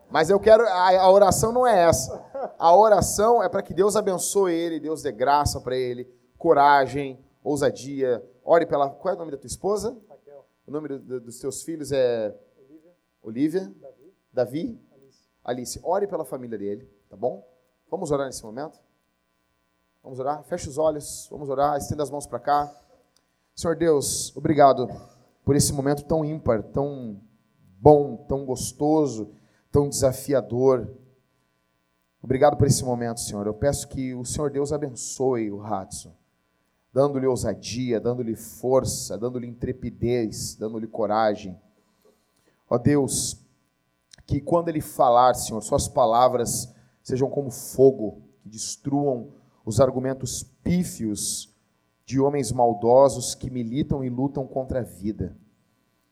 Mas eu quero, a, a oração não é essa. A oração é para que Deus abençoe ele, Deus dê graça para ele, coragem, ousadia. Ore pela. Qual é o nome da tua esposa? Raquel. O nome do, dos teus filhos é. Olivia. Olivia? Davi. Davi? Alice. Alice. Ore pela família dele, tá bom? Vamos orar nesse momento? Vamos orar? Feche os olhos, vamos orar, estenda as mãos para cá. Senhor Deus, obrigado por esse momento tão ímpar, tão bom, tão gostoso, tão desafiador. Obrigado por esse momento, Senhor. Eu peço que o Senhor Deus abençoe o Hudson, dando-lhe ousadia, dando-lhe força, dando-lhe intrepidez, dando-lhe coragem. Ó Deus, que quando ele falar, Senhor, suas palavras sejam como fogo, que destruam os argumentos pífios de homens maldosos que militam e lutam contra a vida.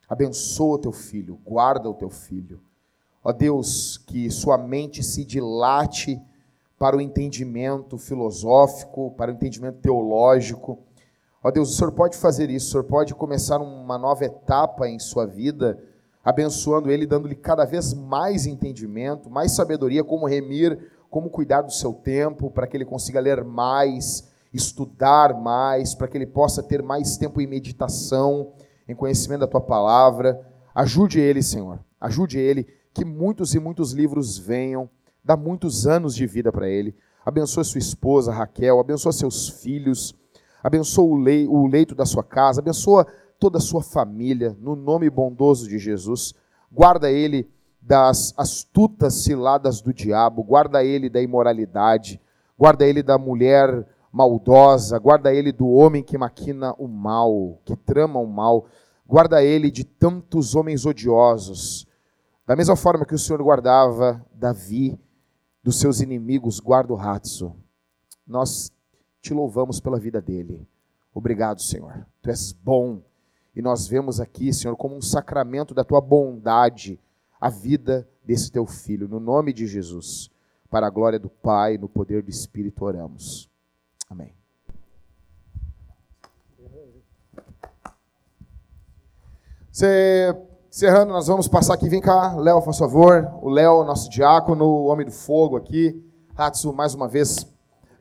Abençoa o teu filho, guarda o teu filho. Ó Deus, que sua mente se dilate para o entendimento filosófico, para o entendimento teológico. Ó Deus, o Senhor pode fazer isso, o Senhor pode começar uma nova etapa em sua vida, abençoando ele, dando-lhe cada vez mais entendimento, mais sabedoria, como remir, como cuidar do seu tempo, para que ele consiga ler mais, estudar mais, para que ele possa ter mais tempo em meditação, em conhecimento da tua palavra. Ajude ele, Senhor, ajude ele que muitos e muitos livros venham, dá muitos anos de vida para ele. Abençoa sua esposa, Raquel, abençoa seus filhos, abençoa o leito da sua casa, abençoa toda a sua família, no nome bondoso de Jesus. Guarda ele das astutas ciladas do diabo, guarda ele da imoralidade, guarda ele da mulher maldosa, guarda ele do homem que maquina o mal, que trama o mal, guarda ele de tantos homens odiosos da mesma forma que o Senhor guardava Davi dos seus inimigos, guarda o Ratso. Nós te louvamos pela vida dele. Obrigado, Senhor. Tu és bom. E nós vemos aqui, Senhor, como um sacramento da tua bondade, a vida desse teu filho. No nome de Jesus, para a glória do Pai, no poder do Espírito, oramos. Amém. Você Encerrando, nós vamos passar aqui. Vem cá, Léo, por favor. O Léo, nosso diácono, o homem do fogo aqui. Hatsu, mais uma vez.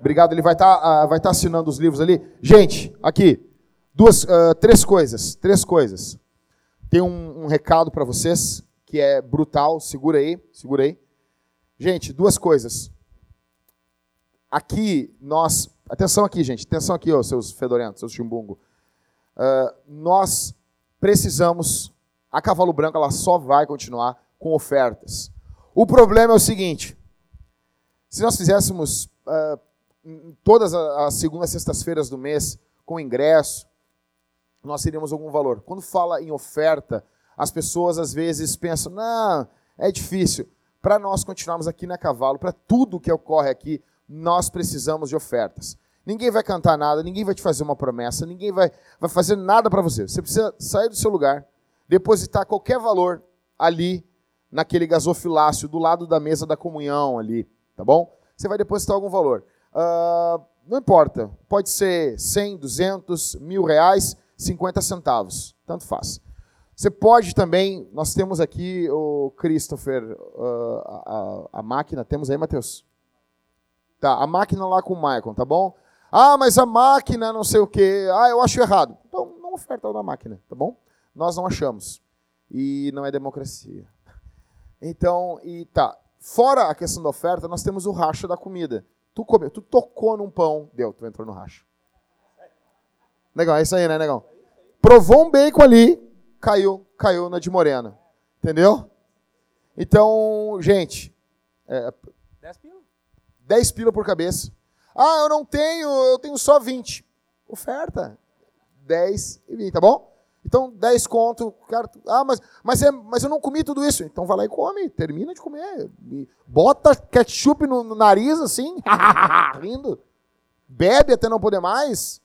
Obrigado. Ele vai estar tá, uh, vai tá assinando os livros ali. Gente, aqui. Duas, uh, três coisas. Três coisas. Tem um, um recado para vocês que é brutal. Segura aí, segura aí. Gente, duas coisas. Aqui nós. Atenção aqui, gente. Atenção aqui, ó, seus fedorentos, seus chimbungo. Uh, nós precisamos a Cavalo Branco ela só vai continuar com ofertas. O problema é o seguinte: se nós fizéssemos uh, todas as segundas sextas-feiras do mês com ingresso, nós teríamos algum valor. Quando fala em oferta, as pessoas às vezes pensam: não, é difícil. Para nós continuarmos aqui na Cavalo, para tudo que ocorre aqui, nós precisamos de ofertas. Ninguém vai cantar nada, ninguém vai te fazer uma promessa, ninguém vai, vai fazer nada para você. Você precisa sair do seu lugar, depositar qualquer valor ali naquele gasofilácio, do lado da mesa da comunhão ali, tá bom? Você vai depositar algum valor. Uh, não importa, pode ser 100, 200, mil reais, 50 centavos, tanto faz. Você pode também, nós temos aqui o Christopher, uh, a, a, máquina, temos aí, Matheus? Tá, a máquina lá com o Michael, tá bom? Ah, mas a máquina não sei o quê, ah, eu acho errado. Então, não oferta da máquina, tá bom? Nós não achamos. E não é democracia. Então, e tá. Fora a questão da oferta, nós temos o racha da comida. Tu comeu, tu tocou num pão, deu, tu entrou no racha. Legal, é isso aí, né, negão? Provou um bacon ali, caiu, caiu na de morena. Entendeu? Então, gente, é, 10 pila? 10 pila por cabeça. Ah, eu não tenho, eu tenho só 20. Oferta. 10 e 20, tá bom? Então, 10 conto, cara, ah, mas, mas, é, mas eu não comi tudo isso. Então vai lá e come, termina de comer. Bota ketchup no, no nariz, assim, *laughs* rindo. Bebe até não poder mais.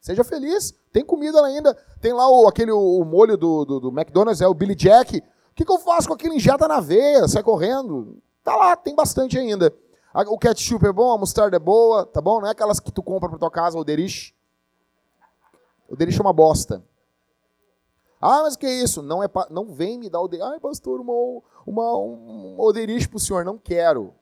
Seja feliz. Tem comida lá ainda. Tem lá o, aquele, o, o molho do, do, do McDonald's, é o Billy Jack. O que, que eu faço com aquilo? Injeta na veia, sai correndo. Tá lá, tem bastante ainda. O ketchup é bom, a mostarda é boa, tá bom? Não é aquelas que tu compra pra tua casa, o Derich. O é uma bosta. Ah, mas que é isso? Não, é pa- não vem me dar o Derich. Ai, pastor, uma, uma, um Oderich pro senhor. Não quero.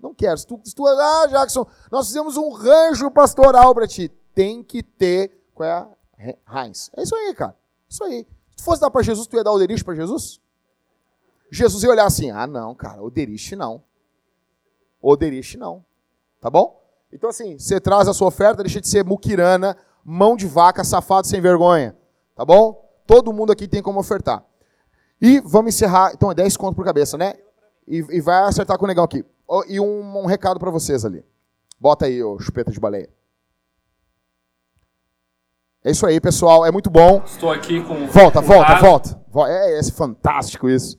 Não quero. Se tu, se tu- ah, Jackson, nós fizemos um rancho pastoral para ti. Tem que ter. Qual é a? He- Heinz. É isso aí, cara. Isso aí. Se tu fosse dar para Jesus, tu ia dar o Derich para Jesus? Jesus ia olhar assim: ah, não, cara, o não. O Derich não. Tá bom? Então, assim, você traz a sua oferta, deixa de ser muquirana, mão de vaca, safado sem vergonha. Tá bom? Todo mundo aqui tem como ofertar. E vamos encerrar. Então, é 10 conto por cabeça, né? E, e vai acertar com o negão aqui. E um, um recado para vocês ali. Bota aí, ô chupeta de baleia. É isso aí, pessoal. É muito bom. Estou aqui com. Volta, com volta, volta. Vo- É, é fantástico isso.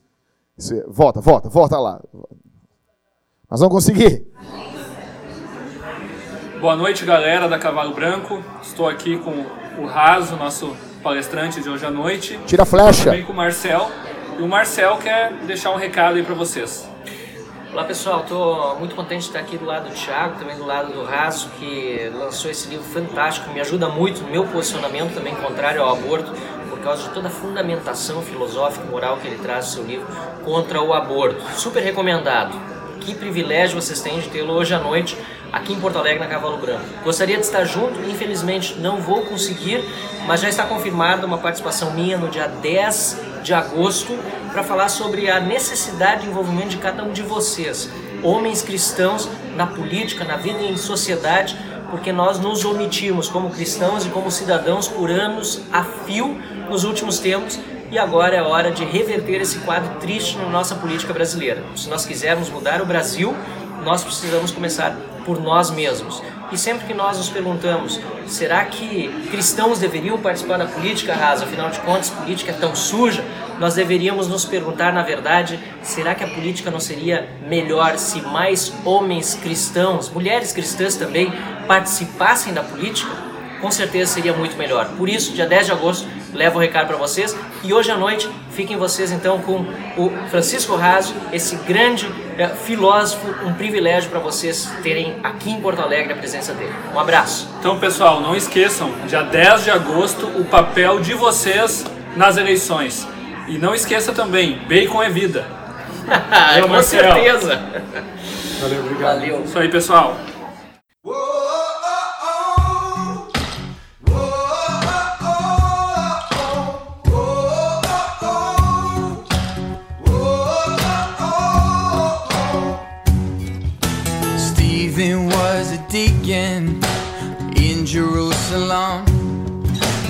Isso é- Volta, volta, volta lá. Nós vamos conseguir. Boa noite, galera da Cavalo Branco. Estou aqui com o Raso, nosso palestrante de hoje à noite. Tira a flecha. Também com o Marcel. E o Marcel quer deixar um recado aí para vocês. Olá pessoal, estou muito contente de estar aqui do lado do Thiago, também do lado do Raso, que lançou esse livro fantástico, me ajuda muito no meu posicionamento também contrário ao aborto, por causa de toda a fundamentação filosófica e moral que ele traz no seu livro contra o aborto. Super recomendado. Que privilégio vocês têm de tê-lo hoje à noite aqui em Porto Alegre, na Cavalo Branco. Gostaria de estar junto, infelizmente não vou conseguir, mas já está confirmada uma participação minha no dia 10 de agosto para falar sobre a necessidade de envolvimento de cada um de vocês, homens cristãos, na política, na vida e em sociedade, porque nós nos omitimos como cristãos e como cidadãos por anos a fio nos últimos tempos e agora é hora de reverter esse quadro triste na nossa política brasileira. Se nós quisermos mudar o Brasil, nós precisamos começar por nós mesmos. E sempre que nós nos perguntamos, será que cristãos deveriam participar da política rasa? Afinal de contas, política é tão suja. Nós deveríamos nos perguntar, na verdade, será que a política não seria melhor se mais homens cristãos, mulheres cristãs também, participassem da política? Com certeza seria muito melhor. Por isso, dia 10 de agosto, levo o recado para vocês. E hoje à noite, fiquem vocês então com o Francisco Raso, esse grande eh, filósofo, um privilégio para vocês terem aqui em Porto Alegre a presença dele. Um abraço. Então, pessoal, não esqueçam, dia 10 de agosto, o papel de vocês nas eleições. E não esqueça também, bacon é vida. *laughs* com Marcel. certeza. Valeu, obrigado. Valeu. Isso aí, pessoal.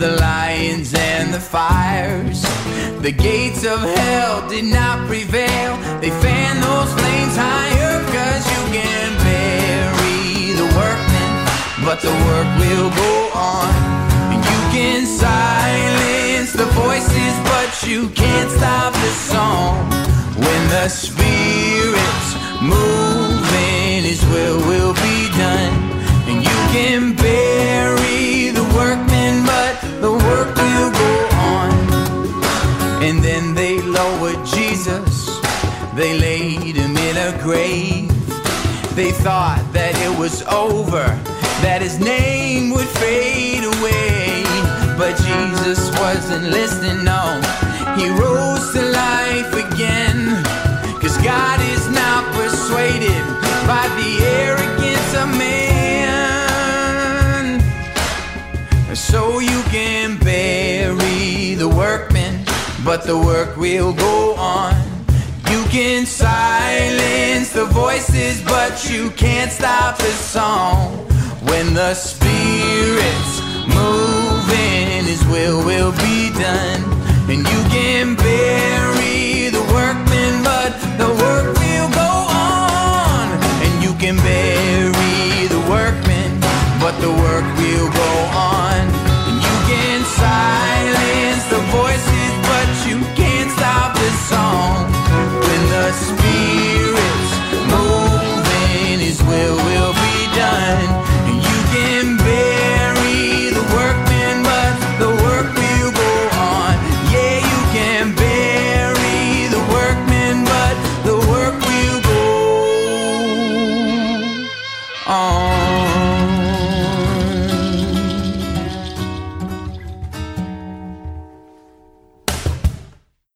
the lions and the fires. The gates of hell did not prevail. They fan those flames higher, cause you can bury the workmen, but the work will go on. And you can silence the voices, but you can't stop the song. When the Spirit's moving, His will will be done. And you can grave. They thought that it was over, that his name would fade away. But Jesus wasn't listening, no. He rose to life again. Cause God is not persuaded by the arrogance of man. So you can bury the workman, but the work will go on can silence the voices, but you can't stop the song. When the spirit's moving, His will will be done. And you can bury the workmen, but the workman.